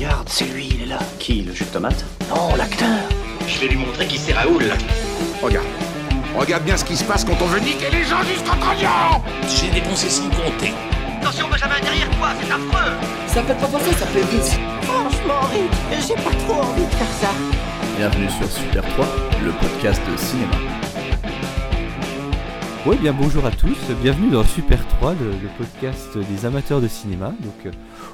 Regarde, c'est lui, il est là. Qui, le jus de tomate Non, l'acteur. Je vais lui montrer qui c'est Raoul. Regarde. Regarde bien ce qui se passe quand on veut niquer les gens jusqu'en trognon J'ai dépensé sans compter. Attention Benjamin, derrière toi, c'est affreux Ça fait pas penser, ça fait vite. Franchement, Rick, j'ai pas trop envie de faire ça. Bienvenue sur Super 3, le podcast de cinéma. Oui, bien bonjour à tous, bienvenue dans Super 3, le, le podcast des amateurs de cinéma. Donc euh,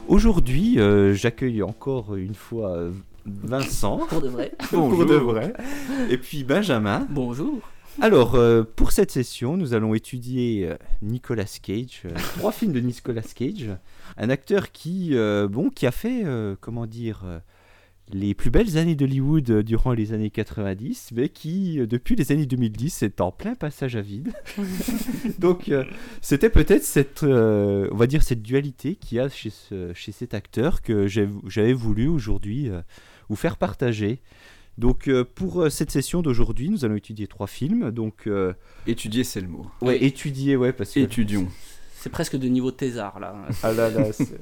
aujourd'hui, euh, j'accueille encore une fois euh, Vincent. Pour de vrai. Pour de vrai. Et puis Benjamin. Bonjour. Alors, euh, pour cette session, nous allons étudier Nicolas Cage, euh, trois films de Nicolas Cage, un acteur qui, euh, bon, qui a fait, euh, comment dire, euh, les plus belles années d'Hollywood euh, durant les années 90, mais qui, euh, depuis les années 2010, est en plein passage à vide. Donc, euh, c'était peut-être cette, euh, on va dire, cette dualité qu'il y a chez, ce- chez cet acteur que j'avais voulu aujourd'hui euh, vous faire partager. Donc, euh, pour cette session d'aujourd'hui, nous allons étudier trois films. Donc, euh, Étudier, c'est le mot. ouais, étudier, ouais, parce que. Étudions. C'est presque de niveau thésard là. Ah là là, c'est-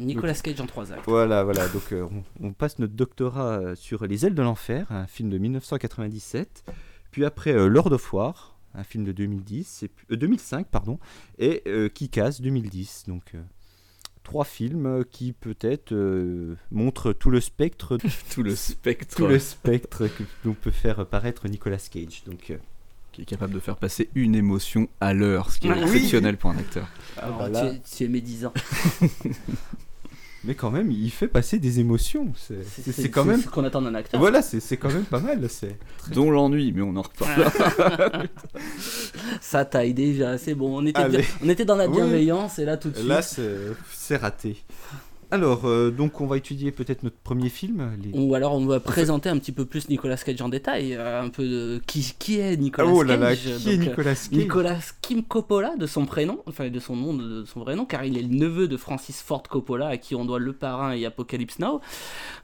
Nicolas Cage en trois actes. Voilà, voilà. Donc, euh, on, on passe notre doctorat euh, sur Les ailes de l'enfer, un film de 1997. Puis après, euh, Lord of War, un film de 2010, et puis- euh, 2005, pardon. Et euh, Kick-Ass 2010. Donc, euh, trois films qui peut-être euh, montrent tout le spectre, Tout le spectre tout le spectre que l'on peut faire paraître Nicolas Cage. Donc, euh, qui est capable de faire passer une émotion à l'heure, ce qui est Oui. exceptionnel pour un acteur. Alors, bah tu, es, tu es médisant. mais quand même, il fait passer des émotions. C'est- quand même. ce qu'on attend d'un acteur. Voilà, c'est c'est quand même pas mal. C'est. Dont l'ennui, mais on en reparle. Ça taille déjà, c'est bon. On était, Allez. on était dans la Oui. bienveillance et là tout de suite. Là, c'est raté. Alors, euh, donc, on va étudier peut-être notre premier film. Les... Ou alors on va présenter un petit peu plus Nicolas Cage en détail, euh, un peu de qui, qui est Nicolas oh là là, Cage. qui est Donc, euh, Nicolas Cage Nicolas Kim Coppola de son prénom, enfin de son nom, de, de son vrai nom, car il est le neveu de Francis Ford Coppola à qui on doit Le Parrain et Apocalypse Now.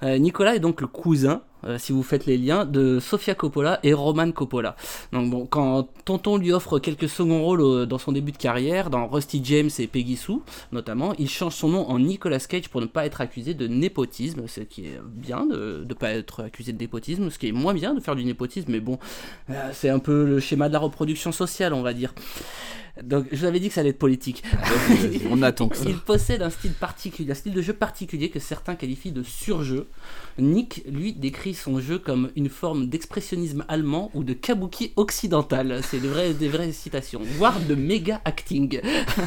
Euh, Nicolas est donc le cousin, euh, si vous faites les liens, de Sofia Coppola et Roman Coppola. Donc bon, quand Tonton lui offre quelques seconds rôles euh, dans son début de carrière, dans Rusty James et Peggy Sue notamment, il change son nom en Nicolas Cage pour ne pas être accusé de népotisme, ce qui est bien de ne pas être accusé de népotisme, ce qui est moins bien de faire du népotisme, mais bon, euh, c'est un peu le schéma de la reproduction sociale, on va dire. Donc, je vous avais dit que ça allait être politique. on attend que ça. Il possède un style particulier, un style de jeu particulier que certains qualifient de surjeu. Nick, lui, décrit son jeu comme une forme d'expressionnisme allemand ou de kabuki occidental. C'est des vraies, des vraies citations, voire de méga acting.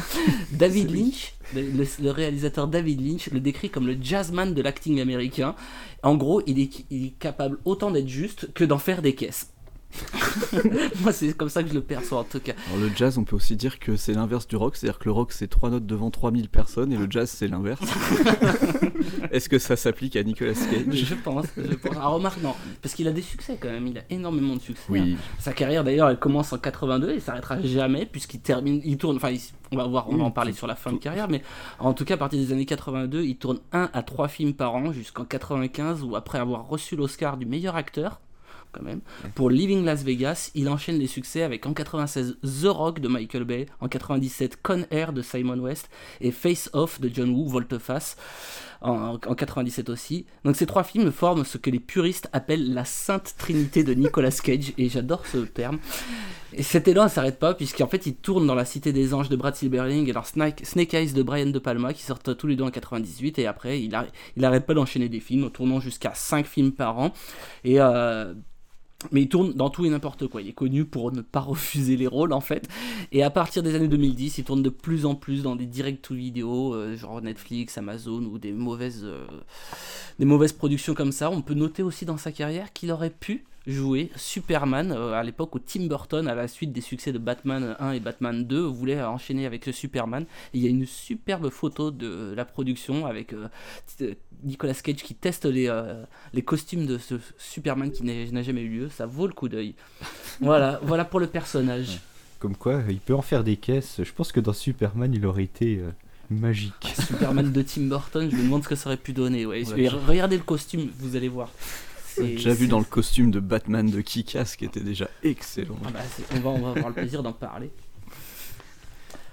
David Lynch, le, réalisateur David Lynch, le décrit comme le jazzman de l'acting américain. En gros, il est, il est capable autant d'être juste que d'en faire des caisses. Moi, c'est comme ça que je le perçois en tout cas. Alors, le jazz, on peut aussi dire que c'est l'inverse du rock, c'est-à-dire que le rock c'est trois notes devant 3000 personnes et le jazz c'est l'inverse. Est-ce que ça s'applique à Nicolas Cage? Je pense, je pense. Ah, remarque, non, parce qu'il a des succès quand même, il a énormément de succès. Oui, Sa carrière d'ailleurs, elle commence en 82 et s'arrêtera jamais puisqu'il termine, il tourne, enfin, il- on va voir, on va en parler sur la fin de carrière, mais en tout cas, à partir des années 82, il tourne 1 à 3 films par an jusqu'en 95 où après avoir reçu l'Oscar du meilleur acteur, quand même, pour Living Las Vegas, il enchaîne les succès avec en 96 The Rock de Michael Bay, en 97 Con Air de Simon West et Face Off de John Woo, Volte-Face en, en 97 aussi. Donc ces trois films forment ce que les puristes appellent la sainte trinité de Nicolas Cage, et j'adore ce terme. Et cet élan ne s'arrête pas, puisqu'en fait il tourne dans La Cité des Anges de Brad Silberling et dans Snake, Eyes de Brian De Palma, qui sortent tous les deux en 98, et après il, arr- il arrête pas d'enchaîner des films, en tournant jusqu'à 5 films par an. Et... euh, mais il tourne dans tout et n'importe quoi. Il est connu pour ne pas refuser les rôles en fait. Et à partir des années 2010, il tourne de plus en plus dans des direct-to-vidéo, euh, genre Netflix, Amazon ou euh, des mauvaises productions comme ça. On peut noter aussi dans sa carrière qu'il aurait pu jouer Superman euh, à l'époque où Tim Burton, à la suite des succès de Batman 1 et Batman 2, voulait enchaîner avec ce Superman. Et il y a une superbe photo de la production avec euh, Nicolas Cage qui teste les, euh, les costumes de ce Superman qui n'a jamais eu lieu. Ça vaut le coup d'œil. voilà, voilà pour le personnage. Comme quoi, il peut en faire des caisses. Je pense que dans Superman, il aurait été magique. Superman de Tim Burton, je me demande ce que ça aurait pu donner. Ouais. Regardez le costume, vous allez voir. J'ai déjà vu dans le costume de Batman de Kick-Ass qui était déjà excellent. Ah bah, on, va, on va avoir le plaisir d'en parler.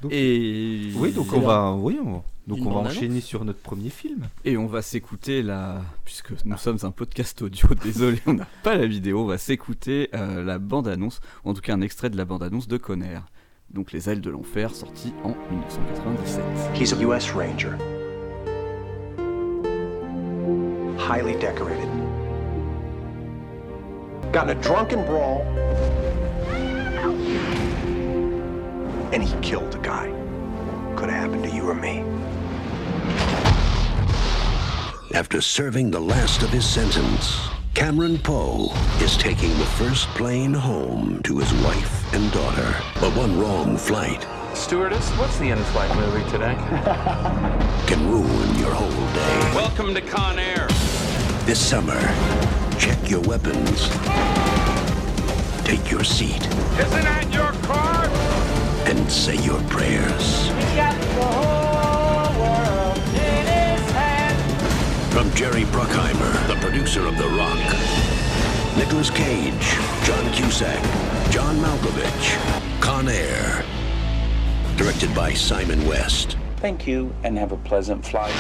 Donc- Et Oui, donc on va, oui, on, donc on va enchaîner sur notre premier film. Et on va s'écouter la. Puisque nous sommes un podcast audio, désolé, on n'a pas la vidéo, on va s'écouter euh, la bande-annonce, ou en tout cas un extrait de la bande-annonce de Conner. Donc Les ailes de l'enfer, sorti en 1997. He's a U.S. Ranger. Highly decorated. Got in a drunken brawl. And he killed a guy. Could have happened to you or me. After serving the last of his sentence, Cameron Poe is taking the first plane home to his wife and daughter. But one wrong flight Stewardess, what's the in-flight movie today? can ruin your whole day. Welcome to Con Air. This summer, check your weapons. Take your seat. Isn't that your car? And say your prayers. From Jerry Bruckheimer, the producer of The Rock, Nicolas Cage, John Cusack, John Malkovich, Con Air. Directed by Simon West. Thank you, and have a pleasant flight.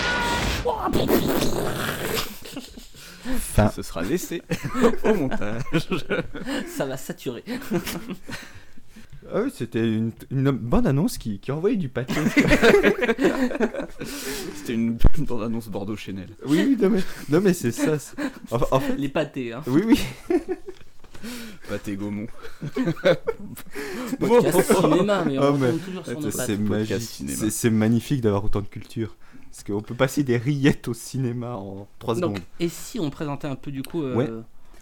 Fin. Ce sera laissé au montage. Ça va saturer. Ah oui, c'était une, une bonne annonce qui, qui envoyait du pâté. C'était une, une bande-annonce Bordeaux Chanel. oui, oui, non mais, non, mais c'est ça. c'est- En, en fait, Les pâtés, hein. oui, oui. Pâté Gaumont. Podcast cinéma, mais on Oh, mais- toujours sur nos c'est- magique. cinéma. C'est- C'est magnifique d'avoir autant de culture. Parce qu'on peut passer des rillettes au cinéma en 3 secondes. Donc, et si on présentait un peu du coup. euh, Ouais.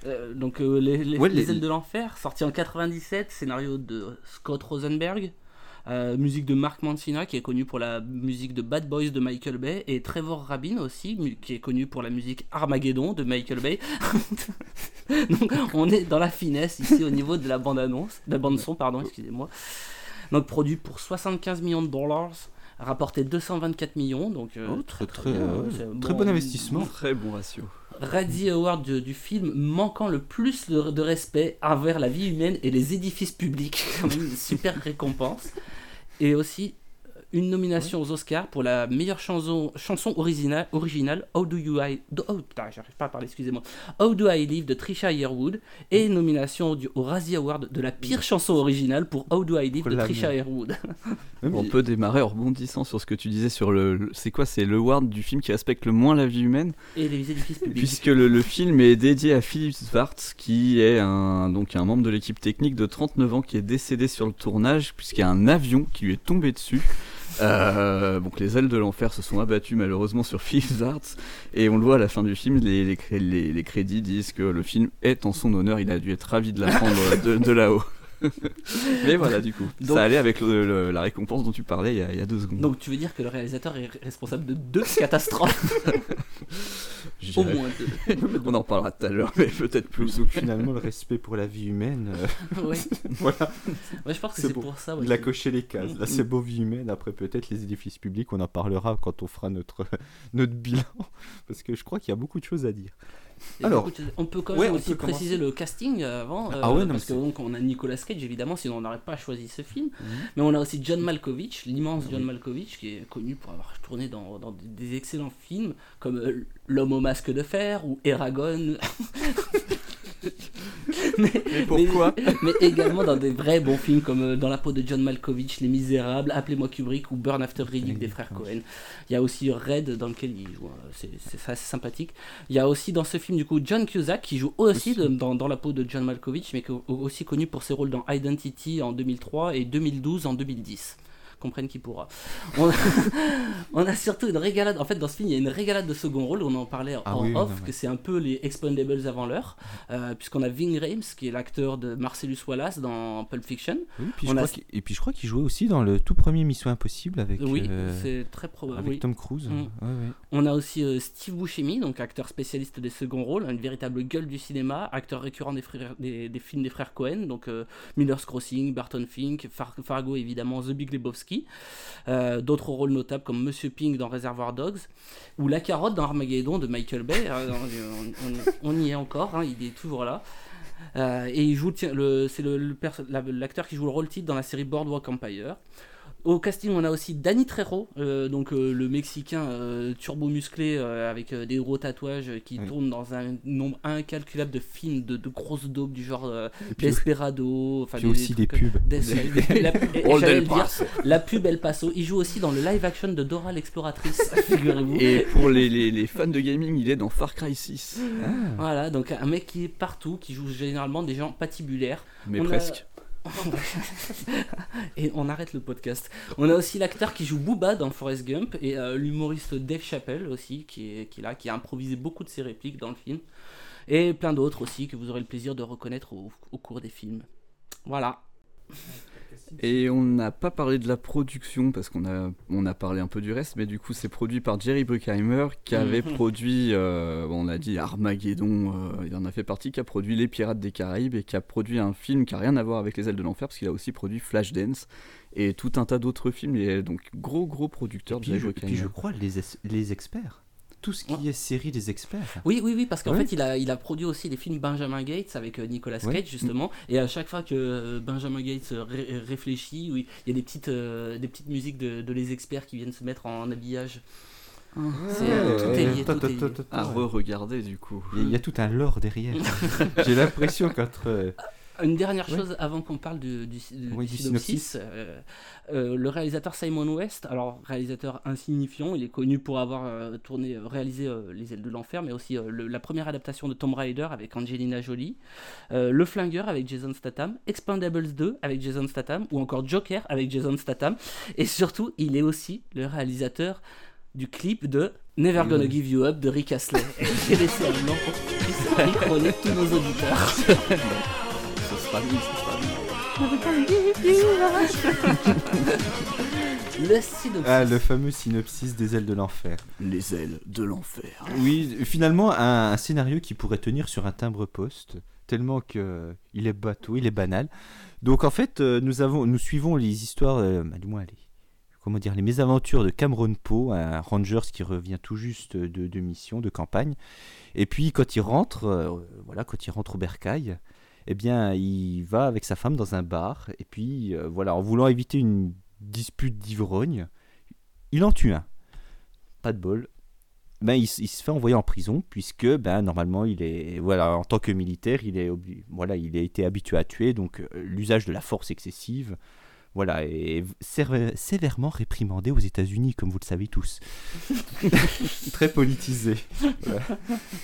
euh, donc, euh, les, les- Ouais, Les les- ailes de l'enfer, sorti en 97, scénario de Scott Rosenberg, musique de Mark Mancina, qui est connu pour la musique de Bad Boys de Michael Bay, et Trevor Rabin aussi, qui est connu pour la musique Armageddon de Michael Bay. donc, on est dans la finesse ici au niveau de la bande-annonce, de la bande-son, pardon, excusez-moi. Donc, produit pour 75 millions de dollars. Rapporté 224 millions, donc euh, Oh, très, très, bien, euh, très bon investissement. Très bon ratio. Razzie Award du, du film manquant le plus de, de respect envers la vie humaine et les édifices publics. Quand même une super récompense. Et aussi une nomination aux Oscars pour la meilleure chanson, chanson originale, originale How Do You I... do- oh putain, j'arrive pas à parler, excusez-moi. How Do I Live de Trisha Yearwood. Et une nomination du, au Razzie Award de la pire chanson originale pour How Do I Live de Trisha. Yearwood. On peut démarrer en rebondissant sur ce que tu disais sur le. le- c'est quoi C'est le ward du film qui respecte le moins la vie humaine? Et les édifices publics. Puisque le, le film est dédié à Philippe Schwartz, qui est un, donc un membre de l'équipe technique de 39 ans qui est décédé sur le tournage, puisqu'il y a un avion qui lui est tombé dessus. Euh, donc les ailes de l'enfer se sont abattues malheureusement sur Philippe Schwartz, et on le voit à la fin du film, les, les, cré- les- les crédits disent que le film est en son honneur, il a dû être ravi de l'apprendre de, de là-haut. Mais voilà, du coup, Donc- ça allait avec le- le- la récompense dont tu parlais il y a, il y a deux secondes. Donc tu veux dire que le réalisateur est responsable de deux catastrophes Au moins deux. On en parlera tout à l'heure, mais peut-être plus. Donc finalement, le respect pour la vie humaine, euh, Ouais. voilà, Ouais, je pense que C'est pour ça. ouais, il a coché les cases. Là, c'est beau vie humaine. Après, peut-être les édifices publics, on en parlera quand on fera notre, notre bilan. Parce que je crois qu'il y a beaucoup de choses à dire. Alors- on peut quand même aussi préciser commencer. le casting euh, avant. Ah ouais, non, parce que donc on a Nicolas Cage évidemment, sinon on n'aurait pas choisi ce film. Mhm. Mais on a aussi John Malkovich, l'immense John Malkovich, qui est connu pour avoir tourné dans, dans des, des excellents films comme euh, L'homme au masque de fer ou Eragon. mais, pourquoi mais, mais également dans des vrais bons films comme euh, Dans la peau de John Malkovich, Les Misérables, Appelez-moi Kubrick ou Burn After Reading des frères Cohen. Il y a aussi Red dans lequel il joue, euh, c'est assez sympathique. Il y a aussi dans ce film du coup John Cusack qui joue aussi de- dans, dans la peau de John Malkovich, mais qui est aussi connu pour ses rôles dans Identity en 2003 et 2012 en 2010. Comprenne qui pourra. On a, on a surtout une régalade. En fait, dans ce film, il y a une régalade de second rôle. On en parlait Ah en oui, off, non, mais- que c'est un peu les Expendables avant l'heure, euh, puisqu'on a Ving Rhames qui est l'acteur de Marcellus Wallace dans Pulp Fiction. Oui, puis On a- et puis je crois qu'il jouait aussi dans le tout premier Mission Impossible avec, oui, euh, c'est très probable. avec oui. Tom Cruise. Mm. Ouais, ouais. On a aussi euh, Steve Buscemi, donc acteur spécialiste des seconds rôles, une véritable gueule du cinéma, acteur récurrent des, frères- des, des films des frères Cohen, donc Miller's Crossing, Barton Fink, Far- Fargo évidemment, The Big Lebowski. Euh, D'autres rôles notables comme Monsieur Pink dans Reservoir Dogs ou La Carotte dans Armageddon de Michael Bay. Euh, on, y est encore, hein, il est toujours là. Euh, et il joue, c'est le, le l'acteur qui joue le rôle titre dans la série Boardwalk Empire. Au casting, on a aussi Danny Trejo, euh, donc euh, le Mexicain euh, turbo musclé avec des gros tatouages qui tourne dans un nombre incalculable de films de, de grosses daubes du genre Desperado, enfin puis aussi des trucs, pubs. des- la, dire, la pub El Paso. Il joue aussi dans le live action de Dora l'exploratrice, figurez-vous. Et pour les, les- les fans de gaming, il est dans Far Cry 6. Voilà, donc un mec qui est partout, qui joue généralement des gens patibulaires. Mais On a- presque. et on arrête le podcast. On a aussi l'acteur qui joue Booba dans Forrest Gump et euh, l'humoriste Dave Chappelle aussi qui est, là, qui a improvisé beaucoup de ses répliques dans le film. Et plein d'autres aussi que vous aurez le plaisir de reconnaître au cours des films. Voilà. Et on n'a pas parlé de la production parce qu'on a, on a parlé un peu du reste, mais du coup c'est produit par Jerry Bruckheimer qui avait Mhm. produit, euh, on a dit Armageddon, euh, il en a fait partie, qui a produit Les Pirates des Caraïbes et qui a produit un film qui a rien à voir avec Les Ailes de l'Enfer parce qu'il a aussi produit Flashdance et tout un tas d'autres films. Et donc gros gros producteur Puis Jerry je, puis Bruckheimer. je crois les, es- les experts. Tout ce qui est série des experts. Oui, oui, oui, parce qu'en Ouais. fait, il a, il a produit aussi les films Benjamin Gates avec euh, Nicolas Cage, Ouais. justement. Et à chaque fois que euh, Benjamin Gates euh, ré- réfléchit, oui, il y a des petites, euh, des petites musiques de, de les experts qui viennent se mettre en habillage. C'est, euh, tout est lié, Attends, tout est lié. À re-regarder du coup. Il y, a- il y a tout un lore derrière. J'ai l'impression qu'entre. Une dernière chose avant qu'on parle du, du, du- Oui, du du synopsis. synopsis. euh, euh, le réalisateur Simon West, alors réalisateur insignifiant, il est connu pour avoir euh, tourné, réalisé Les Ailes de l'Enfer, mais aussi le- la première adaptation de Tomb Raider avec Angelina Jolie, Le Flingueur avec Jason Statham, Expendables 2 avec Jason Statham, ou encore Joker avec Jason Statham, et surtout, il est aussi le réalisateur du clip de Never Gonna Give You Up de Rick Astley. J'ai laissé un blanc pour tous nos auditeurs. Le synopsis. Ah, le fameux synopsis des ailes de l'enfer. Les ailes de l'enfer. Oui, finalement, un, un scénario qui pourrait tenir sur un timbre-poste, tellement que il est bateau, il est banal. Donc en fait, euh, nous, avons, nous suivons les histoires, euh, bah, du moins les, comment dire, les mésaventures de Cameron Poe, un Rangers qui revient tout juste de, de mission, de campagne. Et puis quand il rentre, euh, voilà, quand il rentre au bercail, eh bien, il va avec sa femme dans un bar. Et puis, euh, voilà, en voulant éviter une dispute d'ivrogne, il en tue un. Pas de bol. Ben, il, se fait envoyer en prison puisque ben, normalement il est voilà en tant que militaire il est voilà il a été habitué à tuer donc euh, l'usage de la force excessive voilà est sév- sévèrement réprimandé aux États-Unis comme vous le savez tous très politisé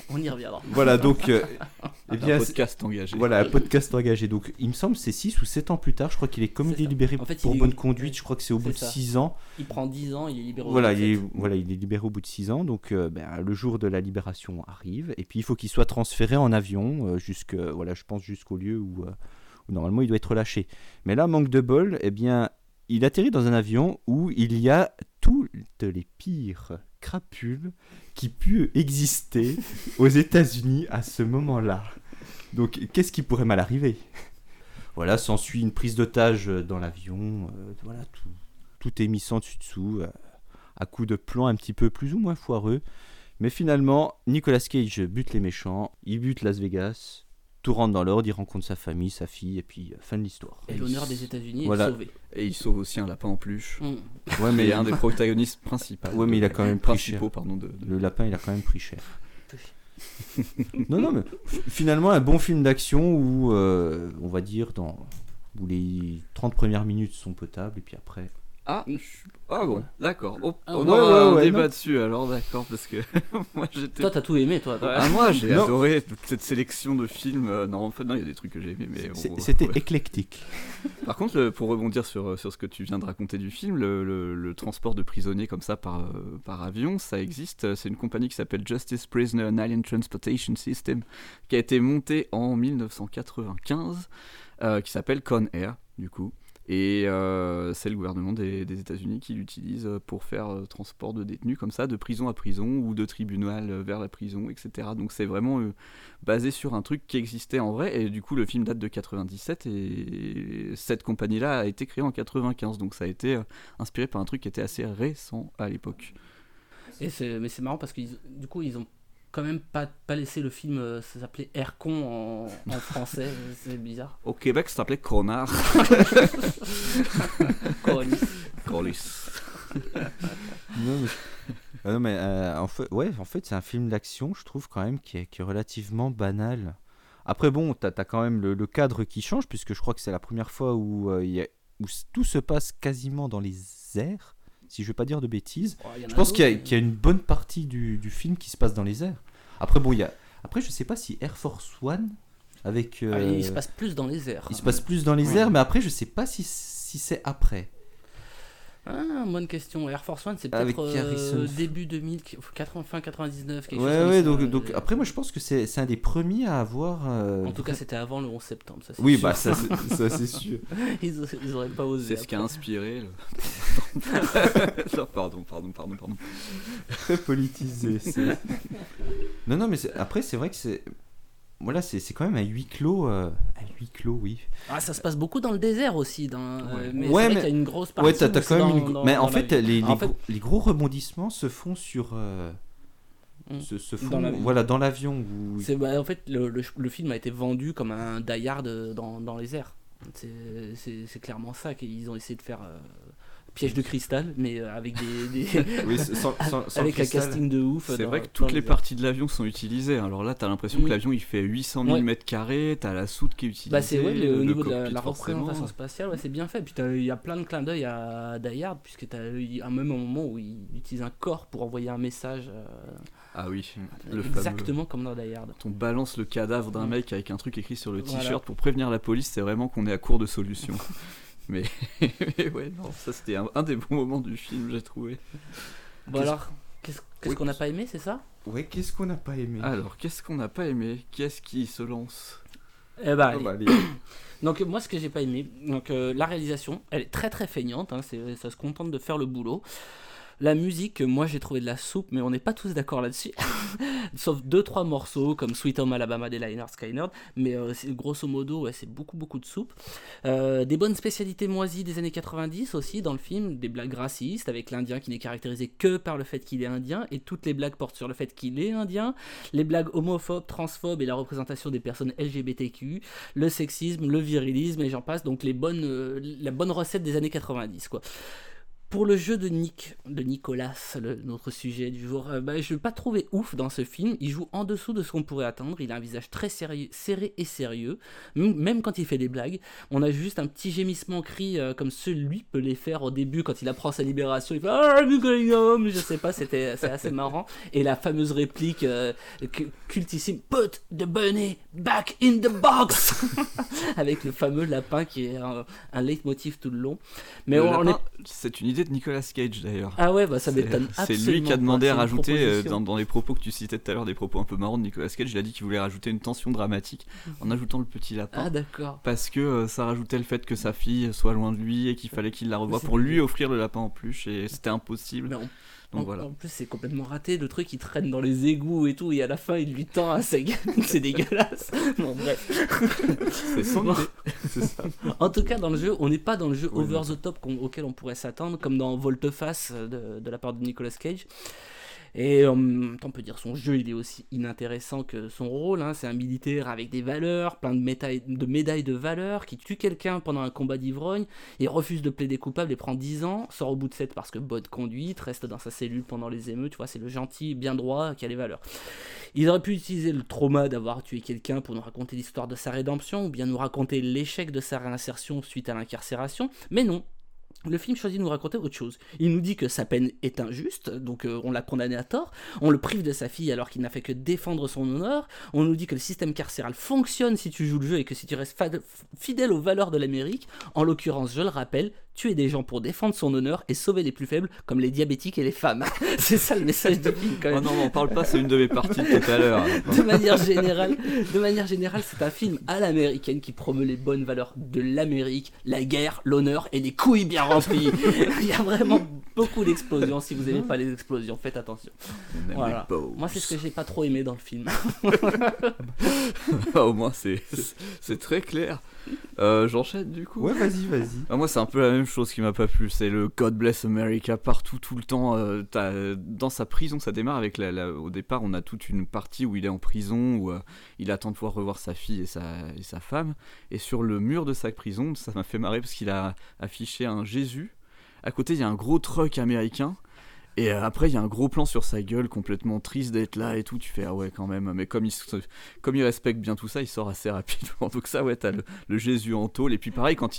On y reviendra. voilà donc euh, eh Un bien, c'est- podcast engagé. voilà un podcast engagé donc il me semble c'est 6 ou 7 ans plus tard je crois qu'il est ça. libéré En fait, pour il est- bonne conduite je crois que c'est au bout de C'est ça. 6 ans Il prend 10 ans, il est libéré. au Voilà, bout il de est, sept. voilà, il est libéré au bout de 6 ans, donc euh, ben, le jour de la libération arrive, et puis il faut qu'il soit transféré en avion, euh, jusque, voilà, je pense jusqu'au lieu où, euh, où normalement il doit être relâché. Mais là, manque de bol, eh bien, il atterrit dans un avion où il y a toutes les pires crapules qui puissent exister aux États-Unis à ce moment-là. Donc, qu'est-ce qui pourrait mal arriver? Voilà, s'ensuit une prise d'otage dans l'avion, euh, voilà, tout, tout est mis sans dessus-dessous, euh, à coups de plomb un petit peu plus ou moins foireux. Mais finalement, Nicolas Cage bute les méchants, il bute Las Vegas, tout rentre dans l'ordre, il rencontre sa famille, sa fille, et puis euh, fin de l'histoire. Et l'honneur des États-Unis Voilà. est sauvé. Et il sauve aussi un lapin en peluche. Mm. Ouais, Mais un des protagonistes principaux. Ouais, mais il a quand même pris cher. principaux, pardon, de, de- Le lapin, il a quand même pris cher. non, non, mais f- finalement, un bon film d'action où, euh, on va dire, dans, où les 30 premières minutes sont potables, et puis après. Ah, je- ah bon, d'accord. Oh, Ah, on ouais, aura ouais, un ouais, débat non. dessus alors, d'accord, parce que moi j'étais. Toi, t'as tout aimé, toi. Ah, moi j'ai Non. adoré toute cette sélection de films. Euh, non, en fait, non, il y a des trucs que j'ai aimés, mais. C'est- on- C'était ouais. éclectique. Par contre, le- pour rebondir sur, sur ce que tu viens de raconter du film, le, le- le transport de prisonniers comme ça par, euh, par avion, ça existe. C'est une compagnie qui s'appelle Justice Prisoner and Alien Transportation System, qui a été montée en 1995, euh, qui s'appelle Con Air, du coup. Et euh, c'est le gouvernement des, États-Unis qui l'utilise pour faire euh, transport de détenus comme ça, de prison à prison ou de tribunal euh, vers la prison, etc. Donc c'est vraiment euh, basé sur un truc qui existait en vrai. Et du coup, le film date de 97 et cette compagnie-là a été créée en 95. Donc ça a été euh, inspiré par un truc qui était assez récent à l'époque. Mais c'est marrant parce que du coup, ils ont quand même pas, pas laissé le film euh, ça s'appelait Aircon en, en français. c'est bizarre. Au Québec, ça s'appelait Connard. Coronis. police. non, mais, Ah non, mais, euh, en fait, ouais, en fait, c'est un film d'action, je trouve quand même, qui est, qui est relativement banal. Après, bon, t'as as quand même le, le cadre qui change, puisque je crois que c'est la première fois où, euh, il y a- où tout se passe quasiment dans les airs, si je vais pas dire de bêtises. Oh, je pense qu'il y, a- y une bonne partie du, du film qui se passe dans les airs. Après, bon, il y a... Après, je sais pas si Air Force One, avec... Ah, euh, il se passe plus dans les airs. il se passe plus dans les Ouais. airs, mais après, je sais pas si, si c'est après. Ah, bonne question. Air Force One, c'est Avec peut-être euh, début 2000, 80, fin 99, quelque chose Ouais, comme ouais, ça. donc, donc après, moi, je pense que c'est c'est un des premiers à avoir... euh, En tout cas, c'était avant le 11 septembre. Ça, c'est Oui, sûr. bah, ça, c'est- ça, c'est sûr. ils, ils auraient pas osé. C'est ce qui a inspiré. Le... non, pardon, pardon, pardon, pardon. très politisé. c'est- non, non, mais après, c'est vrai que c'est. Voilà, c'est c'est quand même un huis clos. euh, Un huis clos, oui. Ah, ça se passe beaucoup dans le désert aussi. Dans, euh, mais Ouais, c'est vrai mais- qu'il y a une grosse partie. Ouais, t'as quand même dans- une. dans- mais en dans fait, la- les, les, en fait, gros, les gros rebondissements se font sur. euh, Mm. se, se Dans font, l'avion. voilà, dans l'avion. où- c'est bah, en fait le, le- le film a été vendu comme un Die Hard euh, dans, dans les airs. C'est clairement ça qu'ils ont essayé de faire. Euh, Piège de cristal, mais euh, avec des, des- Oui, sans- sans- sans avec un casting de ouf. C'est vrai que toutes les airs. parties de l'avion sont utilisées. Alors là, t'as l'impression que l'avion il fait 800 000 Ouais. mètres carrés, t'as la soute qui est utilisée. Bah c'est ouais, le- au niveau de la, représentation spatiale, ouais, c'est bien fait. Puis il y a plein de clins d'œil à Die Hard, puisque t'as eu un même moment où il utilise un corps pour envoyer un message. euh, Ah oui, le exactement comme dans Die Hard. On balance le cadavre d'un Mm. mec avec un truc écrit sur le t-shirt Voilà. pour prévenir la police, c'est vraiment qu'on est à court de solutions. mais, mais ouais, non, ça c'était un, un des bons moments du film, j'ai trouvé. Bon Qu'est-ce- alors, qu'est-ce qu'est-ce Oui. qu'on n'a pas aimé, c'est ça? Ouais, qu'est-ce qu'on n'a pas aimé? Alors, qu'est-ce qu'on n'a pas aimé? Qu'est-ce qui se lance? Eh bah, Oh, allez. bah, allez. Donc moi ce que j'ai pas aimé, donc euh, la réalisation, elle est très très feignante, hein, c'est- ça se contente de faire le boulot. La musique, moi j'ai trouvé de la soupe, mais on n'est pas tous d'accord là-dessus. Sauf deux trois morceaux comme Sweet Home Alabama des Liners Skynyrd, mais euh, grosso modo ouais, c'est beaucoup beaucoup de soupe. Euh, des bonnes spécialités moisies des années 90 aussi dans le film, des blagues racistes avec l'Indien qui n'est caractérisé que par le fait qu'il est indien et toutes les blagues portent sur le fait qu'il est indien, les blagues homophobes, transphobes et la représentation des personnes LGBTQ, le sexisme, le virilisme et j'en passe, donc les bonnes, euh, la bonne recette des années 90 quoi. Pour le jeu de Nick, de Nicolas, le- notre sujet du jour, euh, bah, je ne l'ai pas trouvé ouf dans ce film. Il joue en dessous de ce qu'on pourrait attendre. Il a un visage très sérieux, serré et sérieux, même quand il fait des blagues. On a juste un petit gémissement cri euh, comme celui peut les faire au début quand il apprend sa libération. Il fait Ah, Nicolas, je sais pas, c'était c'est assez marrant. Et la fameuse réplique euh, cu- cultissime Put the bunny back in the box avec le fameux lapin qui est un, un leitmotiv tout le long. Mais Le on, on est lapin, C'est une idée de Nicolas Cage d'ailleurs. ah ouais, bah ça m'étonne C'est lui qui a demandé à rajouter, euh, dans, dans les propos que tu citais tout à l'heure, des propos un peu marrants de Nicolas Cage, il a dit qu'il voulait rajouter une tension dramatique en ajoutant le petit lapin. Ah d'accord. Parce que euh, ça rajoutait le fait que sa fille soit loin de lui et qu'il fallait qu'il la revoie pour lui offrir le lapin en plus et c'était impossible. Mais en, Donc en- voilà. en plus, c'est complètement raté. Le truc, il traîne dans les égouts et tout, et à la fin, il lui tend un seg. c'est dégueulasse. Bon, bref. C'est son Bon. idée. C'est ça. En tout cas, dans le jeu, on n'est pas dans le jeu Oui, over non. the top auquel on pourrait s'attendre, comme dans Volteface euh, de, de la part de Nicolas Cage. Et en on peut dire son jeu, il est aussi inintéressant que son rôle. hein. C'est un militaire avec des valeurs, plein de médailles de, médailles de valeur, qui tue quelqu'un pendant un combat d'ivrogne, et refuse de plaider coupable et prend 10 ans, sort au bout de 7 parce que bonne conduite, reste dans sa cellule pendant les émeutes. Tu vois, c'est le gentil, bien droit, qui a les valeurs. Il aurait pu utiliser le trauma d'avoir tué quelqu'un pour nous raconter l'histoire de sa rédemption, ou bien nous raconter l'échec de sa réinsertion suite à l'incarcération, mais non. Le film choisit de nous raconter autre chose. Il nous dit que sa peine est injuste, donc euh, on l'a condamné à tort. On le prive de sa fille alors qu'il n'a fait que défendre son honneur. On nous dit que le système carcéral fonctionne si tu joues le jeu et que si tu restes fidèle aux valeurs de l'Amérique, en l'occurrence, je le rappelle, tuer des gens pour défendre son honneur et sauver les plus faibles, comme les diabétiques et les femmes. C'est ça le message du film quand même Oh non, on parle pas, c'est une de mes parties de tout à l'heure. de manière générale, de manière générale, c'est un film à l'américaine qui promeut les bonnes valeurs de l'Amérique, la guerre, l'honneur et les couilles bien remplies. Il y a vraiment beaucoup d'explosions. Si vous n'aimez pas les explosions, faites attention. Voilà. Moi, c'est ce que j'ai pas trop aimé dans le film. Ah, Au moins, c'est c'est très clair. Euh, J'enchaîne du coup. Ouais, vas-y, vas-y. Ah, moi, c'est un peu la même chose qui m'a pas plu. C'est le God Bless America partout, tout le temps. euh, t'as- dans sa prison, ça démarre avec la, la- Au départ, on a toute une partie où il est en prison, où euh, il attend de pouvoir revoir sa fille et sa, et sa femme. Et sur le mur de sa prison, ça m'a fait marrer parce qu'il a affiché un Jésus à côté il y a un gros truck américain. Et euh, après, il y a un gros plan sur sa gueule, complètement triste d'être là et tout. Tu fais, ah ouais, quand même. Mais comme il, comme respecte bien tout ça, il sort assez rapidement. Donc, ça, ouais, t'as le, Jésus en tôle. Et puis, pareil, quand,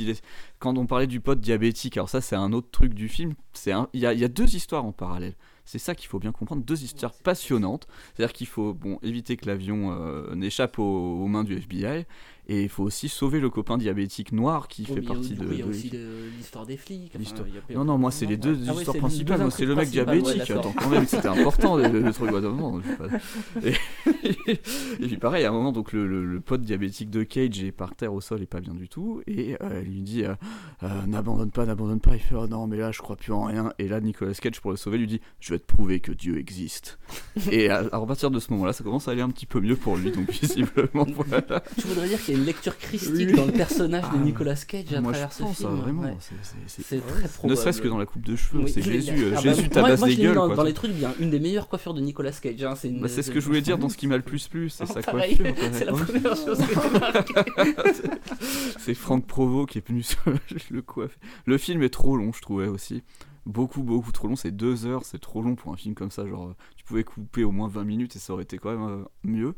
quand on parlait du pote diabétique, alors ça, c'est un autre truc du film. Il y, a, il y a deux histoires en parallèle. C'est ça qu'il faut bien comprendre. Deux histoires passionnantes. C'est-à-dire qu'il faut bon, éviter que l'avion euh, n'échappe aux, aux mains du FBI. Et il faut aussi sauver le copain diabétique noir qui Oh, fait partie de. Il y a aussi de- l'histoire des flics. enfin, a Non, non, moi c'est les deux Ah histoires principales. Moi c'est le mec diabétique. ouais, Attends, quand même, c'était important le, le truc. ouais, non, non, pas. Et, et puis pareil, à un moment, donc le, le- le pote diabétique de Cage est par terre au sol et pas bien du tout. Et euh, il lui dit euh, Euh, N'abandonne pas, n'abandonne pas. Il fait Oh non, mais là je crois plus en rien. Et là, Nicolas Cage, pour le sauver, lui dit Je vais te prouver que Dieu existe. et à, à partir de ce moment-là, ça commence à aller un petit peu mieux pour lui. Donc visiblement, voilà. Tu voudrais dire qu'il y a une lecture christique Oui. dans le personnage de Ah, Nicolas Cage à moi, travers je ce pense, film. hein, vraiment, ouais. c'est- très Ne probable. serait-ce que dans la coupe de cheveux, Oui, c'est Jésus. euh, ah bah, Jésus tabasse des je gueules. dans, quoi. dans les trucs bien. Une des meilleures coiffures de Nicolas Cage. hein, c'est Bah, ce que je voulais dire dans ce qui plus plu, c'est sa Pareil, coiffure. c'est la Ouais. première chose que j'ai remarqué. c'est Franck Provo qui est venu sur le coiffe. Le film est trop long, je trouvais aussi. Beaucoup, beaucoup trop long. C'est deux heures, c'est trop long pour un film comme ça. Genre, tu pouvais couper au moins 20 minutes et ça aurait été quand même euh, mieux.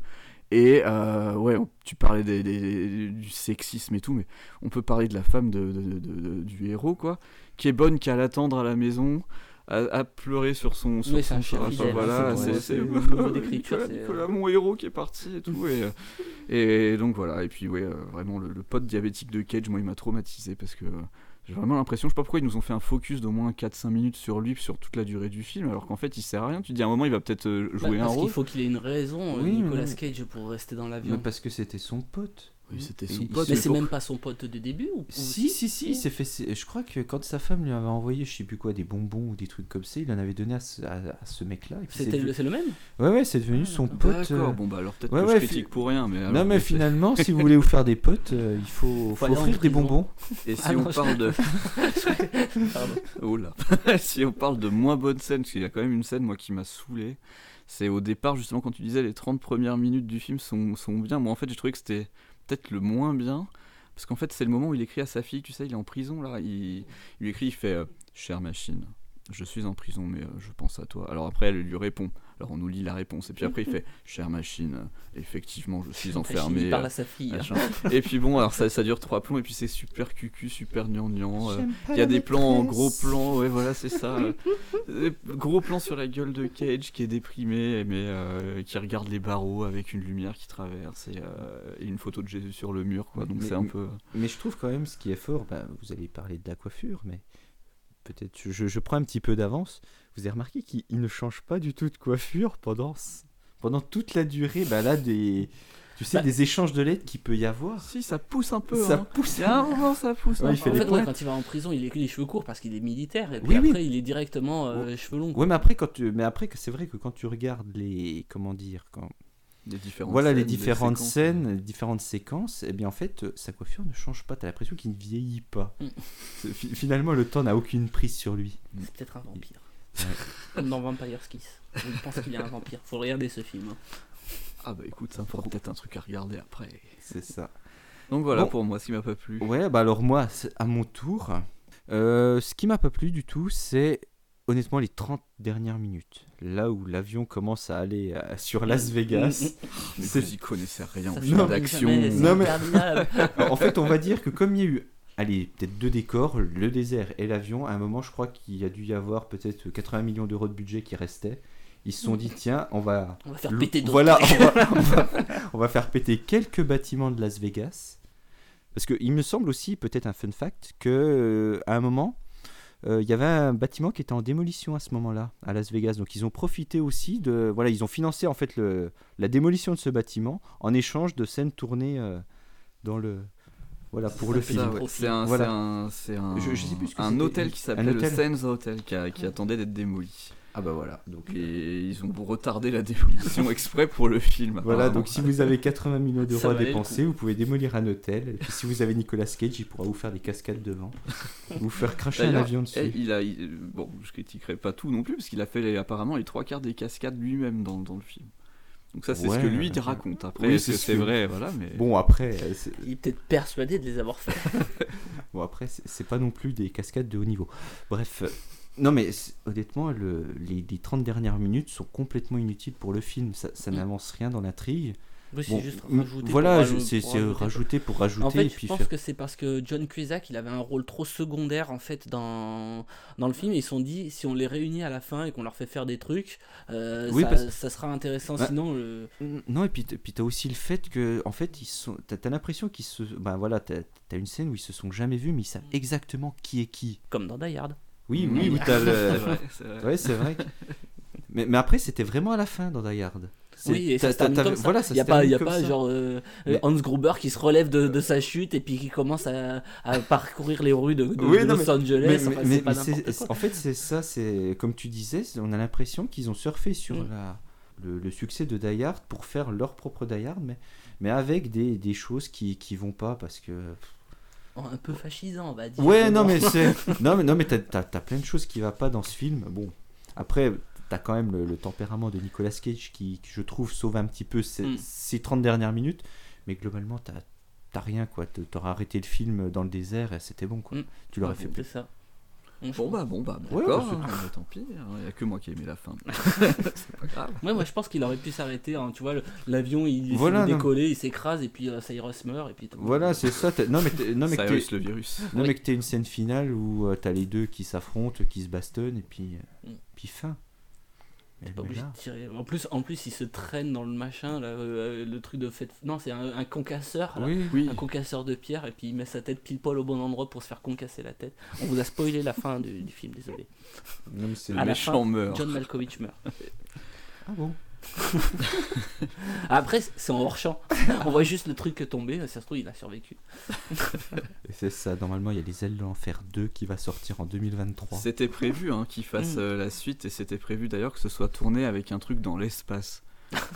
Et euh, ouais, tu parlais des- des- du sexisme et tout, mais on peut parler de la femme de, de- de- de- du héros, quoi, qui est bonne qu'à l'attendre à la maison, à, à pleurer sur son. Sur Oui, c'est son un chef enfin, voilà, hein, c'est- Nicolas, c'est, euh, Nicolas, mon héros qui est parti et tout. et, euh, et donc voilà, et puis ouais, euh, vraiment le, le pote diabétique de Cage, moi il m'a traumatisé parce que euh, j'ai vraiment l'impression, je sais pas pourquoi ils nous ont fait un focus d'au moins 4-5 minutes sur lui, sur toute la durée du film, alors qu'en fait il sert à rien. Tu te dis à un moment il va peut-être Bah, jouer un parce rôle. qu'il faut qu'il ait une raison, Oui, Nicolas mais- Cage, pour rester dans l'avion. parce que c'était son pote. Oui, c'était Et son pote. Mais c'est même pas son pote de début ou Si, si, si, il s'est fait. Je crois que quand sa femme lui avait envoyé, je sais plus quoi, des bonbons ou des trucs comme ça, il en avait donné à ce, à, à ce mec-là. C'était c'est le, devenu- c'est le même Ouais, ouais, c'est devenu son pote. D'accord, euh, bon bah alors peut-être ouais, que ouais, je fi- critique pour rien, mais. alors, Non, mais finalement, si vous voulez vous faire des potes, euh, il faut, faut en offrir des bonbons. Et si Ah on non, je- parle de. Pardon. Oh là. si on parle de moins bonnes scènes, parce qu'il y a quand même une scène, moi, qui m'a saoulé. C'est au départ, justement, quand tu disais les 30 premières minutes du film sont, sont bien. Moi, en fait, j'ai trouvé que c'était peut-être le moins bien. Parce qu'en fait, c'est le moment où il écrit à sa fille, tu sais, il est en prison, là. Il, lui écrit, il fait euh, Chère machine, je suis en prison, mais euh, je pense à toi. Alors après, elle lui répond. Alors on nous lit la réponse. Et puis après, il fait Chère machine, effectivement, je suis enfermé. Il parle euh, à sa fille. hein. Et puis bon, alors ça, ça dure trois plombs, et puis c'est super cucu, super gnangnan. euh, Il y a des plans en gros plan, ouais, voilà, c'est ça. euh, gros plan sur la gueule de Cage qui est déprimé, mais euh, qui regarde les barreaux avec une lumière qui traverse et, euh, et une photo de Jésus sur le mur, quoi. Donc Mais- c'est un peu. Mais je trouve quand même ce qui est fort, bah, vous allez parler de la coiffure, mais peut-être je, je prends un petit peu d'avance. Vous avez remarqué qu'il il ne change pas du tout de coiffure pendant, pendant toute la durée bah, là, des, tu sais, Bah- des échanges de lettres qu'il peut y avoir. Si, ça pousse un peu. Ça hein. pousse. Il y a un moment, ça pousse. Ouais, il fait En fait, ouais, quand il va en prison, il a les cheveux courts parce qu'il est militaire. Et puis Oui, oui. après, il est directement euh, cheveux longs. Ouais, mais après, quand tu, mais après que c'est vrai que quand tu regardes les, comment dire, quand, Les différentes voilà les différentes scènes, les différentes séquences, et bien en fait, euh, sa coiffure ne change pas. T'as l'impression qu'il ne vieillit pas. Mm. Finalement, le temps n'a aucune prise sur lui. C'est peut-être un vampire. Comme dans Vampire's Kiss. Je pense qu'il est un vampire. Faut regarder ce film. hein. Ah bah écoute, ça me fera peut-être un truc à regarder après. C'est ça. Donc voilà Bon. pour moi, ce qui m'a pas plu. Ouais, bah alors moi, à mon tour, euh, ce qui m'a pas plu du tout, c'est honnêtement les 30 dernières minutes. Là où l'avion commence à aller euh, sur Las Vegas. Mais vous y connaissez rien fait film d'action. Non, mais- interminable. en fait, on va dire que comme il y a eu, allez, peut-être deux décors, le désert et l'avion, à un moment, je crois qu'il y a dû y avoir peut-être 80 millions d'euros de budget qui restait. Ils se sont dit, tiens, on va... On va faire péter Voilà, trucs. on va, on va- on va faire péter quelques bâtiments de Las Vegas. Parce qu'il me semble aussi, peut-être un fun fact, que euh, à un moment, euh, il y avait un bâtiment qui était en démolition à ce moment-là, à Las Vegas. Donc ils ont profité aussi de... Voilà, ils ont financé en fait le, la démolition de ce bâtiment en échange de scènes tournées euh, dans le... Voilà, pour le film. ouais, C'est un, Voilà. un, c'est un, Je- je sais plus ce que un c'était. hôtel qui s'appelait le. Sands Hotel qui, a- qui attendait d'être démoli. Ah bah voilà. Donc et ils ont retardé la démolition exprès pour le film. Voilà, donc si vous avez 80 millions d'euros à dépenser, vous pouvez démolir un hôtel. Et puis si vous avez Nicolas Cage, il pourra vous faire des cascades devant. vous faire cracher un avion eh, dessus. il a, il- bon, je critiquerai pas tout non plus parce qu'il a fait les- apparemment les trois quarts des cascades lui-même dans, dans le film. Donc ça, c'est Ouais, ce que lui raconte. Après, Oui, c'est ce vrai, voilà, mais Bon, après, Il est peut-être persuadé de les avoir fait. bon, après c'est pas non plus des cascades de haut niveau. Bref, non mais honnêtement, le, les, les 30 dernières minutes sont complètement inutiles pour le film. Ça, ça Mm. n'avance rien dans l'intrigue. Oui, c'est Bon, juste mm, rajouter Voilà, c'est rajouter pour rajouter En fait, et je pense faire- que c'est parce que John Cusack, il avait un rôle trop secondaire en fait dans, dans le film. Ils se sont dit, si on les réunit à la fin et qu'on leur fait faire des trucs, euh, Oui, ça, parce- ça sera intéressant. Bah, Sinon. Non, et puis, puis t'as aussi le fait que, en fait, ils sont. T'as t'as l'impression qu'ils se. Ben voilà, t'as t'as une scène où ils se sont jamais vus, mais ils savent exactement qui est qui. comme dans Die Hard. Oui, oui, où t'as le. c'est vrai, c'est vrai. Ouais, c'est vrai. que- Mais, mais après, c'était vraiment à la fin dans Die Hard. Oui, et ça t'as- se termine t'as- comme ça. Voilà, ça il y a pas, il y a pas ça. genre euh, Mais- Hans Gruber qui se relève de, de sa chute et puis qui commence à, à parcourir les rues de, de- Oui, de non, Los mais- Angeles. Mais, Enfin, mais- pas mais n'importe c'est- quoi. en fait, c'est ça, c'est comme tu disais, on a l'impression qu'ils ont surfé sur Mm. la, le, le succès de Die Hard pour faire leur propre Die Hard, mais, mais avec des, des choses qui, qui vont pas parce que. Un peu fascisant, on va dire. Ouais, non, mais c'est. non, mais, non, mais t'as, t'as- t'as plein de choses qui va pas dans ce film. Bon, après, t'as quand même le, le tempérament de Nicolas Cage qui, qui, je trouve, sauve un petit peu ces, Mm. ces 30 dernières minutes, mais globalement, t'as, t'as rien, quoi. T'a- T'auras arrêté le film dans le désert et c'était bon, quoi. Mm. Tu l'aurais Ouais, fait plus. ça. Bon bah bon bah Ouais, d'accord, bah, hein, tant pis, il n'y a que moi qui ai aimé la fin. c'est pas grave. Ouais, moi je pense qu'il aurait pu s'arrêter. hein, Tu vois, l'avion il Voilà, non. décoller, il s'écrase et puis euh, Cyrus meurt et puis. Voilà, c'est ça. Non, mais, t'es- non, mais Cyrus le virus. non, Oui. mais que t'aies une scène finale où euh, t'as les deux qui s'affrontent, qui se bastonnent, et puis, euh, Mm. puis fin. Mais- Pas obligé là- de tirer. En plus, en plus, il se traîne dans le machin, là, euh, le truc de fait. Non, c'est un, un concasseur. là. Oui, Oui, Un concasseur de pierre et puis il met sa tête pile poil au bon endroit pour se faire concasser la tête. On vous a spoilé la fin du, du film, désolé. non, mais c'est le méchant fin, meurt. John Malkovich meurt. Ah bon? Après, c'est en hors champ. On voit juste le truc tomber. Ça se trouve, il a survécu. Et C'est ça, normalement il y a les ailes de l'enfer 2 qui va sortir en 2023. C'était prévu hein, qu'il fasse Mm. euh, la suite et c'était prévu d'ailleurs que ce soit tourné avec un truc dans l'espace.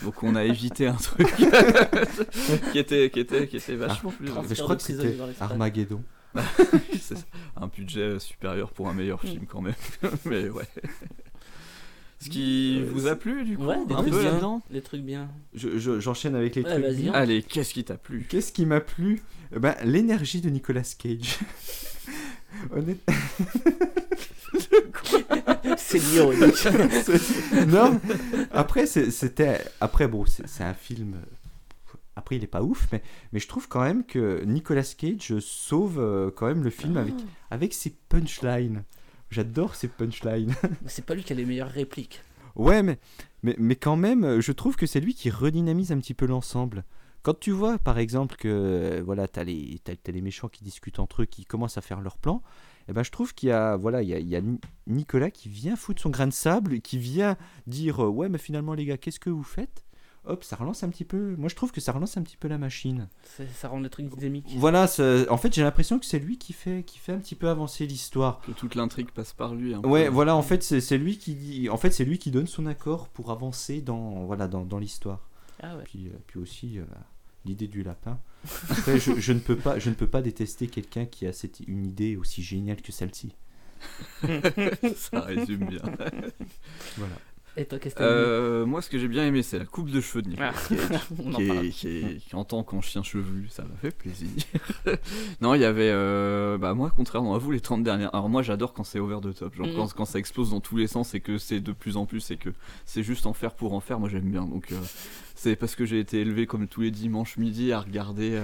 Donc on a évité un truc qui était qui était qui était vachement plus Mais je crois que c'était. Armageddon. C'est un budget euh, supérieur pour un meilleur film quand même. Mais ouais. Ce qui vous a plu du coup Ouais, des un trucs peu bien. là-dedans Les trucs bien. Je- je- J'enchaîne avec les Ouais, trucs. vas-y, bien. Allez, qu'est-ce qui t'a plu? Qu'est-ce qui m'a plu? Eh ben, L'énergie de Nicolas Cage. Honnête- C'est ironique. Non, après c'est- c'était après bon c'est c'est un film après il est pas ouf mais mais je trouve quand même que Nicolas Cage sauve euh, quand même le film avec avec ses punchlines. J'adore ses punchlines. C'est pas lui qui a les meilleures répliques. Ouais, mais, mais, mais quand même, je trouve que c'est lui qui redynamise un petit peu l'ensemble. Quand tu vois, par exemple, que euh, voilà, t'as les, t'as, t'as les méchants qui discutent entre eux, qui commencent à faire leur plan, eh ben, je trouve qu'il y a, voilà, il y a, il y a Ni- Nicolas qui vient foutre son grain de sable, et qui vient dire euh, Ouais, mais finalement, les gars, qu'est-ce que vous faites? Hop, ça relance un petit peu. Moi, je trouve que ça relance un petit peu la machine. Ça rend le truc dynamique. Voilà, en fait, j'ai l'impression que c'est lui qui fait, qui fait un petit peu avancer l'histoire. Que toute l'intrigue passe par lui. un Ouais, peu. voilà, en fait, c'est lui qui dit, en fait, c'est lui qui donne son accord pour avancer dans, voilà, dans, dans l'histoire. Ah ouais. Puis, euh, puis aussi euh, l'idée du lapin. Après, je, je ne peux pas, je ne peux pas détester quelqu'un qui a cette, une idée aussi géniale que celle-ci. Ça résume bien. Voilà. Et toi, qu'est-ce que t'as aimé Euh, moi, ce que j'ai bien aimé, c'est la coupe de cheveux de Nicolas Ah. Cage. Qui, est, qui, est- qui, en tant qu'en chien chevelu, ça m'a fait plaisir. non, il y avait. euh, bah, moi, contrairement à vous, les 30 dernières. Alors, moi, j'adore quand c'est over the top. Genre, quand, quand ça explose dans tous les sens et que c'est de plus en plus et que c'est juste en faire pour en faire, moi, j'aime bien. Donc, euh, c'est parce que j'ai été élevé comme tous les dimanches midi à regarder.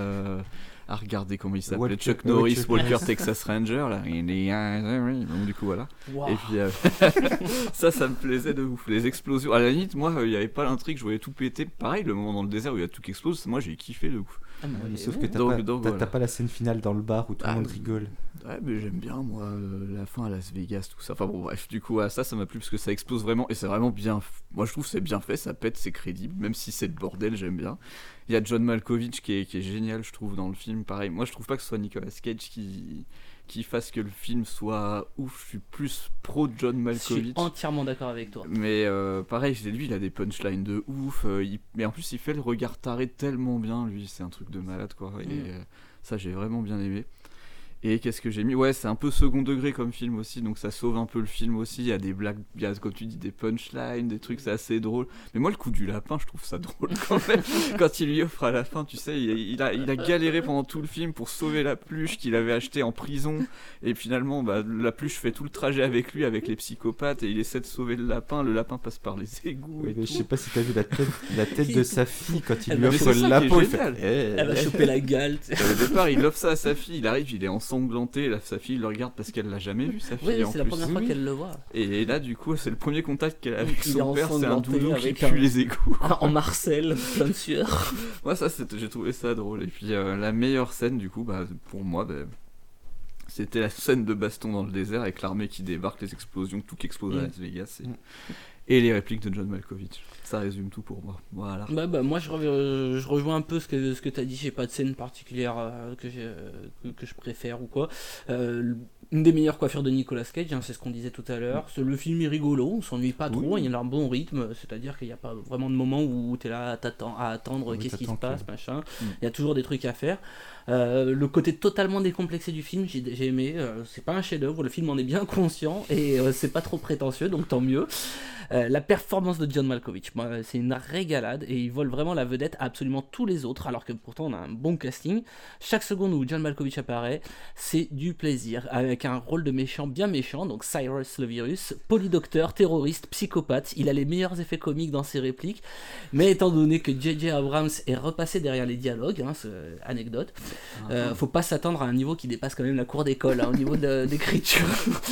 Euh, à regarder comment il s'appelait Chuck Norris Walker. Texas Ranger là donc du coup voilà et puis euh, ça, ça me plaisait de ouf. Les explosions. À la limite, moi, il n'y avait pas l'intrigue, je voyais tout péter. Pareil, le moment dans le désert où il y a tout qui explose, moi j'ai kiffé de ouf. Ah, mais sauf ouais. que t'as Donc- pas, donc, voilà. pas la scène finale dans le bar où tout le Ah, monde rigole. Ouais, mais j'aime bien, moi, euh, la fin à Las Vegas, tout ça. Enfin bon, bref, du coup, à ça, ça m'a plu parce que ça explose vraiment et c'est vraiment bien. Moi, je trouve que c'est bien fait, ça pète, c'est crédible, même si c'est le bordel, j'aime bien. Il y a John Malkovich qui est, qui est génial, je trouve, dans le film. Pareil, moi, je trouve pas que ce soit Nicolas Cage qui qui fasse que le film soit ouf. Je suis plus pro John Je suis Malkovich. entièrement d'accord avec toi. Mais euh, pareil, c'est lui, il a des punchlines de ouf. euh, il- Mais en plus, il fait le regard taré tellement bien, lui. C'est un truc de malade, quoi. Et Mm. euh, ça, j'ai vraiment bien aimé. Et qu'est-ce que j'ai mis? Ouais, c'est un peu second degré comme film aussi, donc ça sauve un peu le film aussi. Il y a des blagues, il y a, comme tu dis, des punchlines, des trucs, c'est assez drôle. Mais moi, le coup du lapin, je trouve ça drôle quand même. quand il lui offre à la fin, tu sais, il, il a, il a galéré pendant tout le film pour sauver la pluche qu'il avait achetée en prison. Et finalement, bah, la pluche fait tout le trajet avec lui, avec les psychopathes, et il essaie de sauver le lapin. Le lapin passe par les égouts. Oui, et je sais pas si t'as vu la tête, la tête de sa fille quand il Elle lui offre le lapin. eh, Elle va choper la gale. Au départ, il offre ça à sa fille. Il arrive, il est ensanglanté. Là, sa fille le regarde parce qu'elle l'a jamais vu, sa fille. Oui, en c'est la plus. première fois qu'elle le voit. Et là, du coup, c'est le premier contact qu'elle a avec Il son père. C'est un doudou qui avec pue un- les égouts. En Marcel, plein de sueur. Moi, ça, j'ai trouvé ça drôle. Et puis, euh, la meilleure scène, du coup, bah, pour moi, bah, c'était la scène de baston dans le désert avec l'armée qui débarque, les explosions, tout qui explose à Mm. Las Vegas. Et, Mm. Et les répliques de John Malkovich. Ça résume tout pour moi. Voilà. Bah, bah, moi je, euh, je rejoins un peu ce que, ce que tu as dit, j'ai pas de scène particulière euh, euh, que, que je préfère ou quoi. Une des meilleures coiffures de Nicolas Cage, hein, c'est ce qu'on disait tout à l'heure. C'est- Le film est rigolo, on s'ennuie pas trop, il y a un bon rythme, c'est-à-dire qu'il n'y a pas vraiment de moment où tu es là à, attendre Oui, qu'est-ce qui se passe, que- machin. Mm. Il y a toujours des trucs à faire. Euh, le côté totalement décomplexé du film, j'ai, aimé. euh, c'est pas un chef-d'œuvre, le film en est bien conscient et euh, c'est pas trop prétentieux, donc tant mieux. Euh, la performance de John Malkovich, c'est une régalade et il vole vraiment la vedette à absolument tous les autres, alors que pourtant on a un bon casting. Chaque seconde où John Malkovich apparaît, c'est du plaisir, avec un rôle de méchant bien méchant, donc Cyrus le virus, polydocteur, terroriste, psychopathe. Il a les meilleurs effets comiques dans ses répliques, mais étant donné que J.J. Abrams est repassé derrière les dialogues, hein, anecdote, euh, faut pas s'attendre à un niveau qui dépasse quand même la cour d'école hein, au niveau de l'écriture.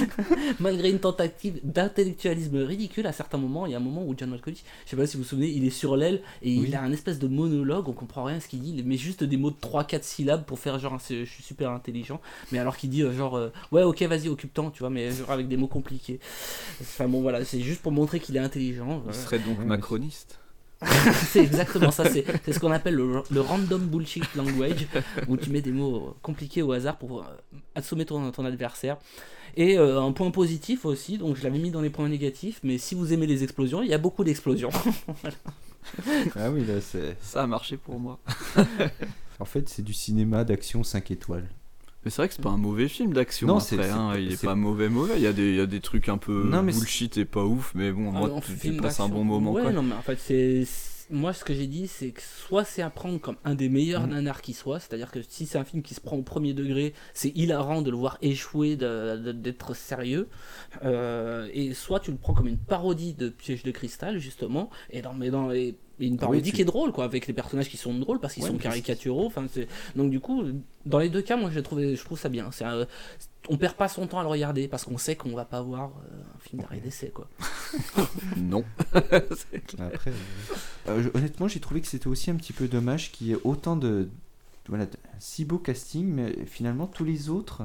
Malgré une tentative d'intellectualisme ridicule, à certains moments, il y a un moment où John Malkovich, je sais pas si vous vous souvenez, il est sur l'aile et Oui. il a un espèce de monologue, on comprend rien à ce qu'il dit, il met juste des mots de 3-4 syllabes pour faire genre je suis super intelligent, mais alors qu'il dit euh, genre euh, ouais ok vas-y occupe-toi, tu vois, mais genre avec des mots compliqués. Enfin bon voilà, c'est juste pour montrer qu'il est intelligent. Il voilà. serait donc macroniste. c'est exactement ça, c'est ce qu'on appelle le, le random bullshit language, où tu mets des mots compliqués au hasard pour euh, assommer ton, ton adversaire. Et euh, un point positif aussi, donc je l'avais mis dans les points négatifs, mais si vous aimez les explosions, il y a beaucoup d'explosions. Ah oui, là, c'est. Ça a marché pour moi. En fait, c'est du cinéma d'action 5 étoiles. Mais c'est vrai que c'est pas un mauvais film d'action. Non, après, c'est- c'est- hein, il est, pas mauvais, mauvais. Il y, a des, il y a des trucs un peu Non, mais bullshit et pas ouf, mais bon, moi, Ah, tu, passes un bon moment. Ouais, quoi. non, mais en fait, c'est. Moi, ce que j'ai dit, c'est que soit c'est à prendre comme un des meilleurs Mhm. nanars qui soit, c'est-à-dire que si c'est un film qui se prend au premier degré, c'est hilarant de le voir échouer, de- de- d'être sérieux, euh, et soit tu le prends comme une parodie de Piège de cristal, justement, et dans, mais dans et- et une Ah oui, parodie tu- qui est drôle, quoi, avec les personnages qui sont drôles parce qu'ils Ouais, sont caricaturaux. Enfin, donc du coup, dans les deux cas, moi, je trouve, je trouve ça bien. C'est un- on perd pas son temps à le regarder parce qu'on sait qu'on va pas voir euh, un film d'arrêt d'essai, quoi. Non. Après, euh, euh, honnêtement, j'ai trouvé que c'était aussi un petit peu dommage qu'il y ait autant de. Voilà, de- si beau casting, mais finalement, tous les autres.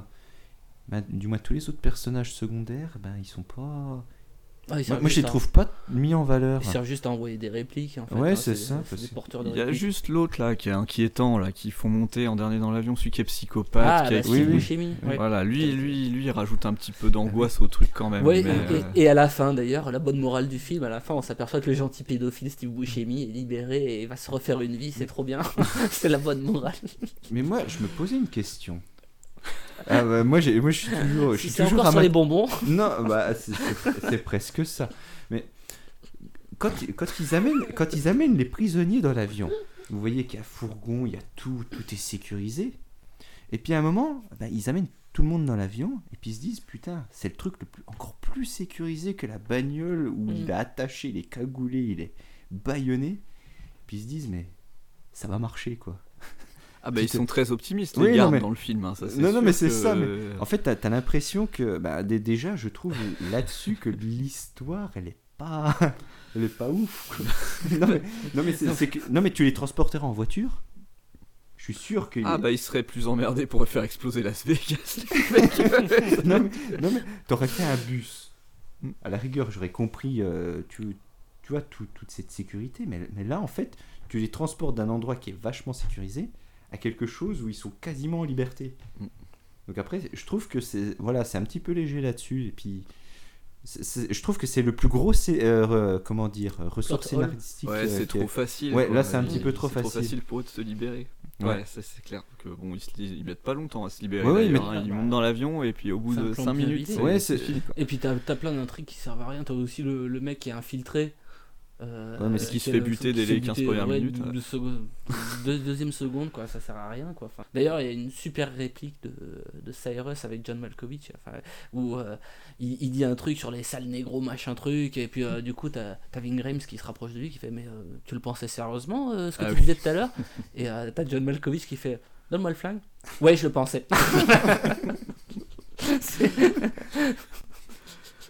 bah, du moins, tous les autres personnages secondaires, ben, ils sont pas. Ah, Moi, je les à- trouve pas mis en valeur. Ils servent juste à envoyer des répliques. En fait, Ouais, hein, c'est ça, Il y a juste l'autre là qui est inquiétant là, qui font monter en dernier dans l'avion, celui qui est psychopathe. Ah, qui bah, oui, oui. Buscemi, ouais. Voilà, lui, lui, lui, il rajoute un petit peu d'angoisse au truc quand même. Ouais, mais, et, euh, et à la fin d'ailleurs, la bonne morale du film, à la fin on s'aperçoit que le gentil pédophile Steve Buscemi est libéré et va se refaire une vie, c'est trop bien. c'est la bonne morale. Mais moi, je me posais une question. Ah, bah, moi, j'ai- moi, je suis toujours. Je Si suis c'est toujours encore sur les bonbons. Non, bah, c'est- c'est c'est presque ça. Mais quand, ils- quand, ils amènent, quand ils amènent les prisonniers dans l'avion, vous voyez qu'il y a fourgon, il y a tout, tout est sécurisé. Et puis à un moment, bah, ils amènent tout le monde dans l'avion et puis ils se disent putain, c'est le truc le plus, encore plus sécurisé que la bagnole où Mm. il est attaché, il est cagoulé, il est baïonné. Puis ils se disent mais ça va marcher quoi. Ah bah ils sont très optimistes Oui, les non, gardes mais- dans le film. hein, ça, Non, mais c'est que- ça, mais- En fait, t'as as, l'impression que bah, dé- déjà, je trouve là-dessus que l'histoire, elle est pas, elle est pas ouf. non mais, non mais, c'est- c'est que- non mais tu les transporterais en voiture? Je suis sûr que. Ah bah ils seraient plus emmerdés pour faire exploser Las Vegas. non mais, non mais t'aurais fait un bus. À la rigueur, j'aurais compris. euh, tu, tu vois tout- toute cette sécurité, mais, mais là, en fait, tu les transportes d'un endroit qui est vachement sécurisé à quelque chose où ils sont quasiment en liberté. Mm. Donc après, je trouve que c'est voilà, c'est un petit peu léger là-dessus. Et puis, c'est- c'est- je trouve que c'est le plus gros, c'est, euh, comment dire, ressort Plot hole. scénaristique. Ouais, euh, c'est trop facile. Ouais, quoi. là, c'est un Ils- petit peu trop c'est facile. pour eux de se libérer. Ouais, ça, c'est clair que bon, ils, se ils mettent pas longtemps à se libérer. Ouais, mais- hein. Ils montent dans l'avion et puis au bout de plan 5 bien minutes, Ouais, c'est c'est- fini. quoi. Et puis t'as as plein d'intrigues qui servent à rien. T'as aussi le, le mec qui est infiltré. Euh, Ouais, mais qui se fait buter dès les 15 buter, premières ouais, minutes, ouais. de seconde- deux- deuxième seconde, quoi, ça sert à rien. quoi. Enfin, D'ailleurs, il y a une super réplique de, de Cyrus avec John Malkovich enfin, où euh, il, il dit un truc sur les sales négros, machin truc, et puis euh, du coup, t'as as Ving Rhames qui se rapproche de lui qui fait Mais euh, tu le pensais sérieusement, euh, ce que Ah tu oui. disais tout à l'heure? Et euh, t'as John Malkovich qui fait Donne-moi le flingue. Ouais, je le pensais.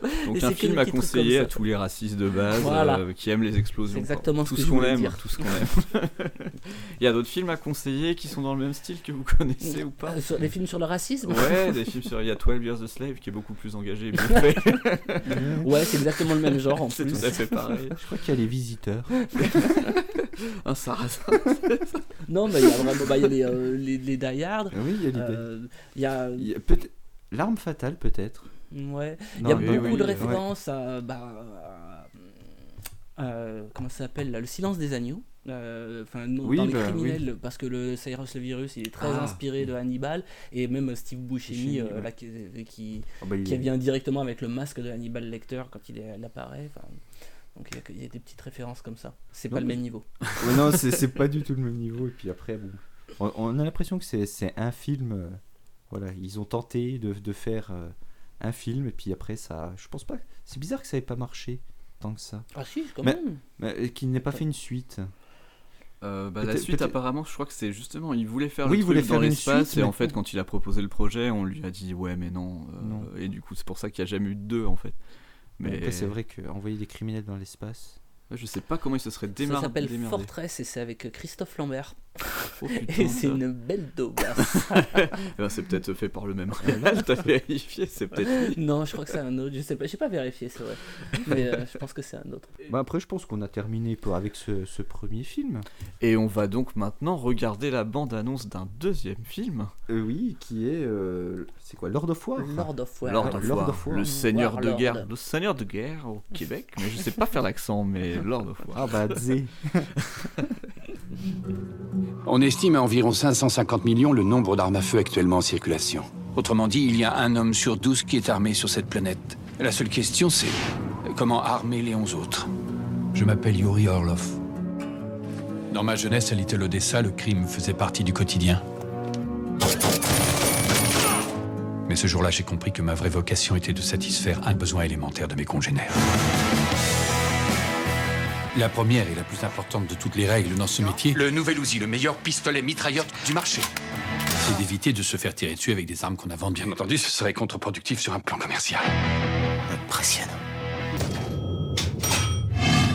C'est- Donc un c'est film des à conseiller à tous les racistes de base Voilà. euh, qui aiment les explosions. C'est exactement ce tout que ce qu'on aime, dire. tout ce qu'on aime. Il y a d'autres films à conseiller qui sont dans le même style que vous connaissez ou pas Euh, sur- les films sur le racisme Ouais, des films sur il y a 12 Years a Slave qui est beaucoup plus engagé et bien fait. Ouais, c'est exactement le même genre en C'est plus. tout à fait pareil. Je crois qu'il y a les visiteurs. Un sarrasin. Non, mais il y a vraiment bah, il y a les, euh, les, les Die Hard. Oui, il y a les. euh, Il y a. il y a peut-être- L'arme fatale, peut-être. Ouais. Il y a beaucoup oui, de références à. Bah, à- euh, comment ça s'appelle Le silence des agneaux. Euh, Enfin, non, Oui, dans les bah, criminels, parce que le Cyrus le virus, il est très Ah. inspiré de Hannibal, et même Steve Buscemi, euh, ouais. là, qui, qui, Ah bah, vient directement avec le masque de Hannibal Lecter quand il, est, il apparaît. Donc il y, a, il y a des petites références comme ça. C'est pas le même niveau. Ouais, non, c'est pas du tout le même niveau. Et puis après, bon, on, on a l'impression que c'est c'est un film. euh, voilà, ils ont tenté de, de faire euh, un film et puis après ça, je pense pas. C'est bizarre que ça ait pas marché tant que ça. Ah si, quand Mais- même. Mais, euh, qu'il n'ait pas fait une suite. Euh, bah, la suite, apparemment, je crois que c'est justement, il voulait faire Oui, il le voulait truc faire dans une l'espace, suite, et en fait, quand il a proposé le projet, on lui a dit ouais, mais non. euh, Non. Et du coup, c'est pour ça qu'il n'y a jamais eu de deux en fait. Mais Mais après, c'est vrai qu'envoyer des criminels dans l'espace. Je sais pas comment il se serait démar- Ça s'appelle démerdé. Fortress et c'est avec Christophe Lambert. Oh, putain, et c'est une belle daube. Eh ben, c'est peut-être fait par le même réal, t'as vérifié, c'est peut-être non, je crois que c'est un autre. Je sais pas, j'ai pas vérifié, c'est vrai. Mais euh, je pense que c'est un autre. Bah après, je pense qu'on a terminé pour, avec ce, ce premier film. Et on va donc maintenant regarder la bande-annonce d'un deuxième film. Euh, oui, qui est. euh, c'est quoi Lord of War? Lord of War. Lord of Lord War, of War. le seigneur de guerre, le seigneur de guerre au Québec, mais je sais pas faire l'accent, mais Lord of War. Ah bah, Zé. On estime à environ 550 millions le nombre d'armes à feu actuellement en circulation. Autrement dit, il y a un homme sur 12 qui est armé sur cette planète. La seule question, c'est comment armer les 11 autres. Je m'appelle Yuri Orlov. Dans ma jeunesse à Little Odessa, le crime faisait partie du quotidien. Mais ce jour-là, j'ai compris que ma vraie vocation était de satisfaire un besoin élémentaire de mes congénères. La première et la plus importante de toutes les règles dans ce métier, Le nouvel Uzi, le meilleur pistolet mitrailleur du marché. c'est d'éviter de se faire tirer dessus avec des armes qu'on a vendues. Bien entendu, ce serait contre-productif sur un plan commercial. Impressionnant.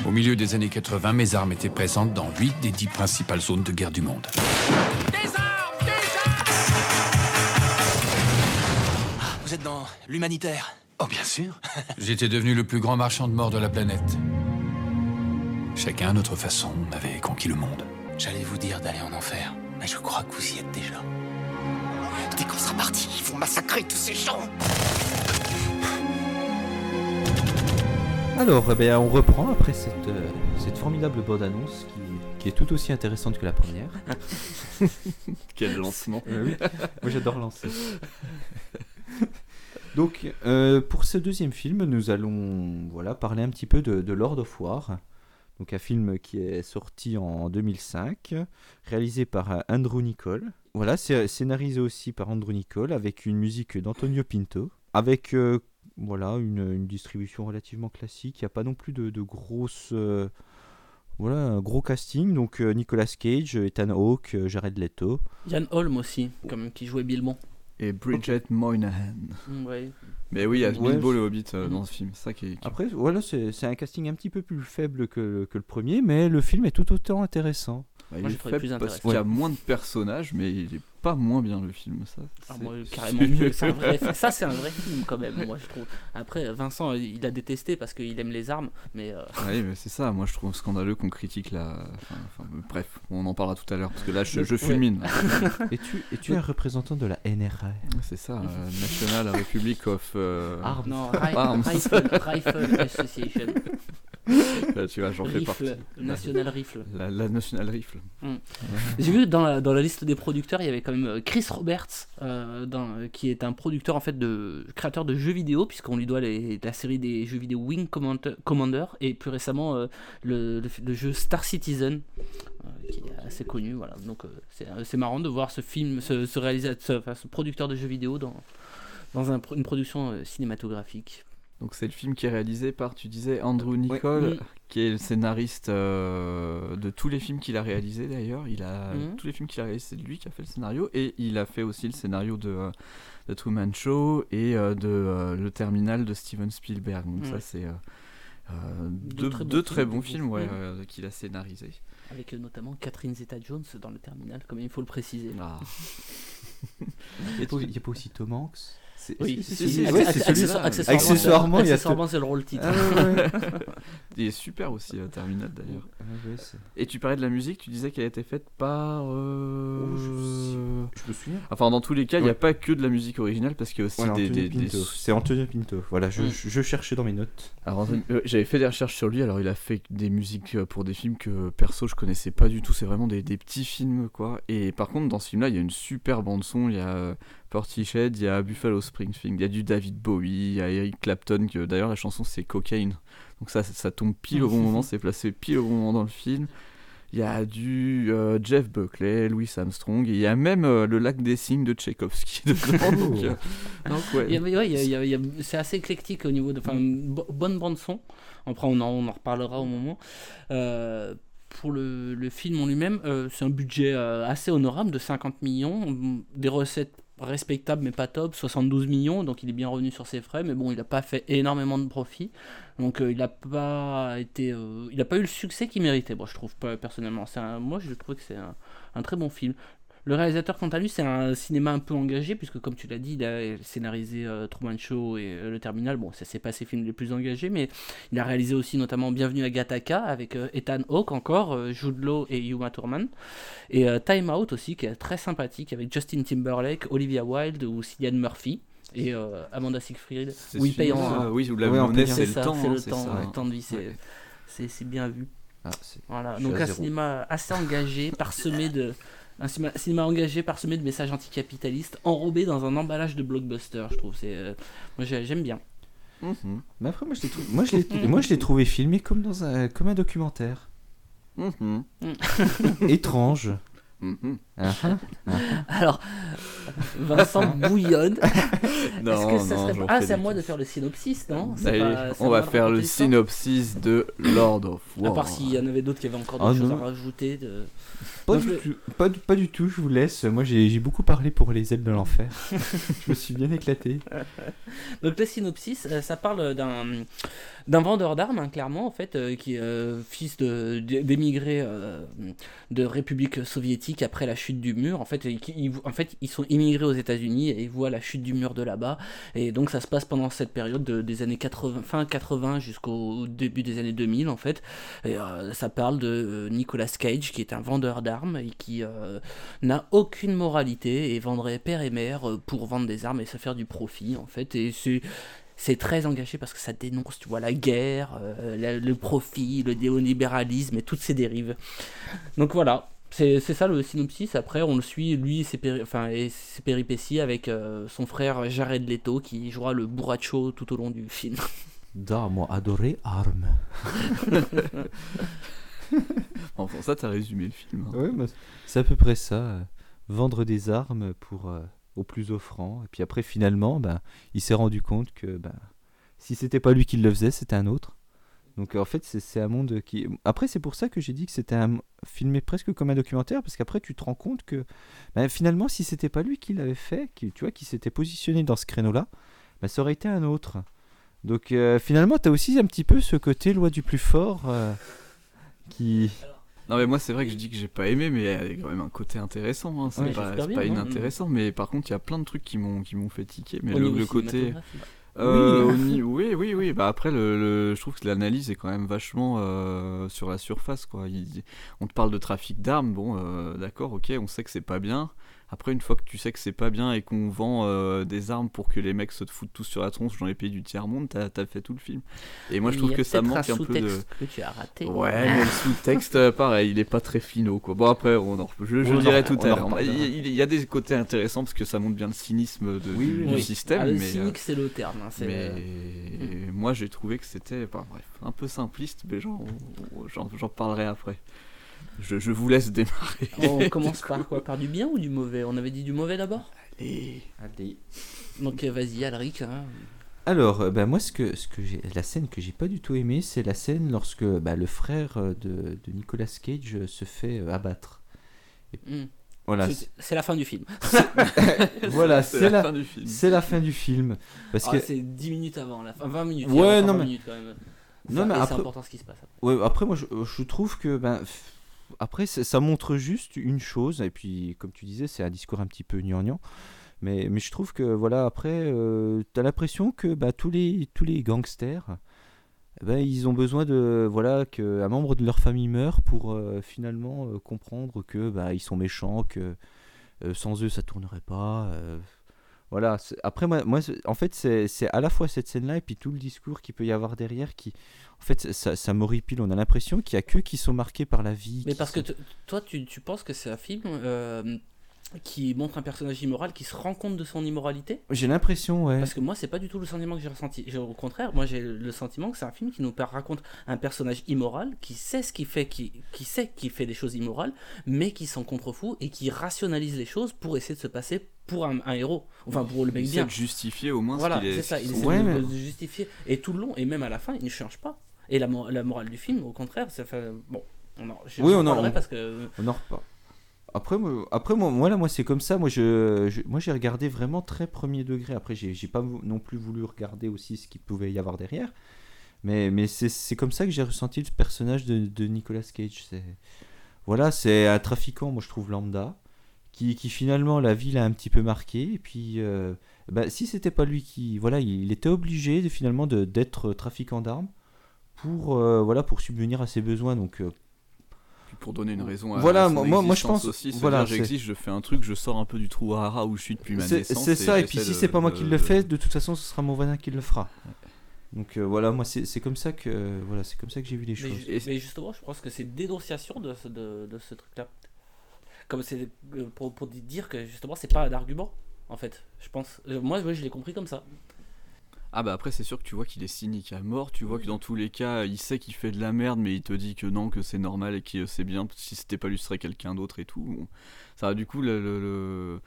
Au milieu des années 80, mes armes étaient présentes dans 8 des 10 principales zones de guerre du monde. Vous êtes dans l'humanitaire? Oh, bien sûr. J'étais devenu le plus grand marchand de mort de la planète. Chacun à notre façon, on avait conquis le monde. J'allais vous dire d'aller en enfer, mais je crois que vous y êtes déjà. Dès qu'on sera parti, ils vont massacrer tous ces gens Alors, eh bien, on reprend après cette, euh, cette formidable bande-annonce qui, qui est tout aussi intéressante que la première. Quel lancement. Euh, oui. Moi j'adore lancer. Donc, euh, pour ce deuxième film, nous allons voilà, parler un petit peu de, de Lord of War. Donc, un film qui est sorti en 2005, réalisé par euh, Andrew Nicole. Voilà, c'est scénarisé aussi par Andrew Nicole, avec une musique d'Antonio Pinto, avec euh, voilà, une, distribution relativement classique. Il n'y a pas non plus de, grosses. euh, voilà, gros casting. Donc, euh, Nicolas Cage, Ethan Hawke, euh, Jared Leto. Yann Holm aussi, même, qui jouait Bilbon. Et Bridget Moynahan. Ouais. Mais oui, il y a Ouais, Bilbo je- le Hobbit euh, dans ce film, c'est ça qui est. qui- Après, voilà, c'est c'est un casting un petit peu plus faible que, que le premier, mais le film est tout autant intéressant. Bah, Moi, il je plus parce qu'il y a moins de personnages, mais il est pas moins bien le film, ça. Ah, c'est- moi, carrément mieux. C'est un vrai... Ça, c'est un vrai film quand même, moi je trouve. Après, Vincent, il a détesté parce qu'il aime les armes, mais. euh, Oui, mais c'est ça, moi je trouve scandaleux qu'on critique la. Enfin, enfin, bref, on en parlera tout à l'heure, parce que là je, je Ouais. fulmine. Es-tu es un représentant de la NRA c'est ça, euh, National Republic of. euh, Non, Arms. Rifle, Rifle Association. Là, tu vois, j'en fais Rifle, partie. National Rifle. La, la National Rifle. Mm. J'ai vu dans la, dans la liste des producteurs, il y avait quand même euh, Chris Roberts, euh, dans- euh, qui est un producteur en fait de créateur de jeux vidéo, puisqu'on lui doit les- la série des jeux vidéo Wing Commander, et plus récemment euh, le, le, le jeu Star Citizen, euh, qui est assez connu. Voilà. Donc c'est marrant de voir ce film, ce, ce réalisateur, ce, enfin, ce producteur de jeux vidéo dans, dans un une production cinématographique. Donc c'est le film qui est réalisé par, tu disais, Andrew Nicole, qui est le scénariste euh, de tous les films qu'il a réalisés d'ailleurs. Il a Mhm. tous les films qu'il a réalisés, c'est lui qui a fait le scénario et il a fait aussi le scénario de, euh, de Truman Show et euh, de euh, Le Terminal de Steven Spielberg. Donc ça c'est Deux deux, très bons deux très films, bons films ouais, Mhm. qu'il a scénarisés. Avec notamment Catherine Zeta-Jones dans le terminal, comme il faut le préciser. Ah. Il n'y a, a pas aussi Tom Hanks? Oui, ouais, accessoirement, Accessoirement, c'est le rôle titre. Ah, ouais, ouais. Il est super aussi, euh, Terminal d'ailleurs. Ah, ouais, Et tu parlais de la musique, tu disais qu'elle a été faite par. euh, Oh, je- je me souviens. Enfin, dans tous les cas, il n'y a Ouais. pas que de la musique originale parce qu'il y a aussi Voilà, des. Des- des-. C'est Antonio Pinto. Voilà, je, je- je cherchais dans mes notes. Alors, euh, j'avais fait des recherches sur lui. Alors, il a fait des musiques euh, pour des films que perso je connaissais pas du tout. C'est vraiment des, des petits films, quoi. Et par contre, dans ce film-là, il y a une super bande son. Il y a Portishead, il y a Buffalo Springfield, il y a du David Bowie, il y a Eric Clapton. Que d'ailleurs, la chanson c'est Cocaine. Donc ça, ça tombe pile au bon moment. C'est placé pile au bon moment dans le film. Il y a du euh, Jeff Buckley, Louis Armstrong, et il y a même euh, le lac des signes de Tchaïkovski dedans. c'est assez éclectique au niveau de. Bo- bonne bande-son. Après, on en, on en reparlera au moment. Euh, pour le, le film en lui-même, euh, c'est un budget euh, assez honorable de 50 millions. mm, Des recettes respectables mais pas top, 72 millions. Donc il est bien revenu sur ses frais. Mais bon, il n'a pas fait énormément de profit. Donc euh, il n'a pas été. euh, il n'a pas eu le succès qu'il méritait, moi je trouve pas personnellement. C'est un- moi je trouve que c'est un très bon film. Le réalisateur, quant à lui, c'est un cinéma un peu engagé, puisque comme tu l'as dit, il a scénarisé euh, Truman Show et euh, Le Terminal. Bon, ça c'est pas ses films les plus engagés, mais il a réalisé aussi notamment Bienvenue à Gattaca avec euh, Ethan Hawke encore, euh, Jude Law et Uma Thurman. Et euh, Time Out aussi, qui est très sympathique avec Justin Timberlake, Olivia Wilde ou Cillian Murphy. Et euh, Amanda Seyfried. C'est Oui, paye en. celui-là, oui, où la Ouais, en c'est le ça, temps. c'est hein, le temps, ça. le temps de vie, c'est Ouais. bien vu. Ah, Voilà, donc un zéro. cinéma assez engagé, parsemé de un cinéma, cinéma engagé, parsemé de messages anticapitalistes, enrobé dans un emballage de blockbuster, je trouve. C'est euh, moi j'ai- j'aime bien. Mhm. Mais après, moi je l'ai trou- moi, je l'ai- moi, je l'ai trouvé filmé comme, dans un, comme un documentaire. Mhm. Étrange. Mhm. Alors, Vincent bouillonne. Non, que ça non, serait Ah, c'est à moi de faire le synopsis, non Allez, pas- à on va de faire le synopsis de Lord of À War. part s'il y en avait d'autres qui avaient encore Ah, des choses non. à rajouter. De... Pas, Donc, du le- tout, pas, du- pas du tout, je vous laisse. Moi j'ai beaucoup parlé pour les ailes de l'enfer. je me suis bien éclaté. Donc le synopsis, euh, ça parle d'un d'un vendeur d'armes, hein, clairement, en fait, euh, qui est euh, fils de- d'émigrés euh, de République soviétique après la chute du mur. En fait, ils, en fait, ils sont immigrés aux États-Unis et ils voient la chute du mur de là-bas. Et donc ça se passe pendant cette période de- des années 80, fin 80 jusqu'au début des années 2000, en fait. Euh, ça parle de euh, Nicolas Cage, qui est un vendeur d'armes et qui euh, n'a aucune moralité et vendrait père et mère pour vendre des armes et se faire du profit, en fait. Et c'est c'est très engagé parce que ça dénonce, tu vois, la guerre, la- le profit, le néolibéralisme et toutes ces dérives. Donc voilà, c'est c'est ça le synopsis. Après, on le suit, lui et ses, péri- enfin, et ses péripéties avec euh, son frère Jared Leto qui jouera le bourracho tout au long du film. D'armes, adoré armes. Enfin, ça, t'as résumé le film. hein. Ouais, bah, c'est à peu près ça. euh, Vendre des armes pour euh, au plus offrant. Et puis après, finalement, ben, il s'est rendu compte que ben, si c'était pas lui qui le faisait, c'était un autre. Donc en fait, c'est- c'est un monde qui. Après, c'est pour ça que j'ai dit que c'était un... filmé presque comme un documentaire, parce qu'après, tu te rends compte que ben, finalement, si c'était pas lui qui l'avait fait, qui, tu vois, qui s'était positionné dans ce créneau-là, ben, ça aurait été un autre. Donc euh, finalement, tu as aussi un petit peu ce côté loi du plus fort euh, qui. Non mais moi c'est vrai que je dis que j'ai pas aimé mais il y a quand même un côté intéressant hein. c'est Ouais, pas, bien, pas hein. inintéressant mais par contre il y a plein de trucs qui m'ont qui m'ont fait tiquer mais Au le, côté. Euh, Oui. oui oui oui. Bah après le, le- je trouve que l'analyse est quand même vachement euh, sur la surface quoi. Il- on te parle de trafic d'armes bon euh, d'accord ok on sait que c'est pas bien Après, une fois que tu sais que c'est pas bien et qu'on vend euh, des armes pour que les mecs se foutent tous sur la tronche dans les pays du tiers-monde, t'as as fait tout le film. Et moi, je trouve que ça manque un, peu de. que tu as raté. Ouais, mais le sous-texte, euh, pareil, il est pas très finaux, quoi. Bon, après, on en... je, je dirai tout à l'heure. Il, y a des côtés intéressants parce que ça montre bien le cynisme de, du, système. Ah, le mais, cynique, c'est le terme. Hein, mais moi, j'ai trouvé que c'était, bref, un peu simpliste, mais j'en parlerai après. Je, vous laisse démarrer. On commence par quoi Par du bien ou du mauvais On avait dit du mauvais d'abord Allez. Allez. Donc euh, vas-y, Alric. Hein. Alors, euh, bah, moi, ce que, ce que la scène que j'ai pas du tout aimé, c'est la scène lorsque bah, le frère euh, de, de, Nicolas Cage se fait abattre. Hmm. Voilà. C'est la fin du film. voilà, c'est la, fin du film. C'est la fin du film. Parce ah, que c'est 10 minutes avant, la fin, 20 minutes. Ouais, non, mais... Non, mais après, c'est important ce qui se passe. Après. Ouais, après moi, je, je trouve que ben, après, ça montre juste une chose, et puis, comme tu disais, c'est un discours un petit peu gnangnan. Mais, mais je trouve que, voilà, après, euh, tu as l'impression que bah, tous, les, tous les gangsters, ben, ils ont besoin de, voilà, qu'un membre de leur famille meure pour euh, finalement euh, comprendre que bah, ils sont méchants, que sans eux, ça tournerait pas. Voilà, après, moi, moi en fait, c'est à la fois cette scène-là et puis tout le discours qu'il peut y avoir derrière qui, en fait, ça, ça m'horripile. On a l'impression qu'il n'y a que qui sont marqués par la vie. Mais parce que toi, tu, tu, penses que c'est un film euh, qui montre un personnage immoral qui se rend compte de son immoralité J'ai l'impression, ouais. Parce que moi, c'est pas du tout le sentiment que j'ai ressenti. Au contraire, moi, j'ai le sentiment que c'est un film qui nous raconte un personnage immoral qui sait ce qu'il fait, qui, qui sait qu'il fait des choses immorales, mais qui s'en contrefou et qui rationalise les choses pour essayer de se passer pour un, héros, enfin pour le mec bien. Il essaie de justifier au moins voilà, ce qu'il est. c'est ça, il essaie de, de, justifier. Et tout le long, et même à la fin, il ne change pas. Et la, la morale du film, au contraire, ça fait. Bon, on en, oui, on en parce que. On en reparle. Après, moi, après moi, c'est comme ça. Moi, je, moi, j'ai regardé vraiment très premier degré. Après, j'ai, j'ai pas non plus voulu regarder aussi ce qu'il pouvait y avoir derrière. Mais, mais c'est, c'est comme ça que j'ai ressenti le personnage de, Nicolas Cage. C'est, voilà, c'est un trafiquant, moi, je trouve lambda, qui, qui finalement la vie l'a un petit peu marqué. Et puis, euh, bah, si c'était pas lui qui, voilà, il, était obligé de, finalement de, d'être trafiquant d'armes pour euh, voilà pour subvenir à ses besoins donc euh, pour donner une raison à voilà moi, moi je pense aussi. voilà j'existe je fais un truc je sors un peu du trou rara où je suis depuis ma naissance c'est ça et puis si c'est pas moi qui le fais de toute façon ce sera mon voisin qui le fera. Donc euh, voilà moi c'est comme ça que voilà c'est comme ça que j'ai vu les choses. mais, justement je pense que c'est dénonciation de, de, de ce truc là comme c'est pour, pour, dire que justement c'est pas un argument en fait je pense. Moi, moi je l'ai compris comme ça ah bah après c'est sûr que tu vois qu'il est cynique à mort, tu vois que dans tous les cas il sait qu'il fait de la merde mais il te dit que non, que c'est normal et que c'est bien, si c'était pas lui ce serait quelqu'un d'autre et tout. Ça a du coup le,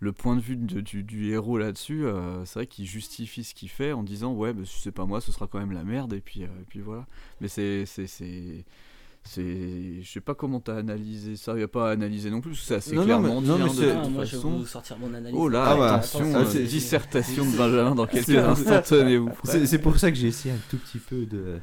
le, point de vue du, héros là-dessus, euh, c'est vrai qu'il justifie ce qu'il fait en disant ouais bah, si c'est pas moi ce sera quand même la merde et puis, euh, et puis voilà. Mais c'est c'est je sais pas comment t'as analysé ça il y a pas à analyser non plus c'est assez clairement non, mais, dit hein, de moi, je vais vous sortir mon analyse. Oh là ah bah, attention ah, euh, dissertation de Benjamin dans quelques instants tenez-vous. C'est pour ça que j'ai essayé un tout petit peu de,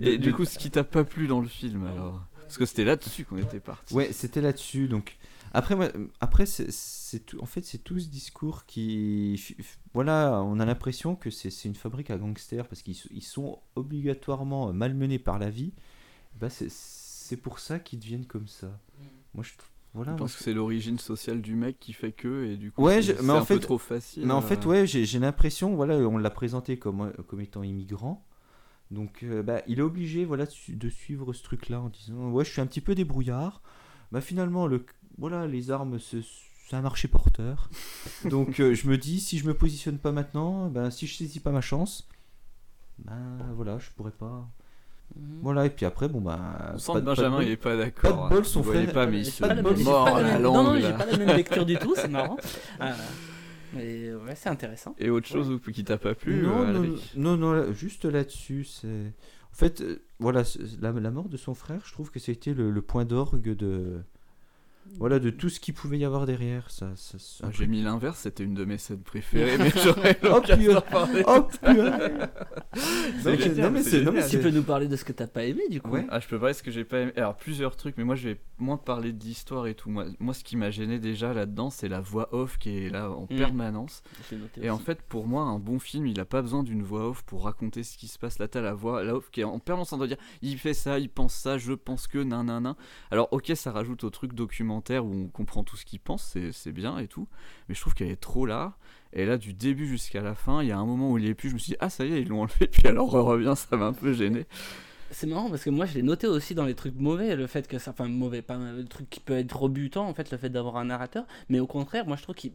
et du coup ce qui t'a pas plu dans le film alors? Parce que c'était là-dessus qu'on était parti. Ouais c'était là-dessus donc. Après moi, après c'est tout en fait c'est tout ce discours qui voilà on a l'impression que c'est une fabrique à gangsters parce qu'ils sont obligatoirement malmenés par la vie bah c'est pour ça qu'ils deviennent comme ça. Mm. Moi, je voilà. Je pense que c'est l'origine sociale du mec qui fait que et du coup ouais, c'est un peu trop facile. Mais en fait, euh. ouais, j'ai l'impression, voilà, on l'a présenté comme euh, comme étant immigrant. Donc, euh, bah, il est obligé, voilà, de suivre ce truc-là en disant, ouais, je suis un petit peu débrouillard. Bah, finalement, le, voilà, les armes, c'est un marché porteur. Donc, je me dis, si je me positionne pas maintenant, bah, si je saisis pas ma chance, ben voilà, je pourrais pas. Mhm. Voilà, et puis après, bon bah. On sent que Benjamin il est pas d'accord. Pas de bol, son frère. pas, mais il se mord la langue. Non, non, j'ai pas la même lecture du tout, c'est marrant. Ah, mais ouais, c'est intéressant. Et autre chose qui t'a pas plu Non, euh, non, non, juste là-dessus, c'est. En fait, euh, voilà, la, la, mort de son frère, je trouve que c'était le, le point d'orgue de voilà, de tout ce qu'il pouvait y avoir derrière. Ça, ça, ah, J'ai mis l'inverse, c'était une de mes scènes préférées, mais j'aurais l'occasion d'en parler. Oh Non mais c'est... Tu peux nous parler de ce que t'as pas aimé, du coup Ah, je peux parler de ce que j'ai pas aimé. Alors, plusieurs trucs, mais moi, je vais moins parler d'histoire et tout. Moi, moi ce qui m'a gêné déjà là-dedans, c'est la voix off qui est là en mm. permanence. Et en fait, pour moi, un bon film, il a pas besoin d'une voix off pour raconter ce qui se passe. Là, t'as la voix la off qui est en permanence en train de dire il fait ça, il pense ça, je pense que, nan, nan, nan. Alors, ok, ça rajoute au truc où on comprend tout ce qu'il pense, c'est- bien et tout. Mais je trouve qu'elle est trop là. Et là, du début jusqu'à la fin, il y a un moment où il est plus, je me suis dit, ah ça y est, ils l'ont enlevé, puis alors revient, ça m'a un peu gêné. C'est marrant parce que moi je l'ai noté aussi dans les trucs mauvais, le fait que ça, enfin mauvais, pas le truc qui peut être rebutant en fait, le fait d'avoir un narrateur, mais au contraire, moi je trouve qu'il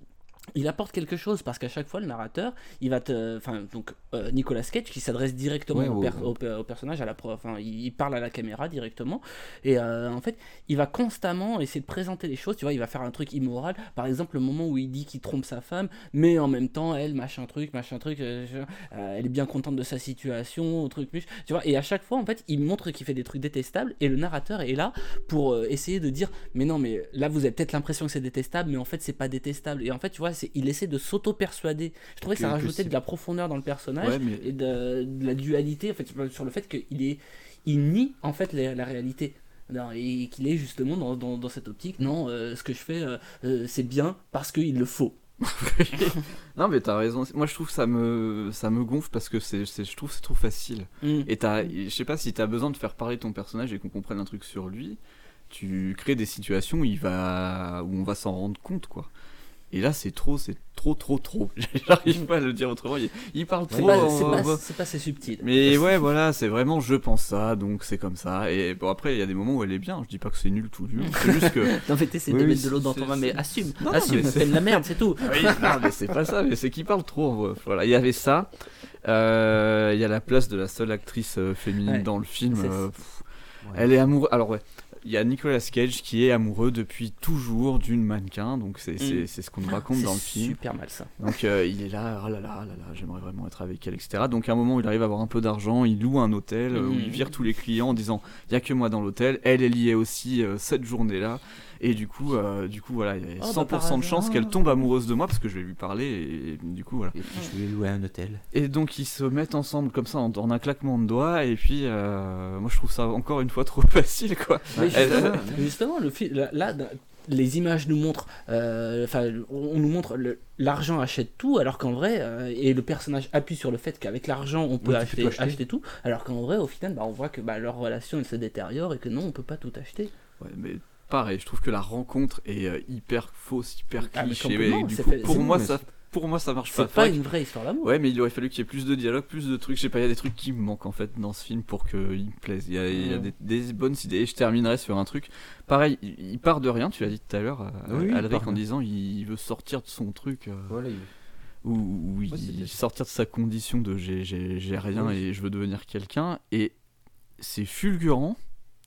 il apporte quelque chose parce qu'à chaque fois le narrateur il va te enfin donc euh, Nicolas Cage qui s'adresse directement au, au- per- au per- au personnage à la enfin il, parle à la caméra directement. Et euh, en fait il va constamment essayer de présenter les choses tu vois il va faire un truc immoral. Par exemple le moment où il dit qu'il trompe sa femme mais en même temps elle machin truc machin truc euh, elle est bien contente de sa situation truc plus tu vois. Et à chaque fois en fait il montre qu'il fait des trucs détestables et le narrateur est là pour essayer de dire mais non mais là vous avez peut-être l'impression que c'est détestable mais en fait c'est pas détestable. Et en fait tu vois c'est- il essaie de s'auto-persuader je trouvais que, Que- ça rajoutait de la profondeur dans le personnage Ouais, mais- et de, de la dualité en fait sur le fait qu'il est il nie en fait la, la réalité Non, et qu'il est justement dans, dans, dans cette optique non euh, ce que je fais euh, euh, c'est bien parce qu'il le faut non mais t'as raison. Moi je trouve que ça me ça me gonfle parce que c'est c'est- je trouve que c'est trop facile. Mm. Et t'as je sais pas si t'as besoin de faire parler ton personnage et qu'on comprenne un truc sur lui, tu crées des situations où il va où on va s'en rendre compte quoi. Et là c'est trop c'est trop trop trop. J'arrive pas à le dire autrement. Il, il parle c'est trop. pas, c'est va- pas, c'est pas assez subtil Mais ouais, voilà, c'est vraiment je pense ça, donc c'est comme ça. Et bon, après, il y a des moments où elle est bien. Je dis pas que c'est nul tout nul. C'est juste que. non mais Oui, de mettre de l'eau dans c'est- ton vin mais c'est- assume Non, assume c'est c'est- de la merde c'est tout Oui, non, mais c'est pas ça, mais c'est qu'il parle trop. vrai. Voilà, il y avait ça. Euh, Il y a la place de la seule actrice euh, féminine Ouais. dans le film. C'est- euh, pff, Elle est amoureuse. Alors, ouais. Il y a Nicolas Cage qui est amoureux depuis toujours d'une mannequin, donc c'est c'est- Mm. c'est ce qu'on nous raconte C'est dans le film. super mal ça Donc euh, il est là, oh là là, oh là là, j'aimerais vraiment être avec elle, etc. Donc à un moment où il arrive à avoir un peu d'argent, il loue un hôtel euh, où il Mhm. vire tous les clients en disant il y a que moi dans l'hôtel. Elle, elle y est aussi euh, cette journée-là. Et du coup, euh, du coup voilà, il y a Oh, 100% bah, de chance qu'elle tombe amoureuse de moi parce que je vais lui parler et, du coup voilà. Et puis je vais louer un hôtel. Et donc ils se mettent ensemble comme ça en, en un claquement de doigts et puis euh, moi je trouve ça encore une fois trop facile quoi. Mais Elle- justement, justement, le là, les images nous montrent, euh, enfin, on on nous montre l'argent achète tout, alors qu'en vrai, euh, et le personnage appuie sur le fait qu'avec l'argent on peut Oui, acheter tout, alors qu'en vrai, au final, bah, on voit que bah, leur relation elle se détériore et que non, on peut pas tout acheter. Ouais, mais pareil, je trouve que la rencontre est euh, hyper fausse, hyper Ah, cliché. et du c'est coup, fait- pour c'est- moi, ça, pour moi, ça marche C'est pas. pas Faudrait une vraie histoire d'amour. Ouais, mais il aurait fallu qu'il y ait plus de dialogue, plus de trucs. Je sais pas, il y a des trucs qui me manquent en fait dans ce film pour qu'il me plaise. Il y a, il y a des, des bonnes idées. Et je terminerai sur un truc. Pareil, il, part de rien, tu l'as dit tout à l'heure, à- Oui, Alric, en disant il veut sortir de son truc. euh, Voilà, il- où, où il Ouais, c'est bien. sortir de sa condition de j'ai, rien Oui. et je veux devenir quelqu'un et c'est fulgurant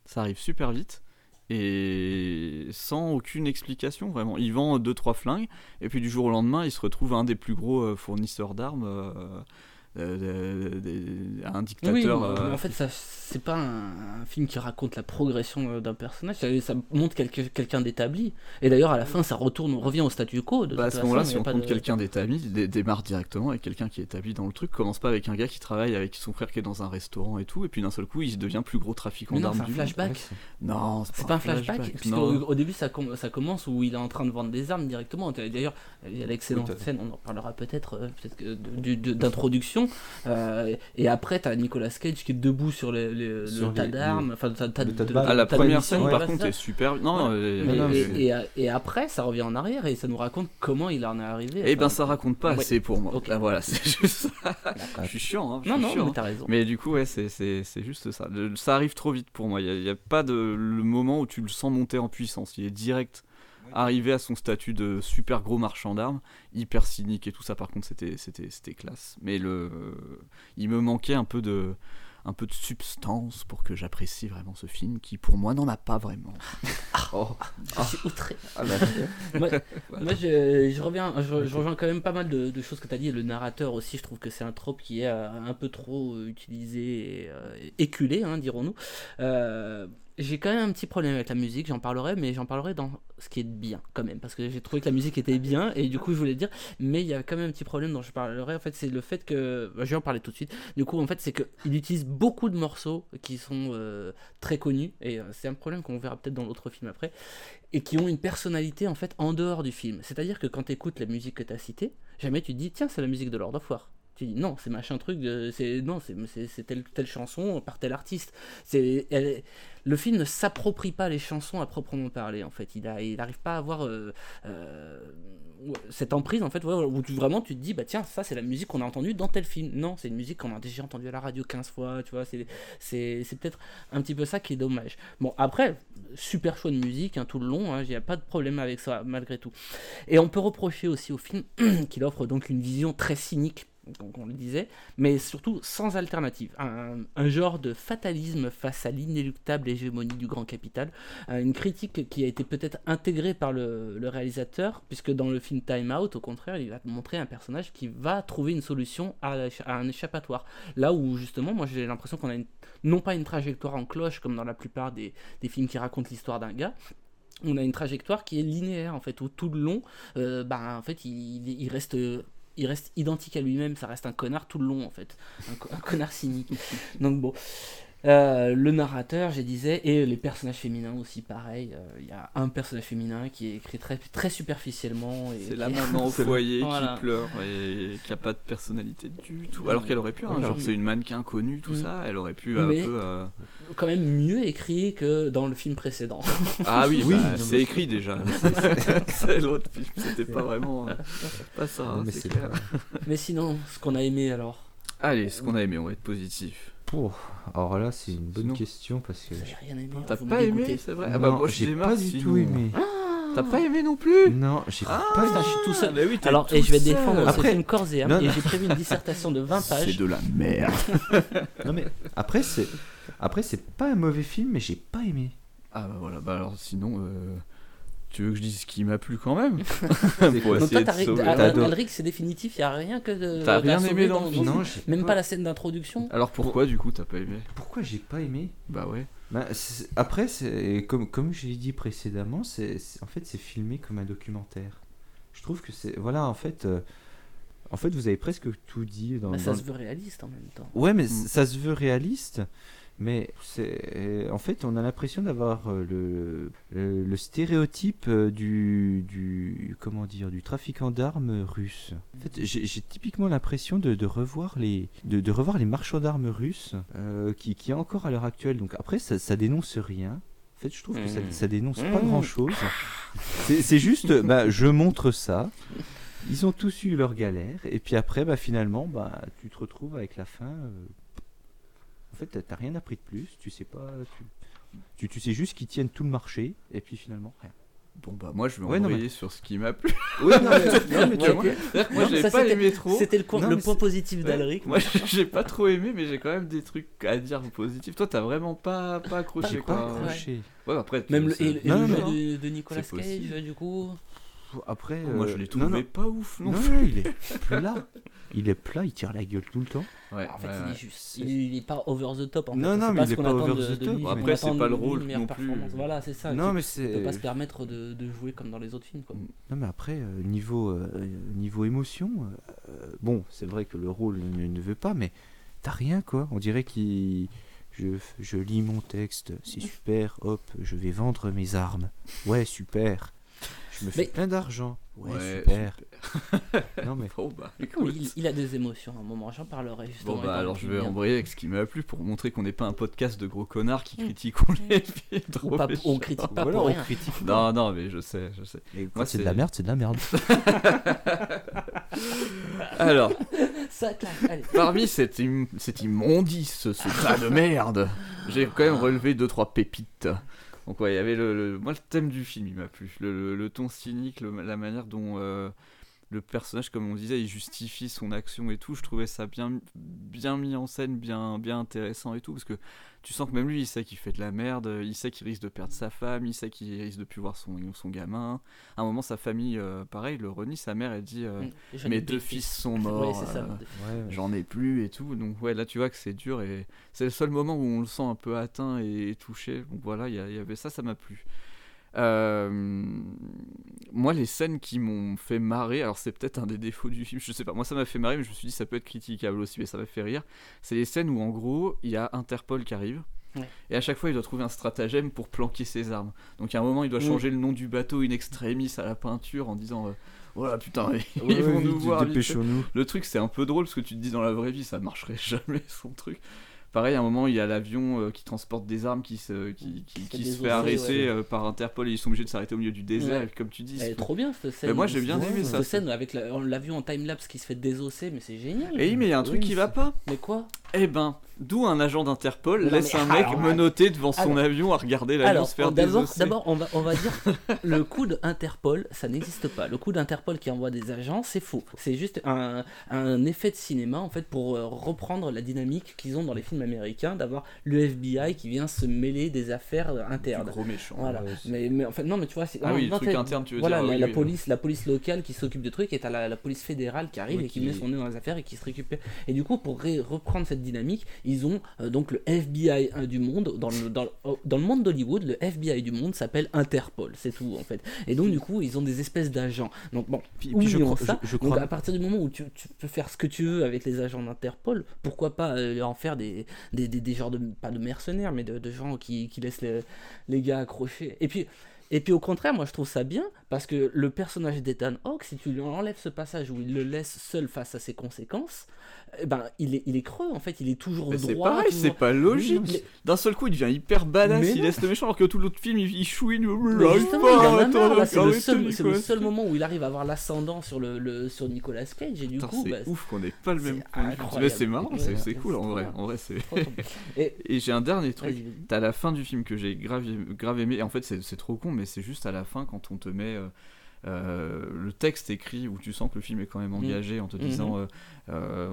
ça arrive super vite et sans aucune explication vraiment. Il vend deux trois flingues et puis du jour au lendemain il se retrouve un des plus gros euh, fournisseurs d'armes euh, un dictateur Oui, mais euh, en fait, ça, c'est pas un, un film qui raconte la progression euh, d'un personnage, ça, ça montre quelqu'un d'établi. Et d'ailleurs, à la fin, ça retourne, on revient au statu quo. De Bah, à ce moment-là, si a on compte de- quelqu'un d'établi, dé- démarre directement avec quelqu'un qui est établi dans le truc. Commence pas avec un gars qui travaille avec son frère qui est dans un restaurant et tout, et puis d'un seul coup, il devient plus gros trafiquant Mais non, d'armes. c'est un du flashback. monde. Non, C'est pas un flashback, puisque non. au, au début ça, com- ça commence où il est en train de vendre des armes directement. D'ailleurs, il y a l'excellente Oui, scène, on en parlera peut-être euh, peut-être que Euh, et après, t'as Nicolas Cage qui est debout sur le, le- le Sur tas d'armes, enfin, tas- tas le tas de. Ah, la tas première scène, par contre, est super. Non, Ouais. euh, Mais- non, et, mais- et- et après, ça revient en arrière et ça nous raconte comment il en est arrivé. Eh ben, Enfin, ça raconte pas ouais. assez pour moi. Là, voilà, c'est juste ça. Je suis chiant, hein. je Non, suis non, chiant, mais hein. t'as raison. Mais du coup, ouais, c'est- c'est c'est juste ça. Le- ça arrive trop vite pour moi. Il n'y a, pas de le moment où tu le sens monter en puissance. Il est direct arrivé à son statut de super gros marchand d'armes, hyper cynique et tout ça. Par contre, c'était c'était c'était classe. Mais le, il me manquait un peu de un peu de substance pour que j'apprécie vraiment ce film qui pour moi n'en a pas vraiment. Oh. Je suis outré. Ah bah, moi, voilà. moi, je, je reviens, je, je rejoins quand même pas mal de, de choses que tu as dit. Le narrateur aussi, je trouve que c'est un trope qui est euh, un peu trop euh, utilisé et euh, éculé, hein, dirons-nous. J'ai quand même un petit problème avec la musique, j'en parlerai, mais j'en parlerai dans ce qui est bien quand même, parce que j'ai trouvé que la musique était bien et du coup je voulais dire, mais il y a quand même un petit problème dont je parlerai. En fait, c'est le fait que, bah, je vais en parler tout de suite. Du coup, en fait, c'est qu'il utilise beaucoup de morceaux qui sont euh, très connus et euh, c'est un problème qu'on verra peut-être dans l'autre film après et qui ont une personnalité en fait en dehors du film. C'est-à-dire que quand tu écoutes la musique que tu as citée, jamais tu te dis tiens, c'est la musique de Lord of War. Tu dis non, c'est machin truc, c'est non, c'est telle, telle chanson par tel artiste. Le film ne s'approprie pas les chansons à proprement parler en fait. Il n'arrive pas à avoir euh, euh, cette emprise en fait où vraiment tu te dis bah tiens ça c'est la musique qu'on a entendue dans tel film. Non, c'est une musique qu'on a déjà entendue à la radio 15 fois. Tu vois, c'est peut-être un petit peu ça qui est dommage. Bon après super choix de musique hein, tout le long. Il hein, n'y a pas de problème avec ça malgré tout. Et on peut reprocher aussi au film qu'il offre donc une vision très cynique donc on le disait, mais surtout sans alternative. Un, genre de fatalisme face à l'inéluctable hégémonie du grand capital. Euh, une critique qui a été peut-être intégrée par le, réalisateur, puisque dans le film Time Out, au contraire, il va montrer un personnage qui va trouver une solution à, un échappatoire. Là où justement, moi j'ai l'impression qu'on a non pas une trajectoire en cloche comme dans la plupart des, films qui racontent l'histoire d'un gars, on a une trajectoire qui est linéaire en fait où tout le long euh, bah, en fait il, il reste il reste identique à lui-même, ça reste un connard tout le long en fait, un, connard cynique. Donc bon, euh, le narrateur, je disais, et les personnages féminins aussi, pareil. Euh, il y a un personnage féminin qui est écrit très, très superficiellement. C'est la maman au foyer qui pleure et qui a pas de personnalité du tout. Alors qu'elle aurait pu, hein, genre c'est une mannequin connue, tout mm. ça, elle aurait pu un peu. Euh, quand même mieux écrit que dans le film précédent. Ah oui, oui bah, c'est écrit déjà. c'est l'autre film, c'était pas vraiment. pas ça, hein, mais, mais sinon, ce qu'on a aimé alors? Allez, ce qu'on a aimé, on va être positif. Alors là, c'est une bonne question parce que. J'ai rien aimé. T'as pas aimé, c'est vrai Ah bah moi j'ai pas du tout aimé. Ah T'as pas aimé non plus Non, j'ai ah, pas aimé. Je suis tout seul. Bah oui, Alors, et je vais défendre après une corps et et j'ai prévu une dissertation de 20 pages. C'est de la merde. non mais après c'est après c'est pas un mauvais film mais j'ai pas aimé. Ah bah voilà, bah alors sinon euh... Tu veux que je dise ce qui m'a plu quand même Pour essayer toi, c'est définitif, il n'y a rien que de. T'as rien aimé dans le film Même pas la scène d'introduction Alors pourquoi du coup t'as pas aimé Pourquoi j'ai pas aimé Bah ouais. Bah, après, comme, comme je l'ai dit précédemment, c'est en fait c'est filmé comme un documentaire. Je trouve que c'est. Voilà, en fait. Euh, en fait, vous avez presque tout dit. Dans, bah, ça se veut réaliste en même temps. Ouais, mais mm. ça se veut réaliste. Mais c'est en fait, on a l'impression d'avoir euh, le, le, stéréotype euh, du, du comment dire du trafiquant d'armes russe. En fait, j'ai typiquement l'impression de, de, revoir les de, de revoir les marchands d'armes russes euh, qui qui encore à l'heure actuelle. Donc après, ça, ça dénonce rien. En fait, je trouve que ça, ça dénonce pas grand chose. C'est juste, bah, je montre ça. Ils ont tous eu leur galère, et puis après, bah, finalement, bah, tu te retrouves avec la fin fait, t'as rien appris de plus, tu sais pas. Tu, tu, sais juste qu'ils tiennent tout le marché, et puis finalement, rien. Bon bah moi je vais envoyer sur ce qui m'a plu. Oui non mais, moi j'ai pas aimé trop. C'était le, le point positif d'Alric. Moi j'ai pas trop aimé mais j'ai quand même des trucs à dire positifs. Toi t'as vraiment pas pas accroché quoi. Pas accroché. Ouais après. Même le, et, le jeu de, de, Nicolas Cage du coup. Après. moi je l'ai euh, trouvé pas ouf non. Non il est plat. Il est plat, il tire la gueule tout le temps. Ouais, en fait, il est juste. Il, est pas over the top. En non, fait. non, mais il est pas over the top. Après, c'est pas le rôle non plus. Voilà, c'est ça. Non, mais c'est. peut pas se permettre de, de, jouer comme dans les autres films. Quoi. Non, mais après, euh, niveau, euh, niveau émotion, euh, bon, c'est vrai que le rôle ne, ne veut pas, mais t'as rien, quoi. On dirait qu'il. Je, je, lis mon texte, c'est super, hop, je vais vendre mes armes. Ouais, super. Je me fais plein d'argent. Ouais, super. non mais bah, il, a des émotions à un moment, j'en parlerai justement. Bon bah alors je vais embrayer avec ce qui m'a plu pour montrer qu'on n'est pas un podcast de gros connards qui mm. critiquent les films. On, pas, on critique pas pour rien. Critique non non mais je sais, je sais. Moi c'est de la merde, c'est de la merde. alors, Ça, allez. parmi cette, cette immondice, ce tas de merde, j'ai quand même relevé 2-3 pépites. Donc ouais, il y avait le, moi le thème du film, il m'a plu, le, ton cynique, la manière dont euh, le personnage, comme on disait, il justifie son action et tout. Je trouvais ça bien, bien mis en scène, bien, bien intéressant et tout, parce que tu sens que même lui, il sait qu'il fait de la merde, il sait qu'il risque de perdre sa femme, il sait qu'il risque de plus voir son, son gamin. À un moment, sa famille, euh, pareil, le renie, sa mère, elle dit euh, mm. Mes deux fils sont morts, euh, j'en ai plus et tout. Donc, ouais, là, tu vois que c'est dur et c'est le seul moment où on le sent un peu atteint et, touché. Donc, voilà, il y, y, avait ça, ça m'a plu. Moi, les scènes qui m'ont fait marrer, alors c'est peut-être un des défauts du film, je sais pas, moi ça m'a fait marrer, mais je me suis dit ça peut être critiquable aussi, mais ça m'a fait rire. C'est les scènes où en gros il y a Interpol qui arrive Ouais. Et à chaque fois, il doit trouver un stratagème pour planquer ses armes. Donc à un moment, il doit Mm. changer le nom du bateau in extremis à la peinture en disant. euh, Voilà, putain, ils Ouais, vont ouais, nous vite, voir. vite dépêchons-nous. Le truc, c'est un peu drôle parce que tu te dis dans la vraie vie, ça marcherait jamais son truc. Pareil, à un moment, il y a l'avion euh, qui transporte des armes qui se, qui, qui- se fait arrêter ouais. euh, par Interpol et ils sont obligés de s'arrêter au milieu du désert. Ouais. Et puis, comme tu dis, c'est- trop bien cette scène. Mais moi, j'ai bien aimé ça. Cette scène avec la- l'avion en timelapse qui se fait désosser, mais c'est génial. Et oui, mais il y a un truc qui va pas. Mais quoi? Eh ben, d'où un agent d'Interpol Non, laisse un mec alors, menotté devant son alors- avion à regarder l'avion Alors, se faire d'abord, d'abord, on va, on va dire le coup d'Interpol, ça n'existe pas. Le coup d'Interpol qui envoie des agents, c'est faux. C'est juste un, un effet de cinéma en fait pour euh, reprendre la dynamique qu'ils ont dans les films américains, d'avoir le FBI qui vient se mêler des affaires internes. gros méchant. Voilà. Ouais, mais, mais en fait, non, mais tu vois, c'est Ah non, oui, non, truc interne, tu veux voilà, dire, la, oui, la police, la police locale qui s'occupe de trucs et t'as la, la police fédérale qui arrive Oui, et qui qui- met son nez dans les affaires et qui se récupère. Et du coup, pour reprendre cette dynamique, ils ont euh, donc le FBI euh, du monde dans le dans, le- oh, dans le monde d'Hollywood, le FBI du monde s'appelle Interpol, c'est tout en fait. Et donc du coup, ils ont des espèces d'agents. Donc bon, Puis- puis je ça je- je Donc à partir du moment où tu, tu peux faire ce que tu veux avec les agents d'Interpol, pourquoi pas euh, en faire des, des, des, des genres de pas de mercenaires, mais de, de gens qui, qui laissent les, les gars accrochés. Et puis et puis au contraire, moi je trouve ça bien parce que le personnage d'Ethan Hawke, si tu lui enlèves ce passage où il le laisse seul face à ses conséquences, ben il est, il est creux en fait, il est toujours Mais droit. c'est pareil, toujours- c'est pas logique. Mais- D'un seul coup, il devient hyper badass, il laisse le méchant, alors que tout l'autre film, il, il chouine. C'est le seul, c'est le seul moment où il arrive à avoir l'ascendant sur, le, le- sur Nicolas Cage et du coup c'est bah, ouf qu'on ait pas le même point c'est marrant, c'est cool en vrai. En vrai. Et- j'ai un dernier truc. T'as la fin du film que j'ai grave, aimé. Et en fait, c'est c'est trop con, mais c'est juste à la fin quand on te met. Euh, le texte écrit où tu sens que le film est quand même engagé en te Mhm. disant euh, euh,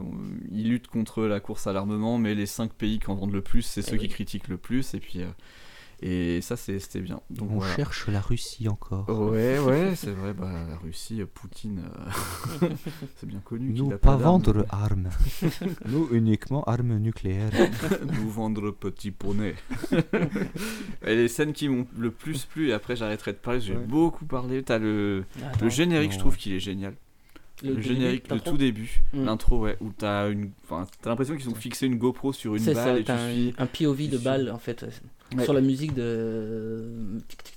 il lutte contre la course à l'armement mais les 5 pays qui en vendent le plus c'est ceux Eh qui critiquent le plus. Et puis et ça c'était bien donc On voilà. cherche la Russie encore. ouais ouais c'est vrai bah, la Russie euh, Poutine euh, c'est bien connu Nous a pas vendre armes. Nous uniquement armes nucléaires. nous vendre petit poney. et les scènes qui m'ont le plus plu, et après j'arrêterai de parler, j'ai Ouais. beaucoup parlé. T'as le, Attends. le générique, je trouve qu'il est génial. Le, générique, le tout début, Mm. l'intro, ouais, où t'as une, enfin, t'as l'impression qu'ils ont fixé une GoPro sur une balle ça, et tu un, suis. un POV de balle en fait. Ouais. Sur la musique de.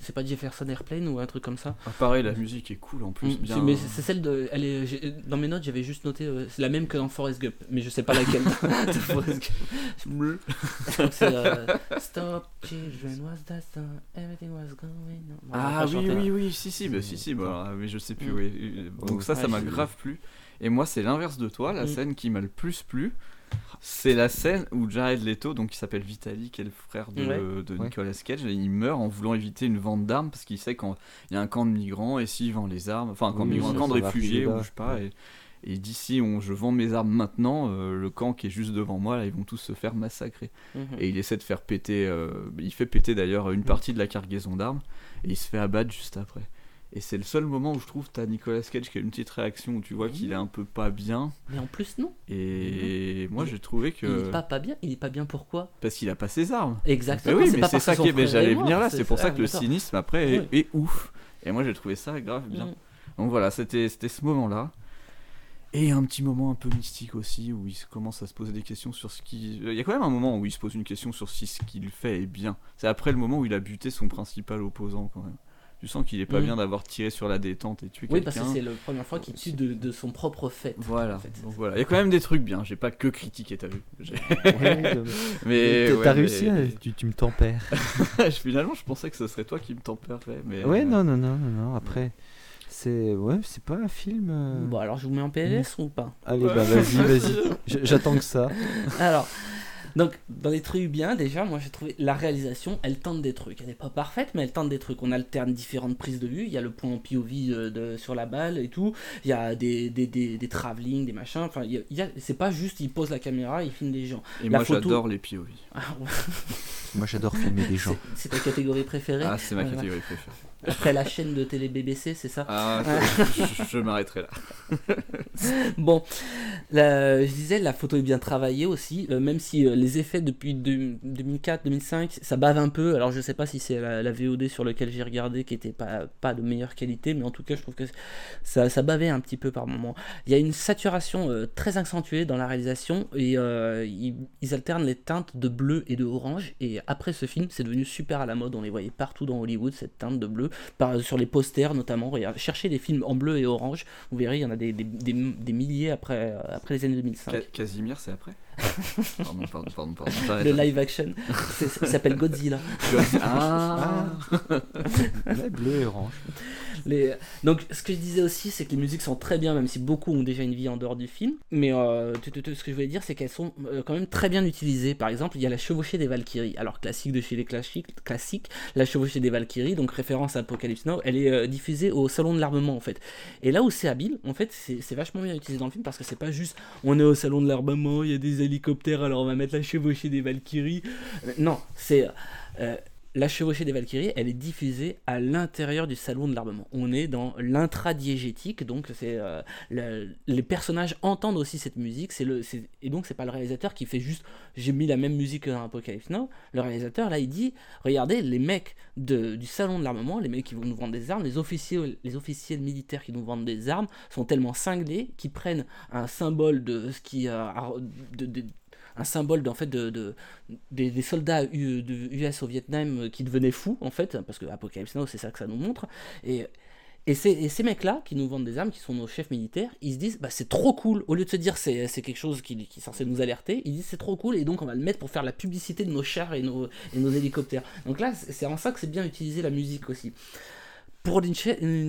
C'est pas Jefferson Airplane ou un truc comme ça Ah, pareil, la musique est cool en plus. Mm, bien... c'est- Mais c'est celle de. Elle est, dans mes notes, j'avais juste noté. euh, c'est la même que dans Forrest Gump, mais je sais pas laquelle. de Forrest Gump. C'est. euh, Stop, children, was that song? Everything was going on. Bon, Ah oui, chanter. oui, oui, si, si, bah, si, si, bah, mais je sais plus, Mm. oui. Euh, Donc ça, ça m'a grave plu. Et moi, c'est l'inverse de toi, la Mm. scène qui m'a le plus plu. C'est la scène où Jared Leto, donc qui s'appelle Vitali, qui est le frère de, Ouais. de Ouais. Nicolas Cage, il meurt en voulant éviter une vente d'armes parce qu'il sait qu'il y a un camp de migrants et s'il vend les armes, enfin un camp de Oui, migrants, un camp de réfugiés arriver ou là. je sais pas, Ouais. et, et d'ici on, je vends mes armes maintenant, euh, le camp qui est juste devant moi, là, ils vont tous se faire massacrer. Mhm. Et il essaie de faire péter, euh, il fait péter d'ailleurs une partie de la cargaison d'armes et il se fait abattre juste après. Et c'est le seul moment où je trouve t'as Nicolas Cage qui a une petite réaction où tu vois qu'il est un peu pas bien. Mais en plus, non. Et moi j'ai trouvé Il est que pas, pas bien. Il est pas bien pourquoi? Parce qu'il a pas ses armes. Exactement. Mais oui, c'est mais c'est ça que qui est. J'allais venir là. C'est pour ça que le cynisme après est, Oui. est ouf. Et moi j'ai trouvé ça grave bien. Mm. Donc voilà, c'était c'était ce moment-là. Et un petit moment un peu mystique aussi où il commence à se poser des questions sur ce qui. Il y a quand même un moment où il se pose une question sur si ce qu'il fait est bien. C'est après le moment où il a buté son principal opposant quand même. Tu sens qu'il est pas Mm. bien d'avoir tiré sur la détente et tué Oui, parce quelqu'un. que c'est la première fois qu'il tue de, de son propre fait. Voilà. en fait. Donc voilà, il y a quand même des trucs bien. J'ai pas que critiqué, t'as vu. Ouais, mais T'as ouais, t'as mais- réussi, hein, tu, tu me tempères. Finalement, je pensais que ce serait toi qui me tempérerais. Mais Ouais, euh, non, non, non, non, non. Après, c'est ouais, c'est pas un film. euh, Bon, alors je vous mets en PLS ou pas? Allez, bah vas-y, vas-y. J'attends que ça. Alors, donc, dans les trucs bien, déjà, moi j'ai trouvé la réalisation, elle tente des trucs. Elle n'est pas parfaite, mais elle tente des trucs. On alterne différentes prises de vue. Il y a le point en POV euh, de, sur la balle et tout. Il y a des, des, des, des travelling, des machins. Enfin, il y a- il y a- c'est pas juste il pose la caméra, il filme des gens. Et La moi, photo- j'adore les POV. Ah, ouais. Moi, j'adore filmer des gens. C'est- ta catégorie préférée Ah, c'est ma Voilà. catégorie préférée. Après la chaîne de télé BBC, c'est ça Ah, je, je m'arrêterai là. bon, la- je disais, la photo est bien travaillée aussi, euh, même si euh, les effets depuis 2004-2005, ça bave un peu. Alors je sais pas si c'est la, la VOD sur laquelle j'ai regardé qui était pas, pas de meilleure qualité, mais en tout cas, je trouve que ça, ça bavait un petit peu par moment. Il y a une saturation euh, très accentuée dans la réalisation et ils, ils alternent les teintes de bleu et de orange. Et après ce film, c'est devenu super à la mode. On les voyait partout dans Hollywood, cette teinte de bleu, sur les posters notamment. Cherchez des films en bleu et orange, vous verrez, il y en a des, des, des, milliers après, euh, après les années 2005. Ca- Casimir, c'est après? Pardon, pardon, pardon. pardon. Le live action, C'est- s'appelle Godzilla. Ah. Ouais, bleu et orange. Les... Donc, ce que je disais aussi, c'est que les musiques sont très bien, même si beaucoup ont déjà une vie en dehors du film. Mais euh, tu- tu- tu- ce que je voulais dire, c'est qu'elles sont euh, quand même très bien utilisées. Par exemple, il y a la chevauchée des Valkyries. Alors, classique de chez les classiques, classiques la chevauchée des Valkyries, donc référence à Apocalypse Now, elle est euh, diffusée au salon de l'armement en fait. Et là où c'est habile, en fait, c'est c'est vachement bien utilisé dans le film parce que c'est pas juste on est au salon de l'armement, il y a des hélicoptères, alors on va mettre la chevauchée des Valkyries. Euh, non, c'est. euh, la chevauchée des Valkyries, elle est diffusée à l'intérieur du salon de l'armement. On est dans l'intradiégétique, donc c'est euh, le- les personnages entendent aussi cette musique. Et donc c'est pas le réalisateur qui fait juste j'ai mis la même musique que dans Apocalypse Now. Le réalisateur là il dit regardez les mecs du salon de l'armement, les mecs qui vont nous vendre des armes, les officiers, militaires qui nous vendent des armes sont tellement cinglés qu'ils prennent un symbole de ce qui euh, un symbole en fait de, de- des, soldats US au Vietnam euh, qui devenaient fous en fait parce que Apocalypse Now c'est ça que ça nous montre et et, et ces mecs-là qui nous vendent des armes, qui sont nos chefs militaires, ils se disent bah, c'est trop cool. Au lieu de se dire c'est, quelque chose qui, qui est censé nous alerter, ils disent c'est trop cool et donc on va le mettre pour faire la publicité de nos chars et nos, et nos hélicoptères. Donc là, c'est en ça que c'est bien utiliser la musique aussi. Pour une,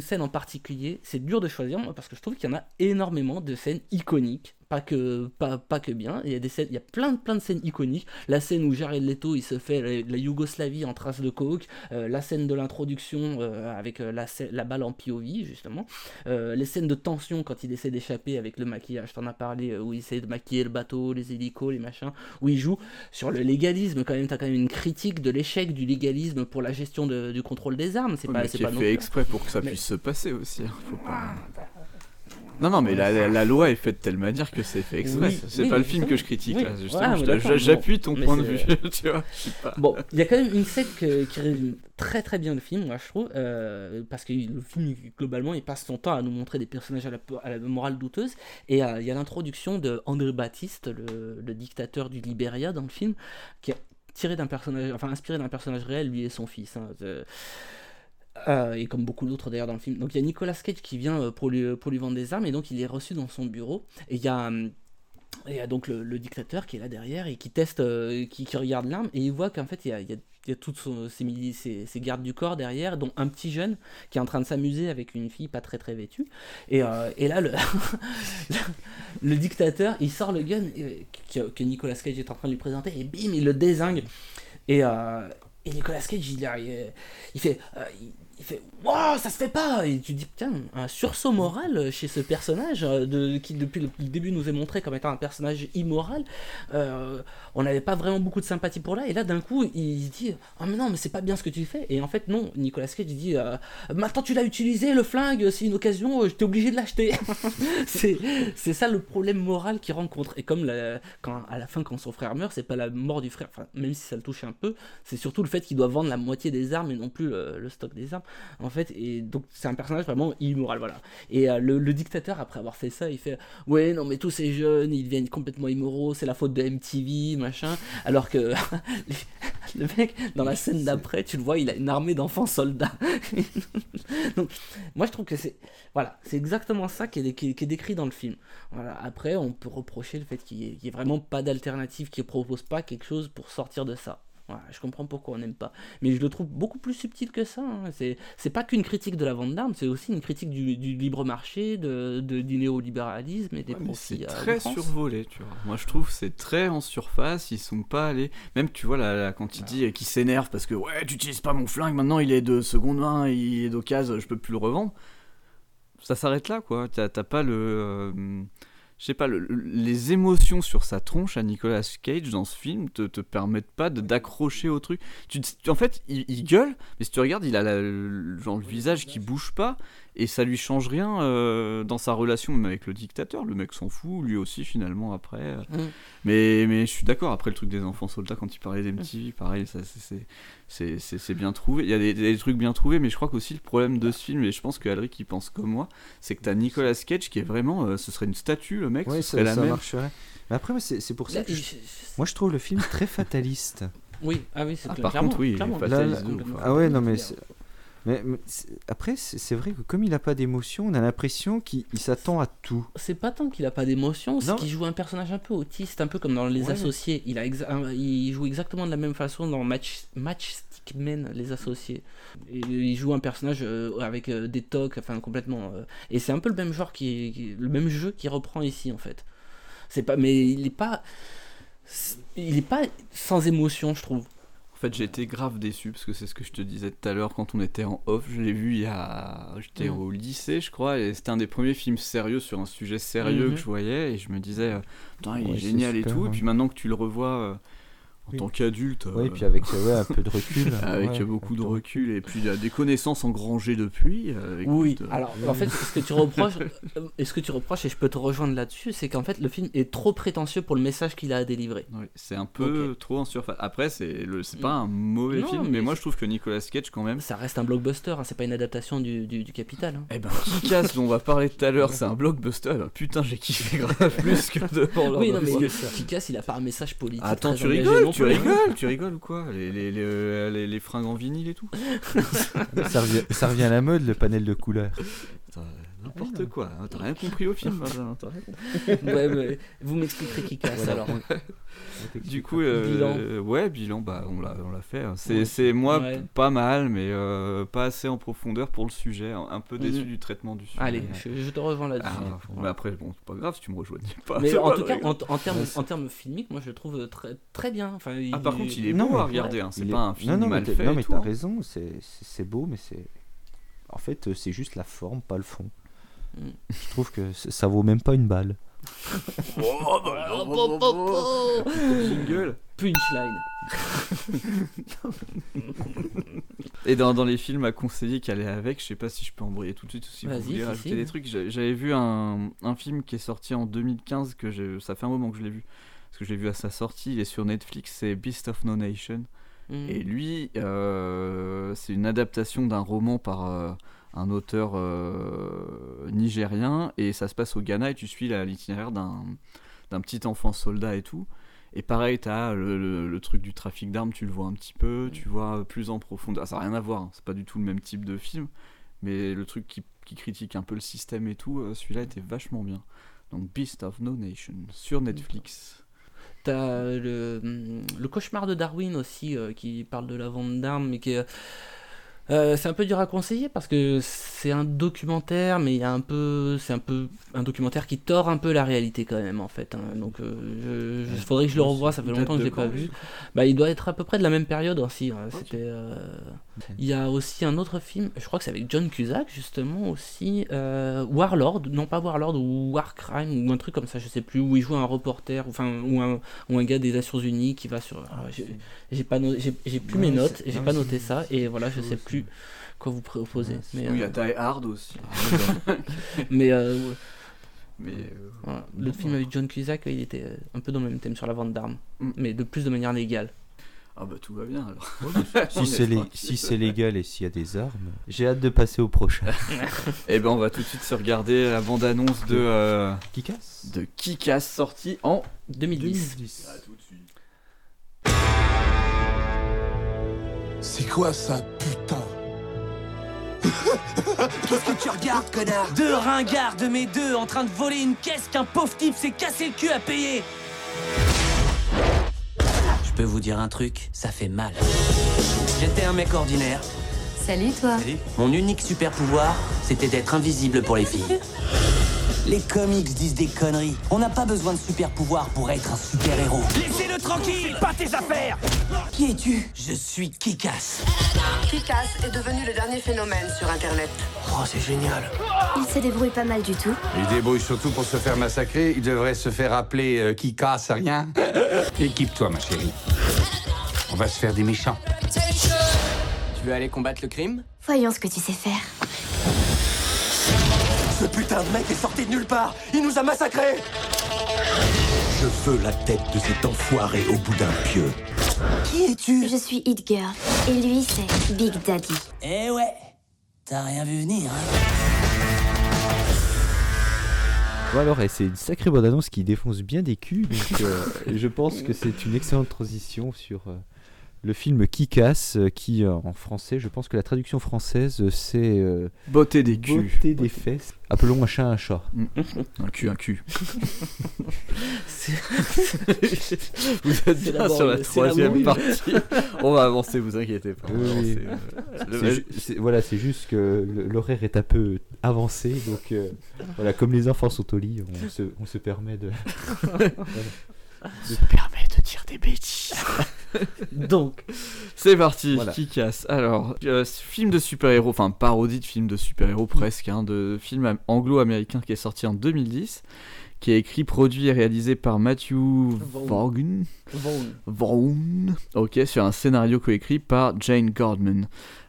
scène en particulier, c'est dur de choisir parce que je trouve qu'il y en a énormément de scènes iconiques, pas que, pas, pas que bien. Il y a des scènes, il y a plein, de- plein de scènes iconiques. La scène où Jared Leto il se fait la, la Yougoslavie en trace de coke, euh, la scène de l'introduction euh, avec euh, la, la balle en POV justement, les scènes de tension quand il essaie d'échapper avec le maquillage, t'en as parlé, où il essaie de maquiller le bateau, les hélicos, les machins, où il joue sur le légalisme quand même. T'as quand même une critique de l'échec du légalisme pour la gestion de- du contrôle des armes. C'est Ouais, pas, c'est pas non fait exprès pour que ça Mais- puisse se passer aussi. hein, Faut pas... Non, non, mais la, la- la loi est faite de telle manière que c'est fait exprès. Oui, c'est oui, pas le film que je critique Oui. là. Ouais, Justement, j'appuie ton point de vue. tu vois, je sais pas. Bon, il y a quand même une scène que- qui résume très très bien le film, moi je trouve, euh, parce que le film globalement il passe son temps à nous montrer des personnages à la, à la morale douteuse, et euh, il y a l'introduction de André Baptiste, le, le dictateur du Libéria dans le film, qui est tiré d'un personnage, enfin inspiré d'un personnage réel, lui et son fils. hein, euh, euh, et comme beaucoup d'autres d'ailleurs dans le film. Donc il y a Nicolas Cage qui vient euh, pour lui, pour lui vendre des armes et donc il est reçu dans son bureau et il y a, donc le, dictateur qui est là derrière et qui teste, euh, qui, regarde l'arme et il voit qu'en fait il y a, il tous ses, gardes du corps derrière, dont un petit jeune qui est en train de s'amuser avec une fille pas très très vêtue. Et, euh, et là le, le dictateur il sort le gun euh, que, Nicolas Cage est en train de lui présenter et bim il le désingue. Et, euh, et Nicolas Cage il, il, fait. euh, il fait Waouh, ça se fait pas Et tu dis, putain, un sursaut moral chez ce personnage, euh, de, qui depuis le début nous est montré comme étant un personnage immoral. Euh, on n'avait pas vraiment beaucoup de sympathie pour là, et là d'un coup il dit Ah, mais non, mais c'est pas bien ce que tu fais. Et en fait, non, Nicolas Cage dit euh, Maintenant tu l'as utilisé, le flingue, c'est une occasion, euh, j'étais obligé de l'acheter. c'est ça le problème moral qu'il rencontre. Et comme quand, à la fin, quand son frère meurt, c'est pas la mort du frère, enfin, même si ça le touche un peu, c'est surtout le fait qu'il doit vendre la moitié des armes et non plus le stock des armes. En fait, et donc c'est un personnage vraiment immoral, voilà. Et euh, le, dictateur, après avoir fait ça, il fait Ouais, non, mais tous ces jeunes, ils deviennent complètement immoraux, c'est la faute de MTV, machin. Alors que le mec, dans la scène d'après, tu le vois, il a une armée d'enfants soldats. donc, moi, je trouve que c'est. Voilà, c'est exactement ça qui est, décrit dans le film. Voilà. Après, on peut reprocher le fait qu'il n'y ait, ait vraiment pas d'alternative, qu'il ne propose pas quelque chose pour sortir de ça. Voilà, je comprends pourquoi on n'aime pas. Mais je le trouve beaucoup plus subtil que ça. hein. C'est, c'est pas qu'une critique de la vente d'armes, c'est aussi une critique du, du libre marché, de, de- du néolibéralisme et des Ouais, profits. c'est à très survolé, tu vois. Moi, je trouve que c'est très en surface. Ils sont pas allés. Même, tu vois, là, là, quand il dit qu'il s'énerve parce que ouais, tu utilises pas mon flingue. Maintenant, il est de seconde main, il est d'occasion, je peux plus le revendre. Ça s'arrête là, quoi. T'as t'as pas le. euh, je sais pas, le- le- les émotions sur sa tronche à Nicolas Cage dans ce film te, te permettent pas d'accrocher au truc. Tu, en fait, il, gueule, mais si tu regardes, il a le, genre, le visage qui bouge pas et ça lui change rien euh, dans sa relation même avec le dictateur. Le mec s'en fout, lui aussi finalement après. euh. Mm. Mais, mais je suis d'accord, après le truc des enfants soldats, quand il parlait d'MTV, pareil, ça, c'est- bien trouvé. Il y a des, des trucs bien trouvés, mais je crois qu'aussi le problème de ce film, et je pense que Alric il pense comme moi, c'est que t'as Nicolas Cage qui est vraiment, euh, ce serait une statue, le mec, Ouais, ça, la ça même. marcherait. Mais après, moi, c'est pour ça Là, que je- moi je trouve le film très fataliste. Oui, ah oui, c'est Ah, clair- par clairement, contre, oui, fataliste Là, ouf. ah ouais, non mais, mais, après c'est vrai que comme il n'a pas d'émotion, on a l'impression qu'il il s'attend à tout. C'est pas tant qu'il a pas d'émotion, c'est qu'il joue un personnage un peu autiste, un peu comme dans Les Ouais. Associés. Il, a un- il joue exactement de la même façon dans Match, Matchstick Men, Les Associés. Et il joue un personnage euh, avec euh, des tocs, enfin complètement. euh, et c'est un peu le même genre, qui, qui- le même jeu qui reprend ici en fait. C'est pas, mais il est pas, il est pas sans émotion, je trouve. En fait, j'ai été grave déçu parce que c'est ce que je te disais tout à l'heure quand on était en off. Je l'ai vu il y a. J'étais Mm. au lycée, je crois, et c'était un des premiers films sérieux sur un sujet sérieux Mhm. que je voyais. Et je me disais, euh, putain, il Ouais, est génial et super, tout. Et puis maintenant que tu le revois euh, en Oui. tant qu'adulte. Oui, euh, puis avec euh, ouais, un peu de recul. avec ouais, beaucoup de recul et puis il y a des connaissances engrangées depuis. euh, Oui, euh, alors en fait, ce que tu reproches, euh, et ce que tu reproches, et je peux te rejoindre là-dessus, c'est qu'en fait, le film est trop prétentieux pour le message qu'il a à délivrer. c'est un peu trop en surface. Après, c'est le, c'est pas un mauvais Non, film, mais, mais moi je trouve que Nicolas Cage quand même. Ça reste un blockbuster, hein, c'est pas une adaptation du, du, du Capital. hein. Eh ben, Kick-Ass, dont on va parler tout à l'heure, c'est un blockbuster. Eh ben, putain, j'ai kiffé grave plus que devant Oui, non, mais. Kikas, il a pas un message politique. Attends, très tu rigoles, non tu rigoles, tu rigoles ou quoi les, les, les, les, les fringues en vinyle et tout ça, revient, ça revient à la mode, le panel de couleurs. N'importe quoi, hein, t'as rien compris au film, Benjamin, t'as rien compris. Ouais, ouais, vous m'expliquerez Kikas Voilà. alors. Du coup, euh, Bilan. ouais, bilan, bah on l'a, on l'a fait. hein. C'est, c'est moi Ouais. p- pas mal, mais euh, pas assez en profondeur pour le sujet. Un un peu déçu Mhm. du traitement du sujet. Allez, je, je te rejoins là-dessus. Ah, mais après, bon, c'est pas grave si tu me rejoignais pas. mais c'est en pas tout cas, vrai. en, en termes, en termes filmiques, moi je le trouve très, très bien. Enfin, Ah, par contre, il est Non, beau à mais- regarder, hein, c'est Il pas est- un film non, non, mal mais t'as- fait. Non, et mais tout, t'as hein. raison, c'est c'est- c'est beau, mais c'est. En fait, euh, c'est juste la forme, pas le fond. Je trouve que ça vaut même pas une balle. Jingle. Punchline. Et dans, dans les films à conseiller qui allaient avec, je sais pas si je peux embrouiller tout de suite ou si vous Vas-y, voulez si, rajouter si. des trucs. J'a- J'avais vu un, un film qui est sorti en 2015, que j'ai- ça fait un moment que je l'ai vu, parce que je l'ai vu à sa sortie, il est sur Netflix, c'est Beast of No Nation. Mm. Et lui, euh, c'est une adaptation d'un roman par euh, un auteur euh, nigérien, et ça se passe au Ghana, et tu suis l'itinéraire d'un petit enfant soldat et tout. Et pareil, tu as le, le- le truc du trafic d'armes, tu le vois un petit peu, tu vois plus en profondeur. Ça n'a rien à voir, hein, c'est pas du tout le même type de film, mais le truc qui, qui critique un peu le système et tout, euh, celui-là était vachement bien. Donc Beast of No Nation sur Netflix. T'as le, le cauchemar de Darwin aussi euh, qui parle de la vente d'armes, mais qui est. euh, c'est un peu dur à conseiller parce que c'est un documentaire, mais il y a un peu, c'est un peu un documentaire qui tord un peu la réalité quand même en fait. hein. Donc, euh, je, je- faudrait que je le revoie. Ça fait longtemps que je l'ai pas vu. Bah, il doit être à peu près de la même période aussi. hein. C'était. euh, Il y a aussi un autre film. Je crois que c'est avec John Cusack justement aussi. euh, Warlord, non pas Warlord ou Warcrime ou un truc comme ça, je sais plus. Où il joue un reporter, ou, enfin ou un ou un gars des Nations Unies qui va sur. ah, j'ai- j'ai pas no- j'ai j'ai plus Ouais, mes notes, j'ai pas noté ça et voilà, je sais aussi. plus quoi vous proposer. Ouais, mais Oui, il y a euh, Die Hard aussi. mais euh, ouais. mais euh, Voilà. le film avec John Cusack, il était un peu dans le même thème sur la vente d'armes, Mm. mais de plus de manière légale. Ah bah tout va bien alors. Si c'est lé- si c'est légal et s'il y a des armes, j'ai hâte de passer au prochain. Et ben on va tout de suite se regarder la bande-annonce de euh, Qui casse de Kick-Ass sorti en 2010. C'est quoi ça, putain? Qu'est-ce que tu regardes, connard? Deux ringards de mes deux en train de voler une caisse qu'un pauvre type s'est cassé le cul à payer. Je peux vous dire un truc, ça fait mal. J'étais un mec ordinaire. Salut toi. Mon unique super pouvoir, c'était d'être invisible pour les filles. Les comics disent des conneries. On n'a pas besoin de super pouvoirs pour être un super-héros. Laissez-le tranquille Pas tes affaires Qui es-tu? Je suis Kikas. Kikas est devenu le dernier phénomène sur Internet. Oh, c'est génial. Il se débrouille pas mal du tout. Il débrouille surtout pour se faire massacrer. Il devrait se faire appeler euh, casse rien. Équipe-toi, ma chérie. On va se faire des méchants. Tu veux aller combattre le crime? Voyons ce que tu sais faire. Putain de mec est sorti de nulle part. Il nous a massacrés. Je veux la tête de cet enfoiré au bout d'un pieu. Qui es-tu? Je suis Hit Girl. Et lui, c'est Big Daddy. Eh ouais. T'as rien vu venir, hein Bon alors, et c'est une sacrée bonne annonce qui défonce bien des culs, donc euh, je pense que c'est une excellente transition sur euh, le film qui casse, euh, qui euh, en français, je pense que la traduction française euh, c'est euh, Beauté des culs. beauté des fesses. Appelons un chat un chat. Un cul, un cul. Vous êtes bien sur la troisième partie. On va avancer, vous inquiétez pas. Oui, oui. avancer, euh, le- voilà, c'est juste que l'horaire est un peu avancé, donc euh, voilà, comme les enfants sont au lit, on se, on se permet de. Voilà. se permet de dire des bêtises. Donc, c'est parti, Voilà. qui casse. Alors, euh, film de super-héros, enfin parodie de film de super-héros presque, hein, de film am- anglo-américain qui est sorti en 2010, qui est écrit, produit et réalisé par Matthew Vaughn. Vaughn. Vaughn. Ok, sur un scénario coécrit par Jane Gordman,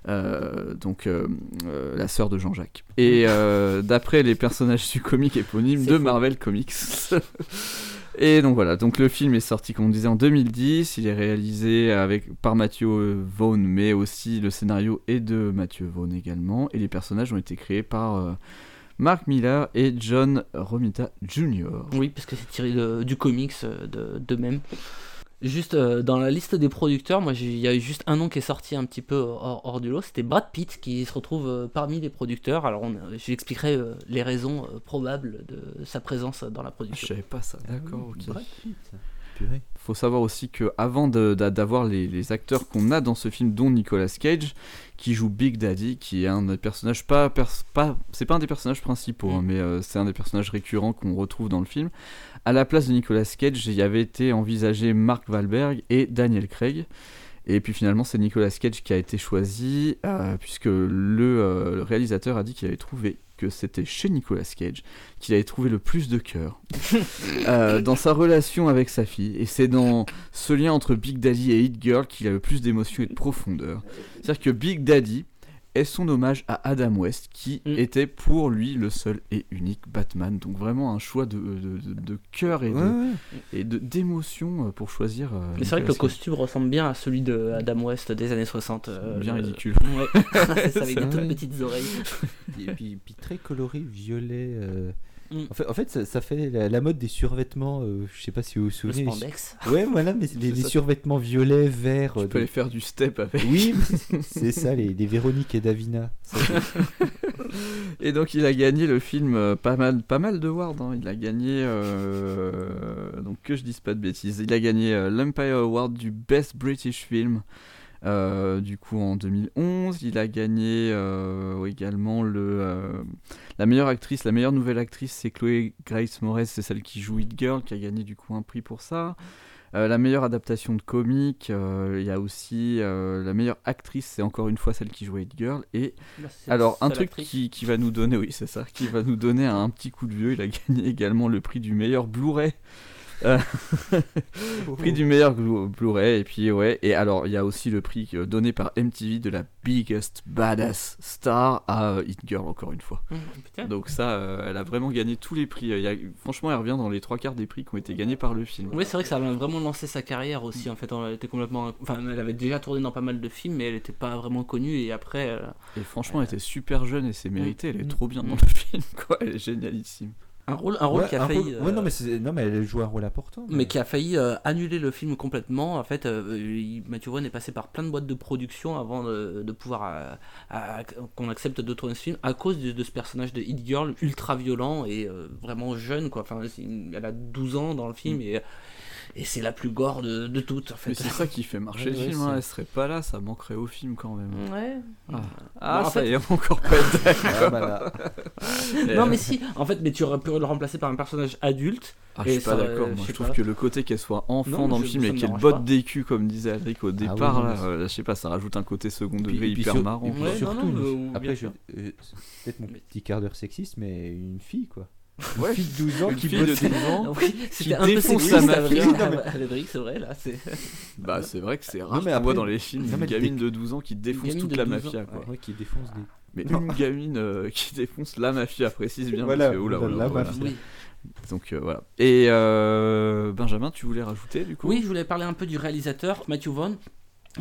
euh, donc euh, euh, la sœur de Jean-Jacques. Et euh, d'après les personnages du comic éponyme de. Marvel Comics. Et donc voilà, donc le film est sorti comme on disait en 2010, il est réalisé avec, par Matthew Vaughn, mais aussi le scénario est de Matthew Vaughn également, et les personnages ont été créés par euh, Mark Miller et John Romita Jr. Oui, parce que c'est tiré du comics euh, de, de même. Juste euh, dans la liste des producteurs, moi j'ai- il y a eu juste un nom qui est sorti un petit peu hors, hors du lot, c'était Brad Pitt qui se retrouve euh, parmi les producteurs. Alors on, j'expliquerai euh, les raisons euh, probables de sa présence dans la Ah, Je production. savais pas ça, d'accord, ok. Brad Pitt. Purée. Faut savoir aussi que avant de- d'avoir les, les acteurs qu'on a dans ce film, dont Nicolas Cage, qui joue Big Daddy, qui est un des personnages pas, pers- pas c'est pas un des personnages principaux, hein, mais euh, c'est un des personnages récurrents qu'on retrouve dans le film. À la place de Nicolas Cage, il y avait été envisagé Mark Wahlberg et Daniel Craig. Et puis finalement, c'est Nicolas Cage qui a été choisi, euh, puisque le, euh, le réalisateur a dit qu'il avait trouvé que c'était chez Nicolas Cage qu'il avait trouvé le plus de cœur euh, dans sa relation avec sa fille. Et c'est dans ce lien entre Big Daddy et Hit Girl qu'il a le plus d'émotion et de profondeur. C'est-à-dire que Big Daddy est son hommage à Adam West, qui Mm. était pour lui le seul et unique Batman. Donc vraiment un choix de, de, de- de cœur et de- Ouais, ouais. et de- d'émotion euh, pour choisir. euh, Mais c'est vrai que le costume ressemble bien à celui de Adam West des années 60. euh, Bien le- ridicule. Ouais, c'est ça, avec C'est des toutes petites oreilles. Et puis, puis très coloré, violet. euh. Mm. En fait, en fait ça, ça fait la, la mode des survêtements. euh, je sais pas si vous vous Le souvenez. les- spandex. Ouais, voilà, mais les, survêtements violets, verts. Tu euh, peux faire du step avec. Oui, c'est ça, les, les Véronique et Davina. Ça, Et donc il a gagné le film euh, pas mal, pas mal de awards. hein. Il a gagné, euh, donc que je dise pas de bêtises, il a gagné euh, l'Empire Award du Best British Film. Euh, du coup en 2011, il a gagné euh, également le, euh, la meilleure actrice, la meilleure nouvelle actrice, c'est Chloé Grace Moretz, c'est celle qui joue It Girl, qui a gagné du coup un prix pour ça. La meilleure adaptation de comique, il y a aussi la meilleure actrice, c'est encore une fois celle qui jouait It Girl. Et Bah, alors un truc qui, qui va nous donner, oui c'est ça, qui va nous donner un petit coup de vieux. Il a gagné également le prix du meilleur Blu-ray. Euh, prix du meilleur Blu- Blu-ray et puis ouais et alors il y a aussi le prix euh, donné par MTV de la biggest badass star à euh, It Girl encore une fois Mmh, donc ça euh, elle a vraiment gagné tous les prix Il y a- franchement elle revient dans les trois quarts des prix qui ont été gagnés par le film Oui, c'est vrai que ça a vraiment lancé sa carrière aussi. En fait, elle était complètement. Enfin, elle avait déjà tourné dans pas mal de films, mais elle n'était pas vraiment connue. Et après, et franchement elle était super jeune et c'est mérité elle est Mm. trop bien dans Mm. le film quoi elle est génialissime un rôle, un rôle Ouais, qui a failli. rôle- euh, ouais, non, mais, non, mais elle joue un rôle important. mais qui a failli euh, annuler le film complètement. En fait, euh, il- Matthew Vaughn est passé par plein de boîtes de production avant de, de pouvoir euh, qu'on accepte de tourner ce film à cause de, de ce personnage de Hit Girl ultra violent et euh, vraiment jeune. Quoi. Enfin, elle a 12 ans dans le film Mm. et, et c'est la plus gore de, de toutes. En fait. mais c'est ça qui fait marcher Ouais, le film hein. elle serait pas là ça manquerait au film quand même Ouais. ah, Bah, Ah, en ça fait- y est encore pas Ah, bah là. non, mais si, en fait, mais tu aurais pu le remplacer par un personnage adulte. Ah, je suis pas d'accord. Moi, je trouve que le côté qu'elle soit enfant dans le film et qu'elle botte des culs, comme disait Alric au départ, là, euh, je sais pas, ça rajoute un côté second degré hyper marrant. Surtout, après, je, euh, c'est peut-être mon petit quart d'heure sexiste, mais une fille, quoi. Ouais, une fille de 12 ans une qui fille de bossait- 12 ans Oui, qui c'était un peu défonce sexiste, la à mafia. Véric, à Véric, c'est vrai, là. c'est- Bah, c'est vrai que c'est Non, rare mais voit dans les films non, une gamine des- de 12 ans qui défonce toute de la 12 ans, mafia, quoi. Ouais, qui défonce des. Mais une gamine euh, qui défonce la mafia, précise bien. Voilà, parce que, oula, la oula, voilà. mafia. Oui. Donc euh, voilà. Et euh, Benjamin, tu voulais rajouter du coup? Oui, je voulais parler un peu du réalisateur Matthew Vaughn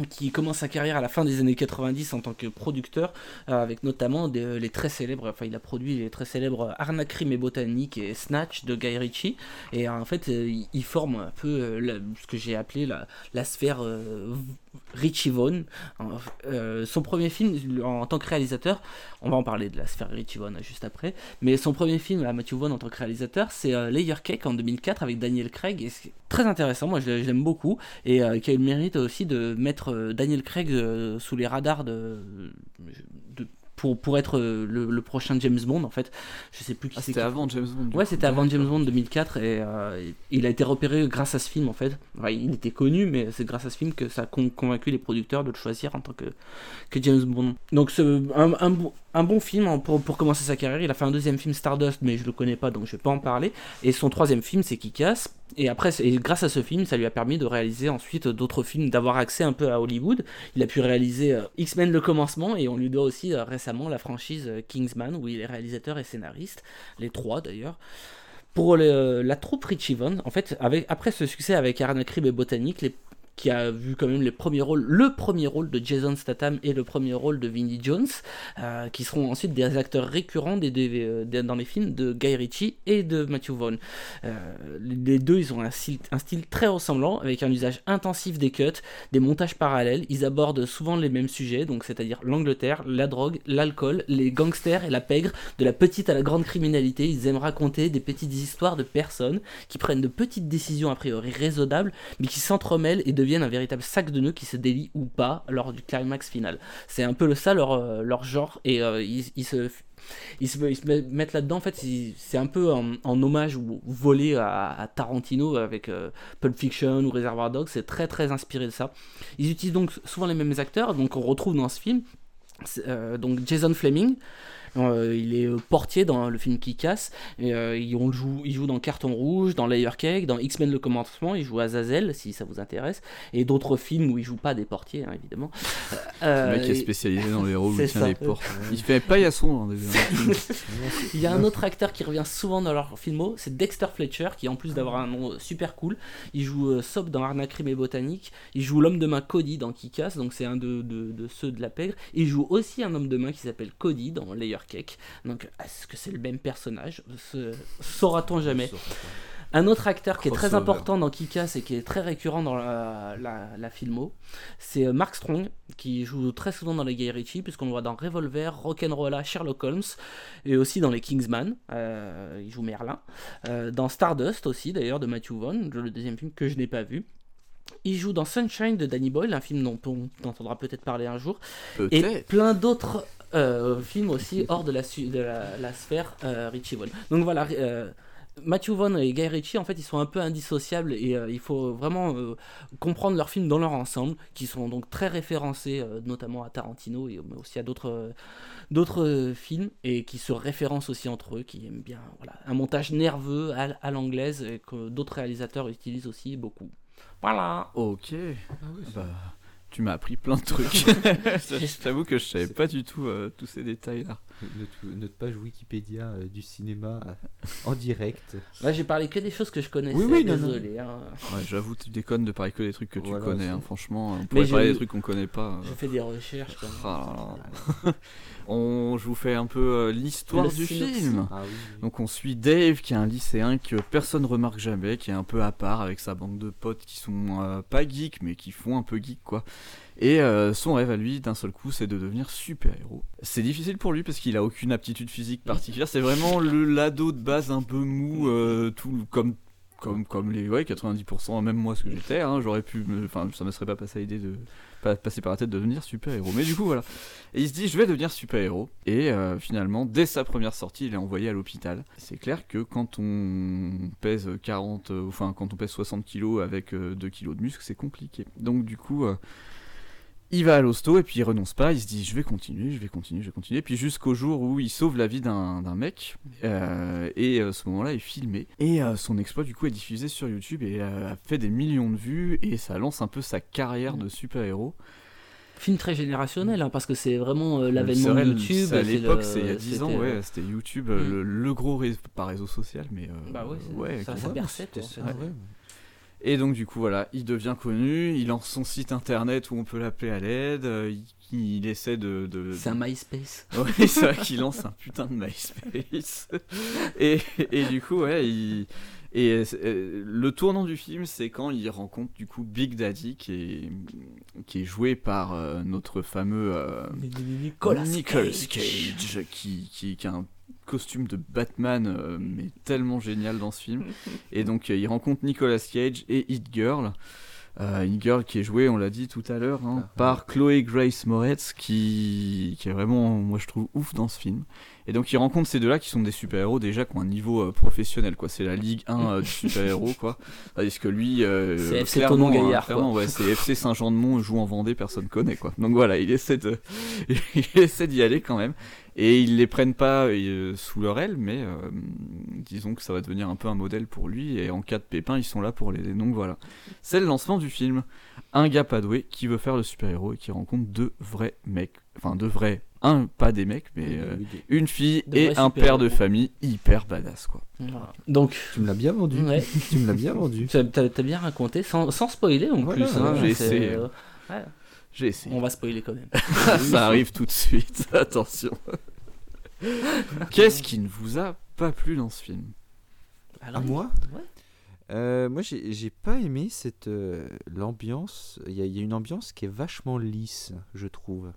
qui commence sa carrière à la fin des années 90 en tant que producteur, euh, avec notamment des- les très célèbres, enfin il a produit les très célèbres Arnaque, Crime et Botanique et Snatch de Guy Ritchie, et euh, en fait euh, il, forme un peu euh, ce que j'ai appelé la, la sphère euh, Richie Vaughn. Euh, son premier film en, tant que réalisateur, on va en parler de la sphère Richie Vaughn euh, juste après, mais son premier film à Matthew Vaughn en tant que réalisateur, c'est euh, Layer Cake en 2004 avec Daniel Craig, et c'est très intéressant, moi je, je l'aime beaucoup, et euh, qui a eu le mérite aussi de mettre euh, Daniel Craig euh, sous les radars de, de- pour, pour être euh, le, le prochain James Bond en fait. Je sais plus qui Ah, c'était avant James Bond. Ouais, c'était avant James Bond 2004 et euh, il a été repéré grâce à ce film en fait. Enfin, il était connu, mais c'est grâce à ce film que ça a con- convaincu les producteurs de le choisir en tant que, que James Bond. Donc, c'est un, un, bon- un bon film hein, pour, pour commencer sa carrière. Il a fait un deuxième film Stardust, mais je le connais pas donc je vais pas en parler. Et son troisième film, c'est Kick-Ass. Et après, et grâce à ce film, ça lui a permis de réaliser ensuite d'autres films, d'avoir accès un peu à Hollywood. Il a pu réaliser euh, X-Men le commencement et on lui doit aussi euh, récemment la franchise euh, Kingsman où il est réalisateur et scénariste, les trois d'ailleurs. Pour la troupe Richie Von, en fait, après ce succès avec Arnaque, Crime et Botanique, les- qui a vu quand même les premiers rôles, le premier rôle de Jason Statham et le premier rôle de Vinnie Jones, euh, qui seront ensuite des acteurs récurrents euh, dans les films de Guy Ritchie et de Matthew Vaughn. Euh, les deux, ils ont un style, un style très ressemblant, avec un usage intensif des cuts, des montages parallèles. Ils abordent souvent les mêmes sujets, donc c'est-à-dire l'Angleterre, la drogue, l'alcool, les gangsters et la pègre, de la petite à la grande criminalité. Ils aiment raconter des petites histoires de personnes qui prennent de petites décisions a priori raisonnables, mais qui s'entremêlent et deviennent un véritable sac de nœuds qui se délie ou pas lors du climax final. C'est un peu le ça leur, euh, leur genre, et euh, ils, se ils se, ils se mettent là-dedans, en fait, c'est un peu en, hommage ou volé à, Tarantino avec euh, Pulp Fiction ou Reservoir Dogs, c'est très très inspiré de ça. Ils utilisent donc souvent les mêmes acteurs, donc on retrouve dans ce film donc Jason Fleming. Euh, il est euh, portier dans le film qui casse. Et, euh, il, on le joue, il joue dans Carton Rouge, dans Layer Cake, dans X-Men le commencement. Il joue Azazel, si ça vous intéresse. Et d'autres films où il joue pas des portiers, hein, évidemment. Le mec est spécialisé dans les rôles où il tient ça. les portes. Il fait paillasson, hein, il y a un autre acteur qui revient souvent dans leurs films, c'est Dexter Fletcher, qui en plus d'avoir un nom super cool, il joue Soap dans Arnaque, Crime et Botanique, il joue l'homme de main Cody dans Kick-Ass, donc c'est un de, de- de ceux de la pègre, il joue aussi un homme de main qui s'appelle Cody dans Layer Cake, donc est-ce que c'est le même personnage? Ce- Saura-t-on jamais. Un autre acteur qui est très important dans Kick-Ass et qui est très récurrent dans la, la, la filmo, c'est euh, Mark Strong, qui joue très souvent dans les Guy Ritchie, puisqu'on le voit dans Revolver, Rock'n'Rolla, Sherlock Holmes, et aussi dans les Kingsman, euh, il joue Merlin, Euh, dans Stardust aussi d'ailleurs de Matthew Vaughn, le deuxième film que je n'ai pas vu. Il joue dans Sunshine de Danny Boyle, un film dont on entendra peut-être parler un jour, et plein d'autres euh, films aussi hors de la, su- de la, la sphère euh, Richie Vaughn. Donc voilà, euh, Matthew Vaughn et Guy Ritchie, en fait, ils sont un peu indissociables et euh, il faut vraiment euh, comprendre leurs films dans leur ensemble, qui sont donc très référencés, euh, notamment à Tarantino et mais aussi à d'autres euh, d'autres euh, films et qui se référencent aussi entre eux, qui aiment bien voilà, un montage nerveux à, à l'anglaise et que d'autres réalisateurs utilisent aussi beaucoup. Voilà. Ok. Bah, tu m'as appris plein de trucs. je t'avoue que je savais pas du tout euh, tous ces détails-là. Notre, notre page Wikipédia euh, du cinéma euh, en direct. Là, j'ai parlé que des choses que je connaissais. Oui, oui, non, non. désolé. hein. Ouais, j'avoue, tu déconnes de parler que des trucs que tu Voilà, connais. hein, franchement, on Mais pourrait parler des trucs qu'on connaît pas. euh. Je fais des recherches. Quand même. Ah là là. on, je vous fais un peu euh, l'histoire du film. Ah oui, oui. Donc on suit Dave qui est un lycéen que personne remarque jamais, qui est un peu à part avec sa bande de potes qui sont euh, pas geeks mais qui font un peu geek quoi. Et euh, son rêve à lui d'un seul coup c'est de devenir super héros. C'est difficile pour lui parce qu'il a aucune aptitude physique particulière. C'est vraiment le l'ado de base un peu mou, euh, tout comme comme, comme les ouais, 90%, même moi ce que j'étais, hein, j'aurais pu, enfin ça me serait pas passé l'idée de pas passer par la tête de devenir super héros. Mais du coup voilà, et il se dit je vais devenir super héros. Et euh, finalement, dès sa première sortie, il est envoyé à l'hôpital. C'est clair que quand on pèse 40, euh, enfin quand on pèse 60 kilos avec euh, 2 kilos de muscle, c'est compliqué. Donc du coup. Il va à l'hosto et puis il renonce pas, il se dit je vais continuer, je vais continuer, je vais continuer. Puis jusqu'au jour où il sauve la vie d'un d'un mec, euh, et euh, ce moment-là est filmé. Et euh, son exploit du coup est diffusé sur YouTube et euh, a fait des millions de vues et ça lance un peu sa carrière de super-héros. Film très générationnel, hein, parce que c'est vraiment euh, l'avènement de YouTube. À l'époque, c'est il y a 10 ans, c'était, ouais, c'était YouTube, euh, le, le gros réseau, pas réseau social, mais euh, Bah ouais, c'est- ouais, ça- ça en fait. Ouais. Et donc du coup voilà, il devient connu, il lance son site internet où on peut l'appeler à l'aide, euh, il, il essaie de... de- C'est un MySpace. Ouais, c'est vrai qu'il lance un putain de MySpace. et, et du coup, ouais, il... Et euh, le tournant du film, c'est quand il rencontre du coup Big Daddy, qui est, qui est joué par euh, notre fameux euh, Nicolas Cage, Cage. qui, qui, qui a un costume de Batman, euh, mais tellement génial dans ce film. Et donc, euh, il rencontre Nicolas Cage et Hit Girl. Euh, Hit Girl qui est jouée, on l'a dit tout à l'heure, hein, par Chloé Grace Moretz, qui, qui est vraiment, moi je trouve, ouf dans ce film. Et donc, il rencontre ces deux-là qui sont des super-héros déjà qui ont un niveau euh, professionnel, quoi. C'est la Ligue 1 euh, du super-héros, quoi. Parce que lui, euh, C'est FC clairement, hein, clairement, ouais, c'est FC Saint-Jean-de-Mont, joue en Vendée, personne connaît, quoi. Donc voilà, il essaie de, il essaie d'y aller quand même. Et ils les prennent pas euh, sous leur aile, mais euh, disons que ça va devenir un peu un modèle pour lui. Et en cas de pépin, ils sont là pour l'aider. Donc voilà. C'est le lancement du film. Un gars pas doué qui veut faire le super-héros et qui rencontre deux vrais mecs. Enfin, deux vrais. Un, pas des mecs, mais euh, une fille De et un père de famille hyper badass, quoi. Voilà. Donc, Tu me l'as bien vendu. Ouais. tu me l'as bien vendu. T'as t'as bien raconté, sans, sans spoiler en Voilà, plus. hein, j'ai c'est- essayé. euh, ouais. J'ai essayé. On va spoiler quand même. ça arrive tout de suite, attention. Qu'est-ce qui ne vous a pas plu dans ce film? À moi Ouais. Euh, moi, j'ai j'ai pas aimé cette euh, l'ambiance. Il y, a- il y a une ambiance qui est vachement lisse, je trouve.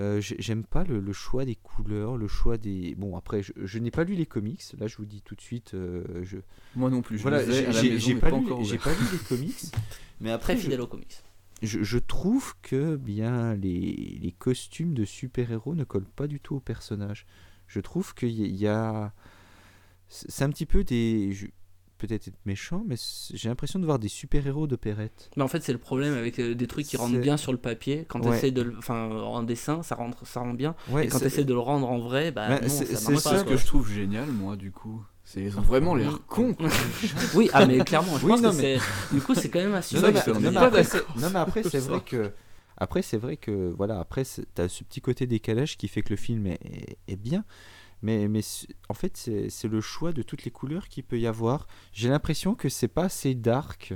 Euh, j'ai- J'aime pas le, le choix des couleurs, le choix des. Bon, après, je, je n'ai pas lu les comics. Là, je vous dis tout de suite. euh, je... Moi non plus, je Voilà, ai j'ai pas, pas lu, pas les comics. Mais après, Très je- fidèle aux comics. Je, je trouve que bien les, les costumes de super-héros ne collent pas du tout au personnage. Je trouve qu'il y, a-. C'est un petit peu des. Peut-être être méchant, mais j'ai l'impression de voir des super-héros d'opérette. Mais en fait, c'est le problème avec euh, des trucs qui rentrent bien sur le papier. Quand tu Ouais. essaies de le. Enfin, en dessin, ça rentre, ça rend bien. Ouais, et quand tu essaies de le rendre en vrai, bah. C'est- ça Ce que je trouve génial, moi, du coup, c'est vraiment l'air cons. quoi. oui, ah, mais clairement, je Oui, pense non, que mais- c'est. Du coup, c'est quand même assez. Non, non, mais après, c'est- non, mais après, sur c'est ça. vrai que. Après, c'est vrai que. Voilà, après, c'est- t'as ce petit côté décalage qui fait que le film est, est- est bien. Mais, mais en fait, c'est c'est le choix de toutes les couleurs qu'il peut y avoir. J'ai l'impression que c'est pas assez dark.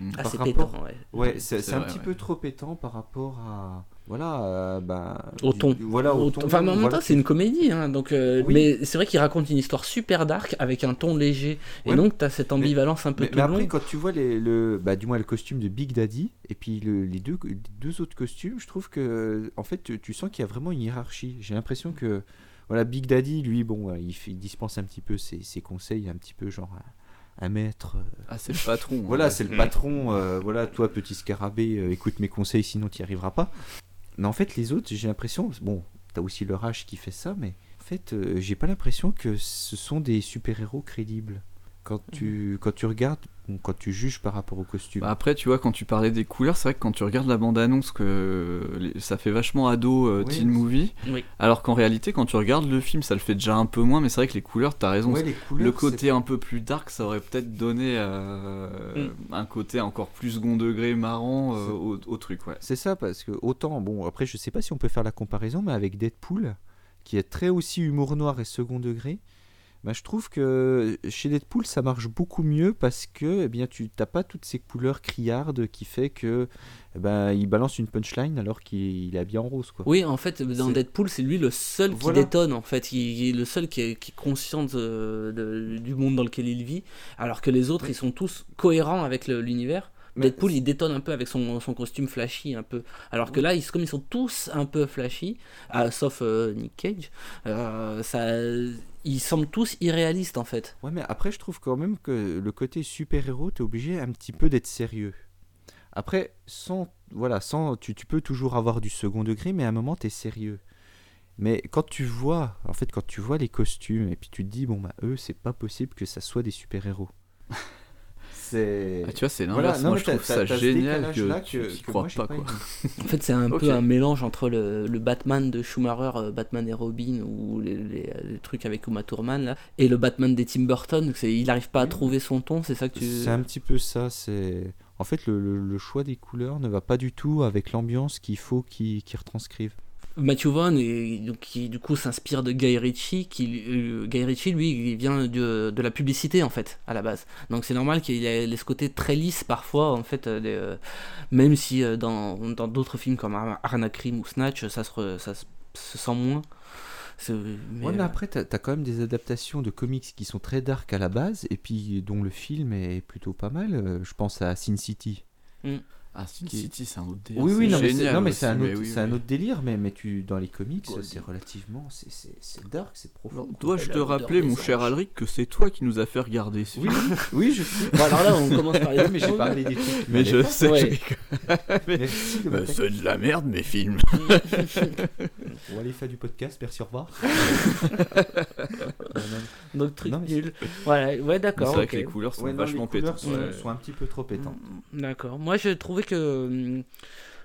Ah, par c'est rapport- pétant, ouais. Ouais, C'est- c'est c'est c'est un vrai, petit ouais. peu trop pétant par rapport à. Voilà, euh, ben, Au ton. Voilà, au, Au ton. Enfin, en même voilà, temps, c'est une comédie, hein, donc. euh, Oui. Mais c'est vrai qu'il raconte une histoire super dark avec un ton léger. Et Ouais, donc, t'as cette ambivalence un peu mais, tout mais après, long. quand tu vois les, le, bah, du moins le costume de Big Daddy et puis le- les, deux, les deux autres costumes, je trouve que en fait, tu, tu sens qu'il y a vraiment une hiérarchie. J'ai l'impression que voilà, Big Daddy, lui, bon, il, fait- il dispense un petit peu ses, ses conseils, un petit peu genre un, maître. euh, Ah, c'est le patron. hein. voilà, c'est le patron. euh, voilà, toi, petit scarabée, euh, écoute mes conseils, sinon tu n'y arriveras pas. Mais en fait, les autres, j'ai l'impression, bon, t'as aussi leur âge qui fait ça, mais en fait, euh, j'ai pas l'impression que ce sont des super-héros crédibles. Quand tu, quand tu regardes, quand tu juges par rapport au costume. Bah après, tu vois, quand tu parlais des couleurs, c'est vrai que quand tu regardes la bande-annonce, que ça fait vachement ado euh, Oui, teen movie. Oui. Alors qu'en réalité, quand tu regardes le film, ça le fait déjà un peu moins, mais c'est vrai que les couleurs, t'as raison. Ouais, les couleurs, le côté un peu plus dark, ça aurait peut-être donné euh, un côté encore plus second degré marrant euh, au, au truc, ouais. C'est ça, parce que autant, bon, après, je sais pas si on peut faire la comparaison, mais avec Deadpool, qui est très aussi humour noir et second degré, bah, je trouve que chez Deadpool, ça marche beaucoup mieux parce que eh bien, tu n'as pas toutes ces couleurs criardes qui fait que eh ben, il balance une punchline alors qu'il est habillé en rose. Quoi. Oui, en fait, dans Deadpool, c'est lui le seul qui Voilà. détonne, en fait. Il, il est le seul qui est, qui est conscient de- de- du monde dans lequel il vit, alors que les autres, ils sont tous cohérents avec l'univers. Deadpool il détonne un peu avec son, son costume flashy un peu. Alors que là, ils, comme ils sont tous un peu flashy, ah, sauf euh, Nick Cage, euh, ça, ils semblent tous irréalistes en fait. Ouais, mais après, je trouve quand même que le côté super-héros, t'es obligé un petit peu d'être sérieux. Après, sans, voilà, sans, tu, tu peux toujours avoir du second degré, mais à un moment, t'es sérieux. Mais quand tu vois, en fait, quand tu vois les costumes, et puis tu te dis, bon, bah, eux, c'est pas possible que ça soit des super-héros. c'est. Ah, tu vois, c'est Voilà, l'inverse. non, Moi, mais je trouve ça génial que tu que- crois moi, pas, pas quoi. En fait, c'est un peu un mélange entre le, le Batman de Schumacher, euh, Batman et Robin, ou les, les- les trucs avec Uma Thurman, là, et le Batman des Tim Burton. C'est, il n'arrive pas à trouver son ton, c'est ça que tu. C'est un petit peu ça. C'est en fait le, le- le choix des couleurs ne va pas du tout avec l'ambiance qu'il faut qu'ils qu'ils retranscrivent. Matthew Vaughn, et, donc, qui du coup s'inspire de Guy Ritchie, qui, euh, Guy Ritchie, lui, il vient de, de la publicité en fait, à la base. Donc c'est normal qu'il ait ce côté très lisse parfois, en fait, euh, des, euh, même si euh, dans dans d'autres films comme Ar- Arnacrim ou Snatch, ça se, re- ça se, se sent moins. Mais, ouais, mais euh, après, t'as as quand même des adaptations de comics qui sont très dark à la base, et puis dont le film est plutôt pas mal. Euh, Je pense à Sin City. Mm. Ah, Sin Qui- City, c'est un autre délire. Oui, oui, non, mais c'est- génial non, mais aussi, c'est un, mais autre- oui, un autre délire, mais, mais tu, dans les comics, c'est relativement. c'est- dark, c'est profond. Dois-je te rappeler, mon cher Alric, que c'est toi qui nous a fait regarder ce Oui, film oui, je sais. Bon, alors là, on commence par les mais j'ai parlé des trucs. Mais je sais, Ouais. mais, bah, c'est de la merde, mes films. Bon, allez, fin du podcast, merci, au revoir. Donc truc nul. Voilà, ouais, d'accord. C'est vrai que les couleurs sont vachement pétantes. sont, un petit peu trop pétantes. D'accord. Moi, je trouvais hum,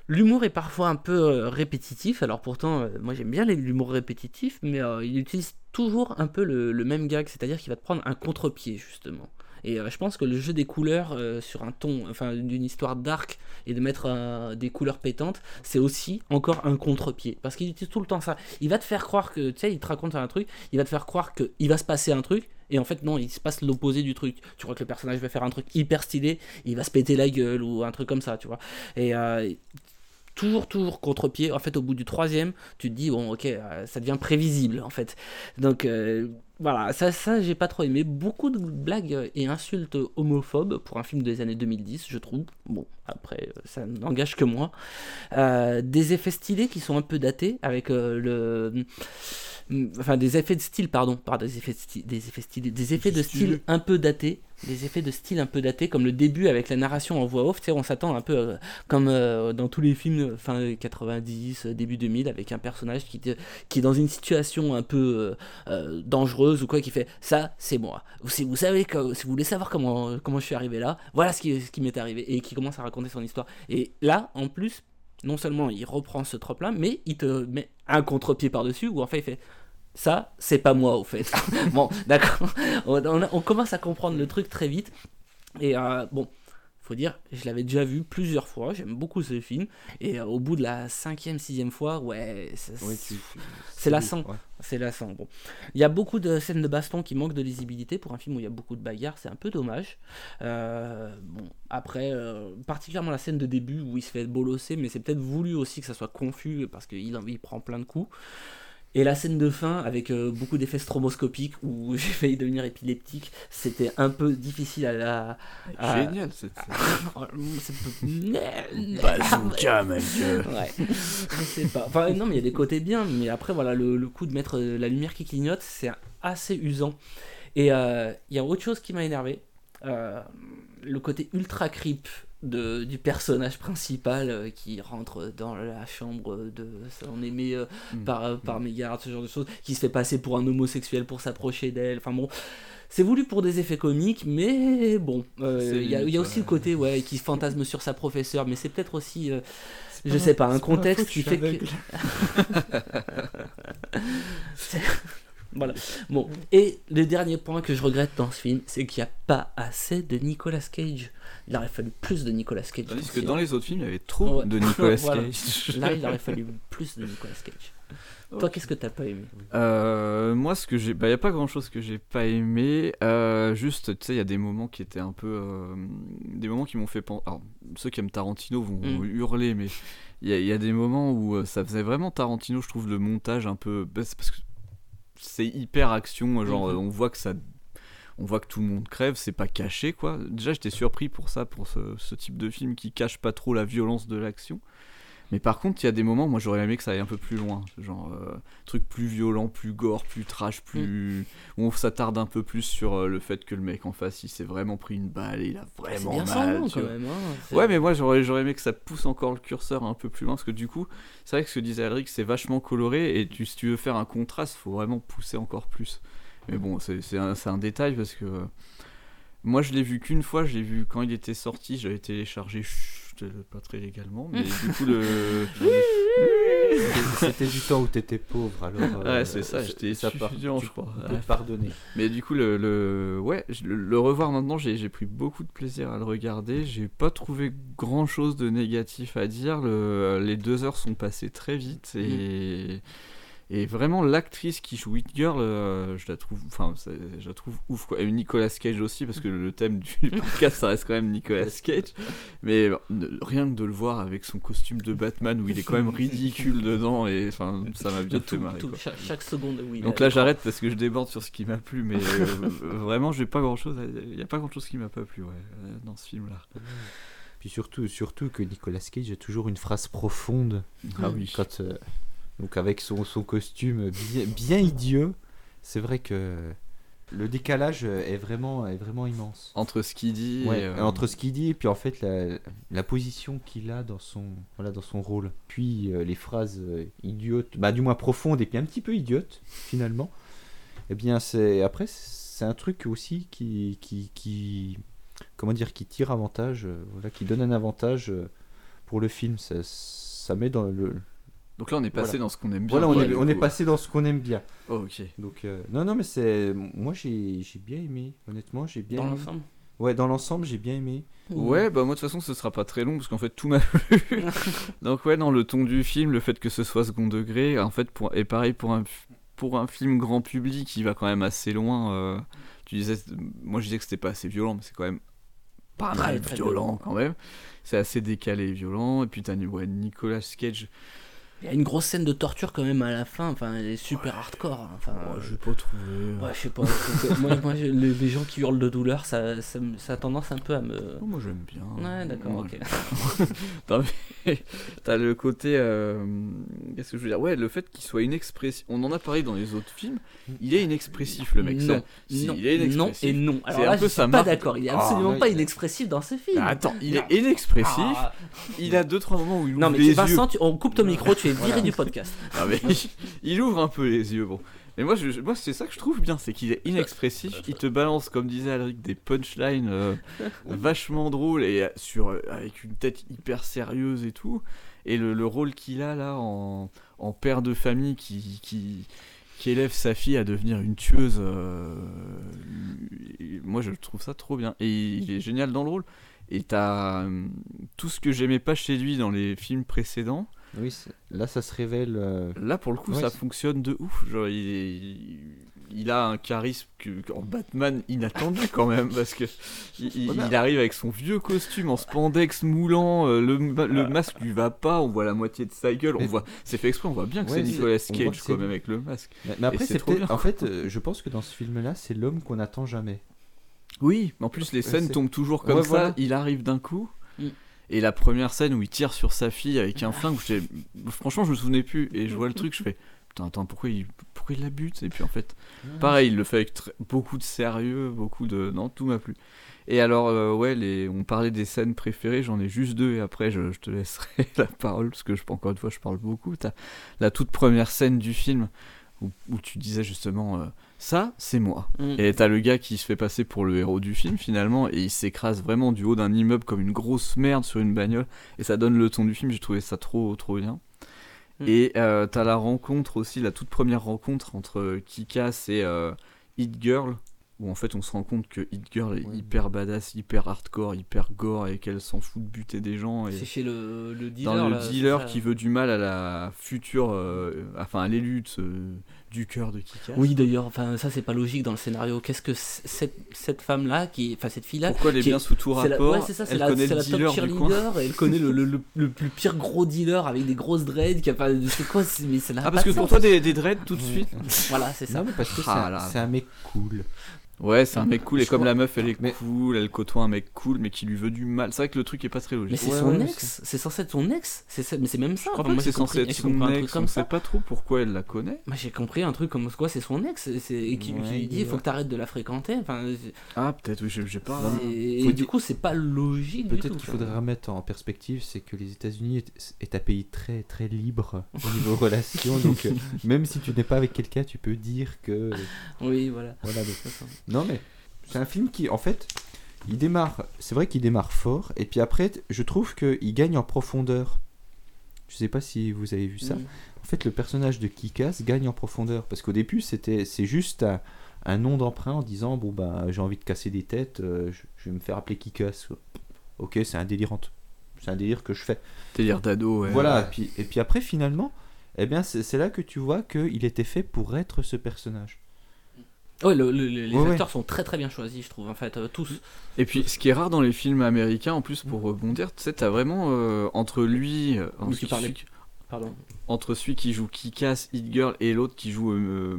l'humour est parfois un peu euh, répétitif. Alors pourtant, euh, moi j'aime bien l'humour répétitif, mais euh, il utilise toujours un peu le, même gag, c'est-à-dire qu'il va te prendre un contre-pied justement. Et je pense que le jeu des couleurs sur un ton, enfin d'une histoire dark et de mettre des couleurs pétantes, c'est aussi encore un contre-pied. Parce qu'il utilise tout le temps ça. Il va te faire croire que, tu sais, il te raconte un truc, il va te faire croire qu'il va se passer un truc, et en fait non, il se passe l'opposé du truc. Tu crois que le personnage va faire un truc hyper stylé, il va se péter la gueule ou un truc comme ça, tu vois. Et euh, toujours, toujours contre-pied. En fait, au bout du troisième, tu te dis, bon, ok, euh, ça devient prévisible, en fait. Donc, euh, voilà, ça, ça j'ai pas trop aimé. Beaucoup de blagues et insultes homophobes pour un film des années 2010, je trouve. Bon, après, euh, ça n'engage que moi. Euh, des effets stylés qui sont un peu datés, avec euh, le. Enfin, des effets de style, pardon, pas des effets de style, des effets stylés, des effets de style un peu datés, des effets de style un peu datés, comme le début avec la narration en voix off, tu sais, on s'attend un peu euh, comme dans tous les films fin 90, euh, début 2000, avec un personnage qui, qui est dans une situation un peu euh, dangereuse ou quoi, qui fait ça, c'est moi. Si vous savez, que- si vous voulez savoir comment, comment je suis arrivé là, voilà ce qui, ce qui m'est arrivé, et qui commence à raconter son histoire. Et là, en plus, non seulement il reprend ce trope là, mais il te met un contre-pied par-dessus, où en fait il fait ça, c'est pas moi au fait. bon, d'accord. On commence à comprendre le truc très vite. Et euh, bon, faut dire, je l'avais déjà vu plusieurs fois. J'aime beaucoup ce film. Et euh, au bout de la cinquième, sixième fois, ouais, c'est lassant. ouais. C'est lassant. Bon, il y a beaucoup de scènes de baston qui manquent de lisibilité pour un film où il y a beaucoup de bagarres. C'est un peu dommage. Euh, bon, après, euh, particulièrement la scène de début où il se fait bolosser, mais c'est peut-être voulu aussi que ça soit confus parce qu'il en- il prend plein de coups. Et la scène de fin avec euh, beaucoup d'effets stroboscopiques où j'ai failli devenir épileptique, c'était un peu difficile à la. à- Génial, cette C'est- Bazooka, ma gueule. Ouais. Je sais pas. Enfin, non, mais il y a des côtés bien, mais après, voilà, le, le coup de mettre euh, la lumière qui clignote, c'est assez usant. Et euh, il y a autre chose qui m'a énervé. euh, le côté ultra creep de, du personnage principal euh, qui rentre dans la chambre de son aimé euh, Mm. par, euh, par mégarde, ce genre de choses, qui se fait passer pour un homosexuel pour s'approcher d'elle. Enfin bon, c'est voulu pour des effets comiques, mais bon, euh, il y, a- y aussi le côté ouais, qui se fantasme sur sa professeure, mais c'est peut-être aussi, je sais pas, un contexte qui fait que. Voilà. Bon, et le dernier point que je regrette dans ce film, c'est qu'il n'y a pas assez de Nicolas Cage. Il aurait fallu plus de Nicolas Cage. Tandis que dans les autres films, il y avait trop Ouais. de Nicolas Voilà. Cage. Là, il aurait fallu plus de Nicolas Cage. Toi, qu'est-ce que t'as pas aimé? Euh, moi, ce que j'ai, bah, y a pas grand chose que j'ai pas aimé. Euh, juste, tu sais, il y a des moments qui étaient un peu, euh, des moments qui m'ont fait penser. Alors, ceux qui aiment Tarantino vont Mm. hurler, mais il y, y a des moments où euh, ça faisait vraiment Tarantino, je trouve, le montage un peu, bah, c'est parce que c'est hyper action, genre Mhm. on voit que ça, on voit que tout le monde crève, c'est pas caché quoi. Déjà j'étais surpris pour ça, pour ce, ce type de film qui cache pas trop la violence de l'action. Mais par contre, il y a des moments, moi j'aurais aimé que ça aille un peu plus loin. Genre, euh, truc plus violent, plus gore, plus trash, plus. Où on s'attarde un peu plus sur euh, le fait que le mec en face il s'est vraiment pris une balle et il a vraiment bien mal. quand même, hein, ouais, mais moi j'aurais, j'aurais aimé que ça pousse encore le curseur un peu plus loin parce que du coup, c'est vrai que ce que disait Alric, c'est vachement coloré et tu, si tu veux faire un contraste, faut vraiment pousser encore plus. Mais bon, c'est, c'est un, c'est un détail parce que. euh, Moi, je l'ai vu qu'une fois. Je l'ai vu quand il était sorti. J'avais téléchargé, chut, pas très légalement, mais du coup le. C'était du temps où t'étais pauvre, alors. euh, ouais, c'est ça. J'étais étudiant, tu je crois. peux Ouais. pardonner. Mais du coup, le, le- ouais, le, le revoir maintenant, j'ai pris beaucoup de plaisir à le regarder. J'ai pas trouvé grand chose de négatif à dire. Le- les deux heures sont passées très vite et. Et vraiment, l'actrice qui joue It Girl, euh, je la trouve, enfin, je la trouve ouf quoi. Et Nicolas Cage aussi, parce que le thème du podcast, ça reste quand même Nicolas Cage. Mais euh, rien que de le voir avec son costume de Batman, où il est quand même ridicule dedans, et enfin, ça m'a bien De fait tout- marrer. tout- quoi. chaque, chaque seconde où il Donc là, j'arrête parce que je déborde sur ce qui m'a plu, mais euh, vraiment, j'ai pas grand chose. Il y a pas grand chose qui m'a pas plu, ouais, dans ce film-là. Puis surtout, surtout que Nicolas Cage a toujours une phrase profonde. Ah oui. Quand, euh, donc avec son, son costume bien, bien idiot, c'est vrai que le décalage est vraiment, est vraiment immense. Entre ce qu'il dit Ouais, et, euh, entre ce qu'il dit et puis en fait la, la position qu'il a dans son, voilà, dans son rôle. Puis euh, les phrases euh, idiotes, bah, du moins profondes et puis un petit peu idiotes finalement. Eh bien c'est après c'est un truc aussi qui, qui, qui comment dire qui tire avantage, voilà, qui donne un avantage pour le film. Ça, ça met dans le Donc là, on est passé Voilà. dans ce qu'on aime bien. Voilà, on, Ouais, est, on est passé dans ce qu'on aime bien. Oh, ok. Donc euh, non non mais c'est moi j'ai j'ai bien aimé honnêtement j'ai bien Dans aimé. l'ensemble Ouais dans l'ensemble j'ai bien aimé. Ouais, bah moi de toute façon ce sera pas très long parce qu'en fait tout m'a plu. Donc ouais, dans le ton du film, le fait que ce soit second degré, en fait, pour... et pareil pour un, pour un film grand public qui va quand même assez loin. euh, Tu disais, moi je disais que c'était pas assez violent, mais c'est quand même pas Très, mal très violent violent. quand même. C'est assez décalé et violent. Et puis t'as ouais, Nicolas Cage. Il y a une grosse scène de torture quand même à la fin, enfin elle est super hardcore. hein. Enfin, je vais pas trouver. Ouais, je sais pas. moi, moi, je- les, les gens qui hurlent de douleur, ça, ça, a tendance un peu à me. Oh, moi j'aime bien. Ouais, d'accord, ok. Non, mais t'as le côté. euh, Qu'est-ce que je veux dire? Ouais, le fait qu'il soit inexpressif. On en a parlé dans les autres films. Il est inexpressif, le mec. Non. Si, non, il est non inexpressif. et non. Alors C'est là, un je peu suis sa pas marque. d'accord. Il est Ah, absolument ouais. pas inexpressif dans ce film. Ah, Attends, il est inexpressif. Ah. Il a deux trois moments où il ouvre Non mais les Vincent, yeux. tu- on coupe ton micro, tu es viré Voilà. du podcast. Mais il, il ouvre un peu les yeux, bon. Mais moi, je, moi c'est ça que je trouve bien, c'est qu'il est inexpressif. Il te balance, comme disait Alric, des punchlines euh, vachement drôles et euh, sur, euh, avec une tête hyper sérieuse et tout. Et le, le rôle qu'il a là en, en père de famille qui, qui, qui élève sa fille à devenir une tueuse, euh, moi je trouve ça trop bien. Et il est génial dans le rôle. Et t'as tout ce que j'aimais pas chez lui dans les films précédents. Oui, là ça se révèle. euh, Là, pour le coup, ouais, ça fonctionne de ouf. Genre, il, est- il, il a un charisme que, en Batman inattendu quand même, parce que il, arrive avec son vieux costume en spandex moulant, euh, le, le masque lui va pas, on voit la moitié de sa gueule, on voit, c'est fait exprès, on voit bien que Ouais, c'est Nicolas Cage quand même avec le masque. Mais, mais après, c'est trop bien. En fait, euh, je pense que dans ce film-là, c'est l'homme qu'on n'attend jamais. Oui, en plus les scènes tombent toujours comme Ouais, ça, voilà. il arrive d'un coup. Et la première scène où il tire sur sa fille avec un flingue, où j'étais- franchement je me souvenais plus et je vois le truc, je fais putain attends pourquoi il pourquoi il la bute? Et puis en fait pareil il le fait avec beaucoup de sérieux, beaucoup de non tout m'a plu. Et alors euh, ouais les on parlait des scènes préférées, j'en ai juste deux et après je, je te laisserai la parole parce que je encore une fois je parle beaucoup. T'as la toute première scène du film où, où tu disais justement euh, ça c'est moi Mm. et t'as le gars qui se fait passer pour le héros du film finalement et il s'écrase vraiment du haut d'un immeuble comme une grosse merde sur une bagnole et ça donne le ton du film j'ai trouvé ça trop trop bien Mm. et euh, t'as la rencontre aussi la toute première rencontre entre Kikas et euh, Hit Girl où en fait on se rend compte que Hit Girl est hyper badass hyper hardcore hyper gore et qu'elle s'en fout de buter des gens C'est chez le, le dealer. dans le là, dealer qui veut du mal à la future euh, enfin à l'élu de ce- du cœur de Kikas Oui, d'ailleurs, enfin, ça c'est pas logique dans le scénario. Qu'est-ce que cette, cette femme-là, qui, enfin cette fille-là, Pourquoi elle est bien sous tout c'est la- rapport? Ouais, c'est ça, c'est Elle la, connaît c'est le la top dealer du cheerleader, coin. et elle connaît le, le, le, le plus pire gros dealer avec des grosses dreads. Qui a pas, c'est quoi c'est- mais ça n'a Ah, parce que pour toi, des, des dreads tout de suite? Voilà, c'est ça. Non, mais parce que c'est Ah un, là. c'est un mec cool. Ouais, c'est un mec cool et Je comme crois- la meuf elle est cool, elle côtoie un mec cool mais qui lui veut du mal. C'est vrai que le truc est pas très logique. Mais c'est Ouais, son ouais, ex, c'est censé être son ex, c'est ça- mais c'est même ça. Je crois Enfin, pas moi, que c'est censé être son un truc ex, comme on ça. sait pas trop pourquoi elle la connaît. Moi j'ai compris un truc comme quoi c'est son ex et, qui, lui dit il faut que t'arrêtes de la fréquenter. Ah, peut-être, oui, j'ai pas. et, Faut et dire- du coup c'est pas logique. Peut-être qu'il faudrait remettre en perspective, c'est que les États-Unis est, est un pays très très libre au niveau relations, donc euh, même si tu n'es pas avec quelqu'un, tu peux dire que. Oui, voilà. Voilà. Non mais c'est un film qui, en fait, il démarre. C'est vrai qu'il démarre fort, et puis après, je trouve qu'il gagne en profondeur. Je sais pas si vous avez vu ça. En fait, le personnage de Kikas gagne en profondeur parce qu'au début, c'était c'est juste un, un nom d'emprunt en disant bon bah j'ai envie de casser des têtes, euh, je, je vais me faire appeler Kikas. Ok, c'est un délirant. C'est un délire que je fais. Délire d'ado, ouais. Voilà. Ouais. Et puis, et puis après, finalement, eh bien, c'est c'est là que tu vois qu'il était fait pour être ce personnage. Ouais, le- le- les Ouais, ouais. acteurs sont très très bien choisis, je trouve, en fait, euh, tous. Et puis, ce qui est rare dans les films américains, en plus, pour rebondir, tu sais, t'as vraiment euh, entre lui. euh, entre tu celui- Pardon. Entre celui qui joue Kick-Ass, Hit Girl et l'autre qui joue euh,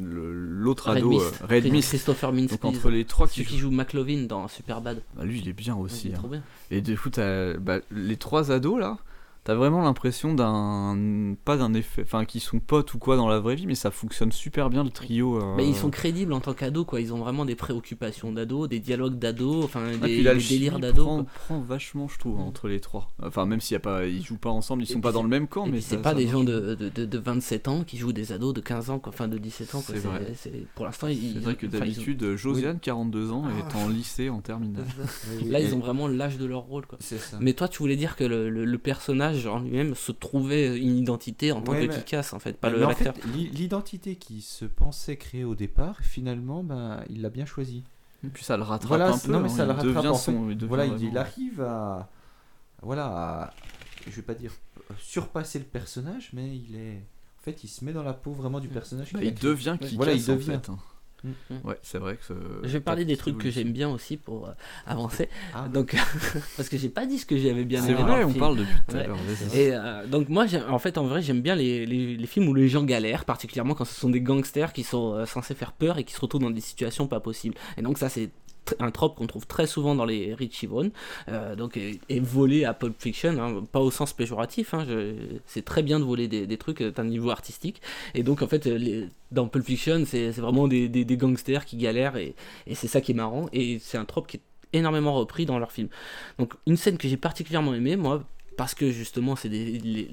le- l'autre ado, Mist, euh, Red Mist. Christopher Mintz. Donc entre les trois qui Celui qui joue McLovin dans Superbad. Bah, lui, il est bien aussi. il est hein. trop bien. Et du coup, t'as bah, les trois ados là. T'as vraiment l'impression d'un. Pas d'un effet. Enfin, qu'ils sont potes ou quoi dans la vraie vie, mais ça fonctionne super bien le trio. euh, Mais ils sont crédibles en tant qu'ados, quoi. Ils ont vraiment des préoccupations d'ados, des dialogues d'ados, enfin Ah, des, délires d'ados. prend, prend vachement, je trouve, entre les trois. Enfin, même s'il y a pas, ils jouent pas ensemble, ils sont pas dans le même camp, mais c'est pas des gens de, de, de- de 27 ans qui jouent des ados de 15 ans, quoi. enfin de 17 ans. quoi. C'est vrai. c'est- pour l'instant, ils. C'est vrai que ont- d'habitude, Josiane, 42 ans, est Ah. en lycée en terminale. Là, ils ont vraiment l'âge de leur rôle. Quoi. C'est ça. Mais toi, tu voulais dire que le, le- le personnage en lui-même se trouvait une identité en tant Ouais, que mais- Kikas, en fait, pas mais le en fait, l'acteur. l'i- l'identité qui se pensait créer au départ, finalement, ben, il l'a bien choisi. Et puis ça le rattrape voilà, un c'est- peu, Non, mais hein, ça il le rattrape. devient en son- fait. il devient voilà, il, vraiment- il arrive à, voilà, à- je vais pas dire surpasser le personnage, mais il est, en fait, il se met dans la peau vraiment du personnage. Bah, il devient qui Voilà, il en devient. fait. hein. Mm. Ouais, c'est vrai que. Je vais parler des trucs que j'aime bien aussi pour euh, avancer. Donc, parce que j'ai pas dit ce que j'avais bien C'est aimé. vrai, dans le on film. parle depuis tout à l'heure. Et euh, donc moi, en fait, en vrai, j'aime bien les, les, les films où les gens galèrent, particulièrement quand ce sont des gangsters qui sont euh, censés faire peur et qui se retrouvent dans des situations pas possibles. Et donc ça, c'est un trope qu'on trouve très souvent dans les Richie Brown, euh, donc et, et volé à Pulp Fiction, hein, pas au sens péjoratif. hein, je- c'est très bien de voler des, des trucs euh, d'un niveau artistique. Et donc en fait, euh, les- dans Pulp Fiction, c'est vraiment des, des- des gangsters qui galèrent et, et c'est ça qui est marrant. Et c'est un trope qui est énormément repris dans leurs films. Donc une scène que j'ai particulièrement aimée, moi, parce que justement, c'est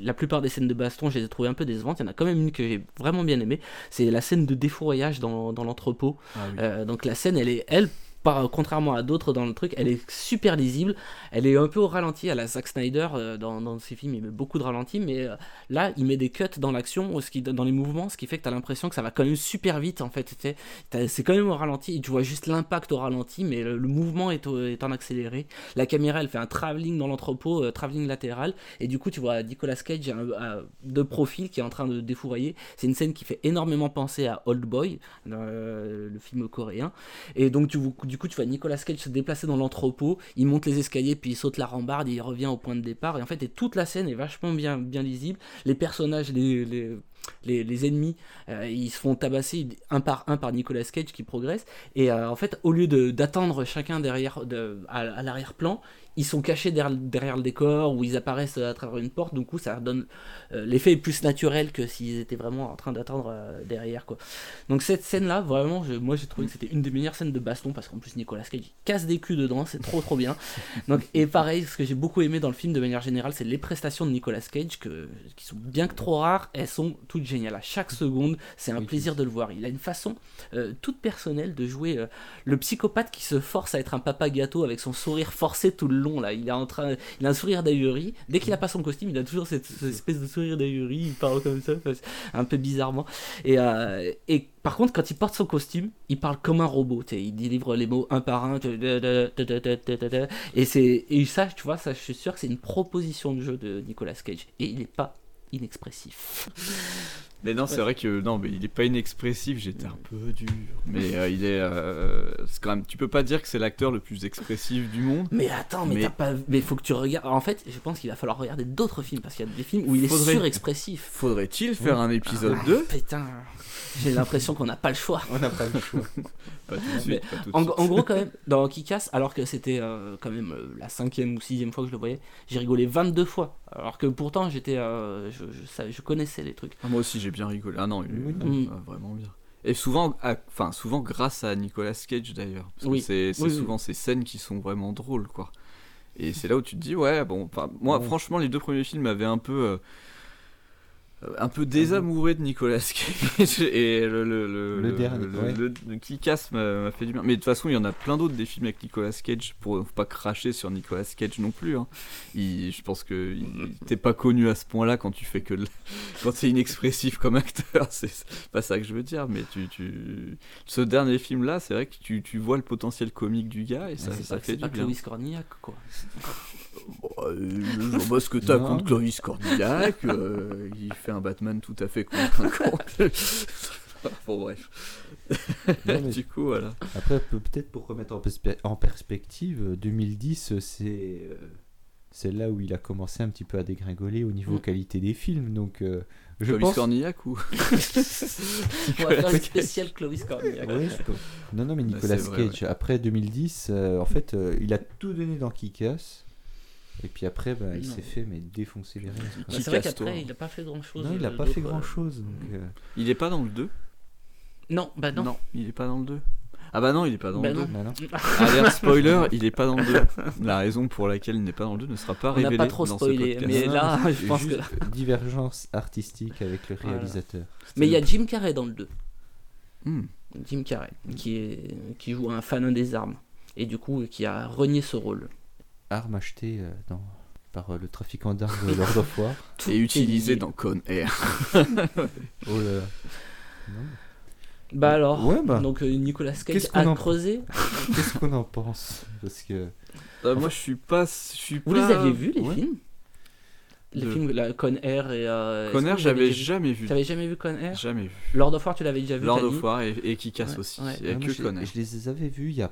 la plupart des scènes de baston, je les ai trouvées un peu décevantes. Il y en a quand même une que j'ai vraiment bien aimée. C'est la scène de défouraillage dans, dans l'entrepôt. Ah oui. Euh, donc la scène, elle est, elle, contrairement à d'autres dans le truc, elle est super lisible. Elle est un peu au ralenti à la Zack Snyder euh, dans, dans ses films. Il met beaucoup de ralenti, mais euh, là, il met des cuts dans l'action, dans les mouvements, ce qui fait que tu as l'impression que ça va quand même super vite en fait. T'as- C'est quand même au ralenti. Tu vois juste l'impact au ralenti, mais le, mouvement est, est en accéléré. La caméra, elle fait un travelling dans l'entrepôt, euh, travelling latéral, et du coup, tu vois Nicolas Cage de profil qui est en train de défourailler. C'est une scène qui fait énormément penser à Old Boy, euh, le film coréen. Et donc, tu, du coup, tu vois Nicolas Cage se déplacer dans l'entrepôt, il monte les escaliers, puis il saute la rambarde, il revient au point de départ. Et en fait, toute la scène est vachement bien, bien lisible. Les personnages, les, les, les, ennemis, euh, ils se font tabasser un par un par Nicolas Cage qui progresse. Et euh, en fait, au lieu d'attendre chacun derrière, de, à l'arrière-plan, ils sont cachés derrière, derrière le décor ou ils apparaissent à travers une porte. Du coup, ça donne euh, l'effet est plus naturel que s'ils étaient vraiment en train d'attendre euh, derrière. Quoi. Donc cette scène-là, vraiment, je- moi j'ai trouvé que c'était une des meilleures scènes de baston parce qu'en plus Nicolas Cage casse des culs dedans, c'est trop trop bien. Donc et pareil, ce que j'ai beaucoup aimé dans le film de manière générale, c'est les prestations de Nicolas Cage que, qui sont bien que trop rares, elles sont toutes géniales. À chaque seconde, c'est un plaisir de le voir. Il a une façon euh, toute personnelle de jouer le psychopathe qui se force à être un papa gâteau avec son sourire forcé tout le long là. Il est en train, il a un sourire d'ahurie. Dès qu'il a pas son costume, il a toujours cette, cette espèce de sourire d'ahurie. Il parle comme ça, un peu bizarrement. Et, euh, et par contre, quand il porte son costume, il parle comme un robot. Il délivre les mots un par un. Et c'est et ça, tu vois, ça, je suis sûr que c'est une proposition de jeu de Nicolas Cage. Et il n'est pas inexpressif. Mais non, c'est vrai que non, mais il est pas inexpressif. J'étais un peu dur, mais euh, il est. euh, c'est quand même. Tu peux pas dire que c'est l'acteur le plus expressif du monde. Mais attends, mais, t'as pas. Mais faut que tu regardes. En fait, je pense qu'il va falloir regarder d'autres films parce qu'il y a des films où il est Faudrait- surexpressif. Faudrait-il faire un épisode Ah, 2 Putain, j'ai l'impression qu'on n'a pas le choix. On n'a pas le choix. Pas tout de Mais suite. pas tout de en, suite. en gros, quand même, dans Kick-Ass, alors que c'était euh, quand même euh, la cinquième ou sixième fois que je le voyais, j'ai rigolé 22 fois. Alors que pourtant, j'étais, euh, je, je connaissais les trucs. Ah, moi aussi, j'ai bien rigolé. Ah non, il est Oui. ah, vraiment bien. Et souvent, enfin souvent grâce à Nicolas Cage d'ailleurs. Parce Oui. que c'est Oui, souvent ces scènes qui sont vraiment drôles, quoi. Et c'est là où tu te dis, ouais, bon, moi, Bon. franchement, les deux premiers films m'avaient un peu. euh, un peu désamouré de Nicolas Cage et le, le, le, Le dernier, le, ouais. le- le qui casse m'a fait du bien mais de toute façon il y en a plein d'autres des films avec Nicolas Cage pour faut pas cracher sur Nicolas Cage non plus hein. Il- je pense que t'es pas connu à ce point là quand tu fais que le- quand t'es inexpressif comme acteur c'est c'est pas ça que je veux dire mais tu, tu... ce dernier film là c'est vrai que tu, tu vois le potentiel comique du gars et ça, c'est ça pas, fait c'est du pas bien Clovis Cornillac, quoi. Euh, je vois pas ce que t'as Non. contre Clovis Cornillac. euh, il fait un Batman tout à fait convaincant. bon, bref. Non, mais- du coup, voilà. Après, peut- peut-être pour remettre en, perspe- en perspective, euh, 2010, euh, c'est euh, c'est là où il a commencé un petit peu à dégringoler au niveau Mm. qualité des films. Donc, euh, je Clovis pense. Cornillac ou On va faire une spéciale Clovis Cornillac. Ouais, je pense. Non, non, mais Bah, Nicolas Cage, après 2010, euh, en fait, euh, il a tout donné dans Kick-Ass. Et puis après, bah, il Non. s'est fait mais défoncer les reins. quoi. Bah, c'est vrai qu'après, il a pas fait grand chose. Non, il a pas fait grand chose. Il est pas dans le 2 Non, bah non. il est pas dans le 2. Ah bah non, il est pas dans Bah le 2. non. Bah non. Alerte spoiler, il est pas dans le 2. La raison pour laquelle il n'est pas dans le 2 ne sera pas On n'a révélée pas trop dans spoilé, mais là, je pense que. Divergence artistique avec le Voilà. réalisateur. Mais il y a Jim Carrey dans le 2. Hmm. Jim Carrey, qui, est, qui joue un fan des armes. Et du coup, qui a renié ce rôle. Arme achetée euh, dans- par euh, le trafiquant d'armes de Lord of War. Tout Et est utilisé lié. dans Con Air. Oh là là. Non. Bah alors, Ouais, bah. donc euh, Nicolas Cage a en- creusé. Qu'est-ce qu'on en pense Parce que. Euh, moi, je suis pas. Je suis Vous pas... les aviez vus, les Ouais. films Les De- films, la Con Air et. Euh, Con Air, avez j'avais déjà- jamais vu. T'avais jamais vu Con Air Jamais vu. Lord of War, tu l'avais déjà vu Lord of War et, et qui casse Ouais, aussi. ouais. Il y a Ouais, moi, que Con Air. je les avais vus il y a,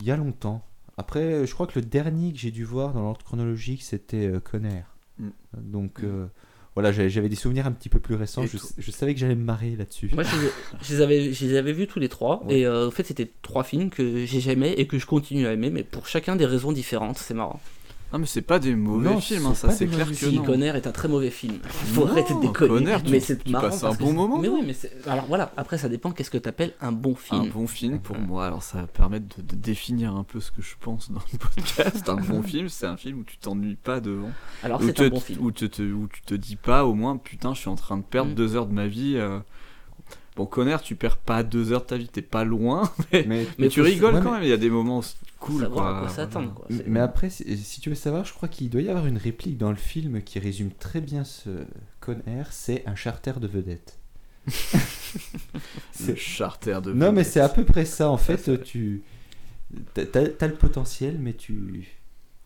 il y a longtemps. Après, je crois que le dernier que j'ai dû voir dans l'ordre chronologique, c'était euh, Conner. Mm. Donc euh, voilà, j'avais des souvenirs un petit peu plus récents. Je, savais que j'allais me marrer là-dessus. Moi, je les, ai- je les avais, je les avais vus tous les trois. Ouais. Et euh, en fait, c'était trois films que j'ai jamais et que je continue à aimer, mais pour chacun des raisons différentes. C'est marrant. Non, mais c'est pas des mauvais Non, films, hein, ça c'est clair que Si non. Con Air est un très mauvais film. Faut Non, arrêter de déconner. Con Air, tu- mais c'est tu marrant passes un bon moment. Mais oui, mais alors voilà. Après, ça dépend. Qu'est-ce que t'appelles un bon film Un bon film pour moi, alors ça va permettre de, de définir un peu ce que je pense dans le podcast. Un bon film, c'est un film où tu t'ennuies pas devant. Alors Où c'est te- un bon film. Où, te- te- où tu te dis pas au moins, putain, je suis en train de perdre Mm. deux heures de ma vie. euh. Bon, Conner, tu perds pas deux heures de ta vie, t'es pas loin, mais, Mais, mais tu rigoles ouais, quand même, il y a des moments cool. savoir quoi, à quoi voilà. s'attendre. quoi. mais- C'est- mais après, si si tu veux savoir, je crois qu'il doit y avoir une réplique dans le film qui résume très bien ce Con Air c'est un charter de vedette. Le charter de Non, mais vedette. c'est à peu près ça. En fait, tu. T'as t'as le potentiel, mais tu.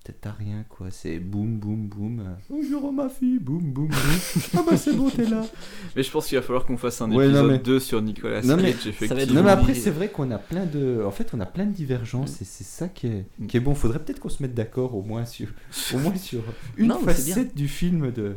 T'as- T'as rien, quoi. C'est boum, boum, boum. Oh, rends ma fille, boum, boum, boum. ah bah c'est bon, t'es là. Mais je pense qu'il va falloir qu'on fasse un Ouais, non, épisode mais- 2 sur Nicolas Non, mais- Cage, effectivement. Non, mais après, c'est vrai qu'on a plein de. En fait, on a plein de divergences et c'est ça qui est, qui est bon. Faudrait peut-être qu'on se mette d'accord au moins sur, au moins sur une Non, facette du film de.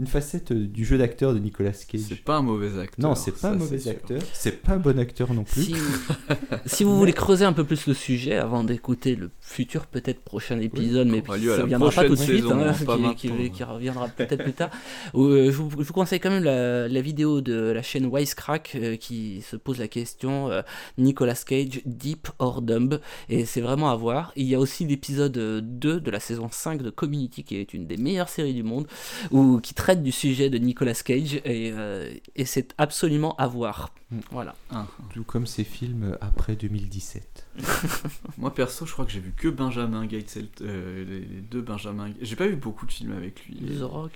Une facette du jeu d'acteur de Nicolas Cage. C'est pas un mauvais acteur. Non, c'est pas ça, un mauvais acteur. C'est pas un bon acteur non plus. Si, si vous voulez creuser un peu plus le sujet avant d'écouter le futur peut-être prochain épisode, mais ça la viendra pas tout de suite, saison, hein, pas qui, qui- qui reviendra peut-être plus tard. Euh, je, vous, je vous conseille quand même la, la vidéo de la chaîne Wisecrack euh, qui se pose la question euh, Nicolas Cage, Deep or Dumb, et c'est vraiment à voir. Il y a aussi l'épisode euh, 2 de la saison 5 de Community qui est une des meilleures séries du monde, ou qui traite du sujet de Nicolas Cage, et, euh, et c'est absolument à voir. Mm. Voilà. Ah. Tout comme ses films après 2017. Moi perso, je crois que j'ai vu que Benjamin Gates, euh, les deux Benjamin. J'ai pas vu beaucoup de films avec lui. The Rock,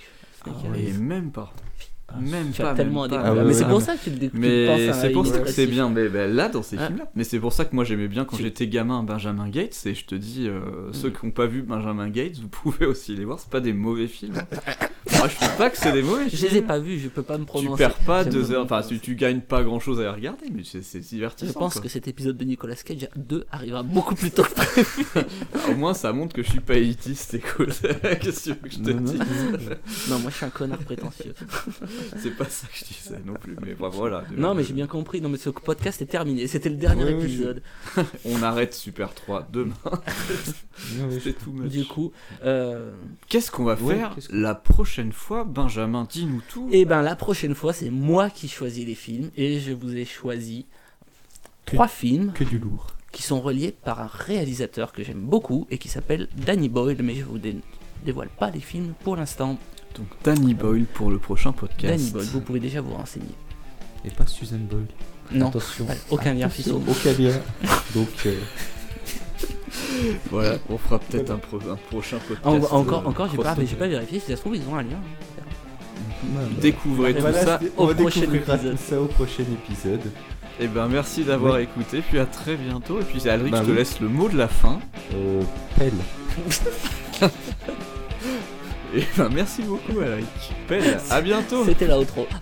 Ah. Et même pas. Même tu as pas, tellement même à découvrir. Ah ouais, mais c'est pour ça que tu le découvres. Mais c'est pour ça que c'est bien, mais ben, là dans ces Ah. films-là. Mais c'est pour ça que moi j'aimais bien quand Tu- j'étais gamin Benjamin Gates. Et je te dis, euh, ceux qui n'ont pas vu Benjamin Gates, vous pouvez aussi les voir. C'est pas des mauvais films. moi je trouve pas que c'est des mauvais Je films. les ai pas vus, je peux pas me Tu prononcer. perds pas deux heures. Enfin, tu, tu gagnes pas grand-chose à les regarder, mais c'est divertissant. Je pense que cet épisode de Nicolas Cage 2 arrivera beaucoup plus tôt que prévu. Au moins, ça montre que je suis pas élitiste, c'est cool. Qu'est-ce que tu veux que je te dise non, moi je suis un connard prétentieux. C'est pas ça que je disais non plus, mais bah, voilà. Non, mais j'ai bien compris. Non, mais ce podcast est terminé. C'était le dernier Oui, oui, épisode. On arrête Super 3 demain. c'est tout much. Du coup, euh, Qu'est-ce qu'on va Ouais, faire la prochaine fois Benjamin, dis-nous tout. et ben la prochaine fois, c'est moi qui choisis les films et je vous ai choisi trois films Que du lourd. qui sont reliés par un réalisateur que j'aime beaucoup et qui s'appelle Danny Boyle, mais je vous dé- dévoile pas les films pour l'instant. Donc Danny Boyle pour le prochain podcast. Danny Boyle, vous pouvez déjà vous renseigner. Et pas Susan Boyle. Non, Attention. aucun lien fiscal. Aucun lien. Donc, euh, Voilà, on fera peut-être un, pro- un prochain podcast. En- euh, encore, encore, j'ai pas, vérifié. Si ça se trouve, ils ont un lien. Découvrez tout voilà, ça. au prochain épisode. ça au prochain épisode. Et ben merci d'avoir Oui. écouté, puis à très bientôt. Et puis Alric, Bah je te oui. laisse le mot de la fin. Euh, pelle. Et ben merci beaucoup Alric. À bientôt. C'était la outro.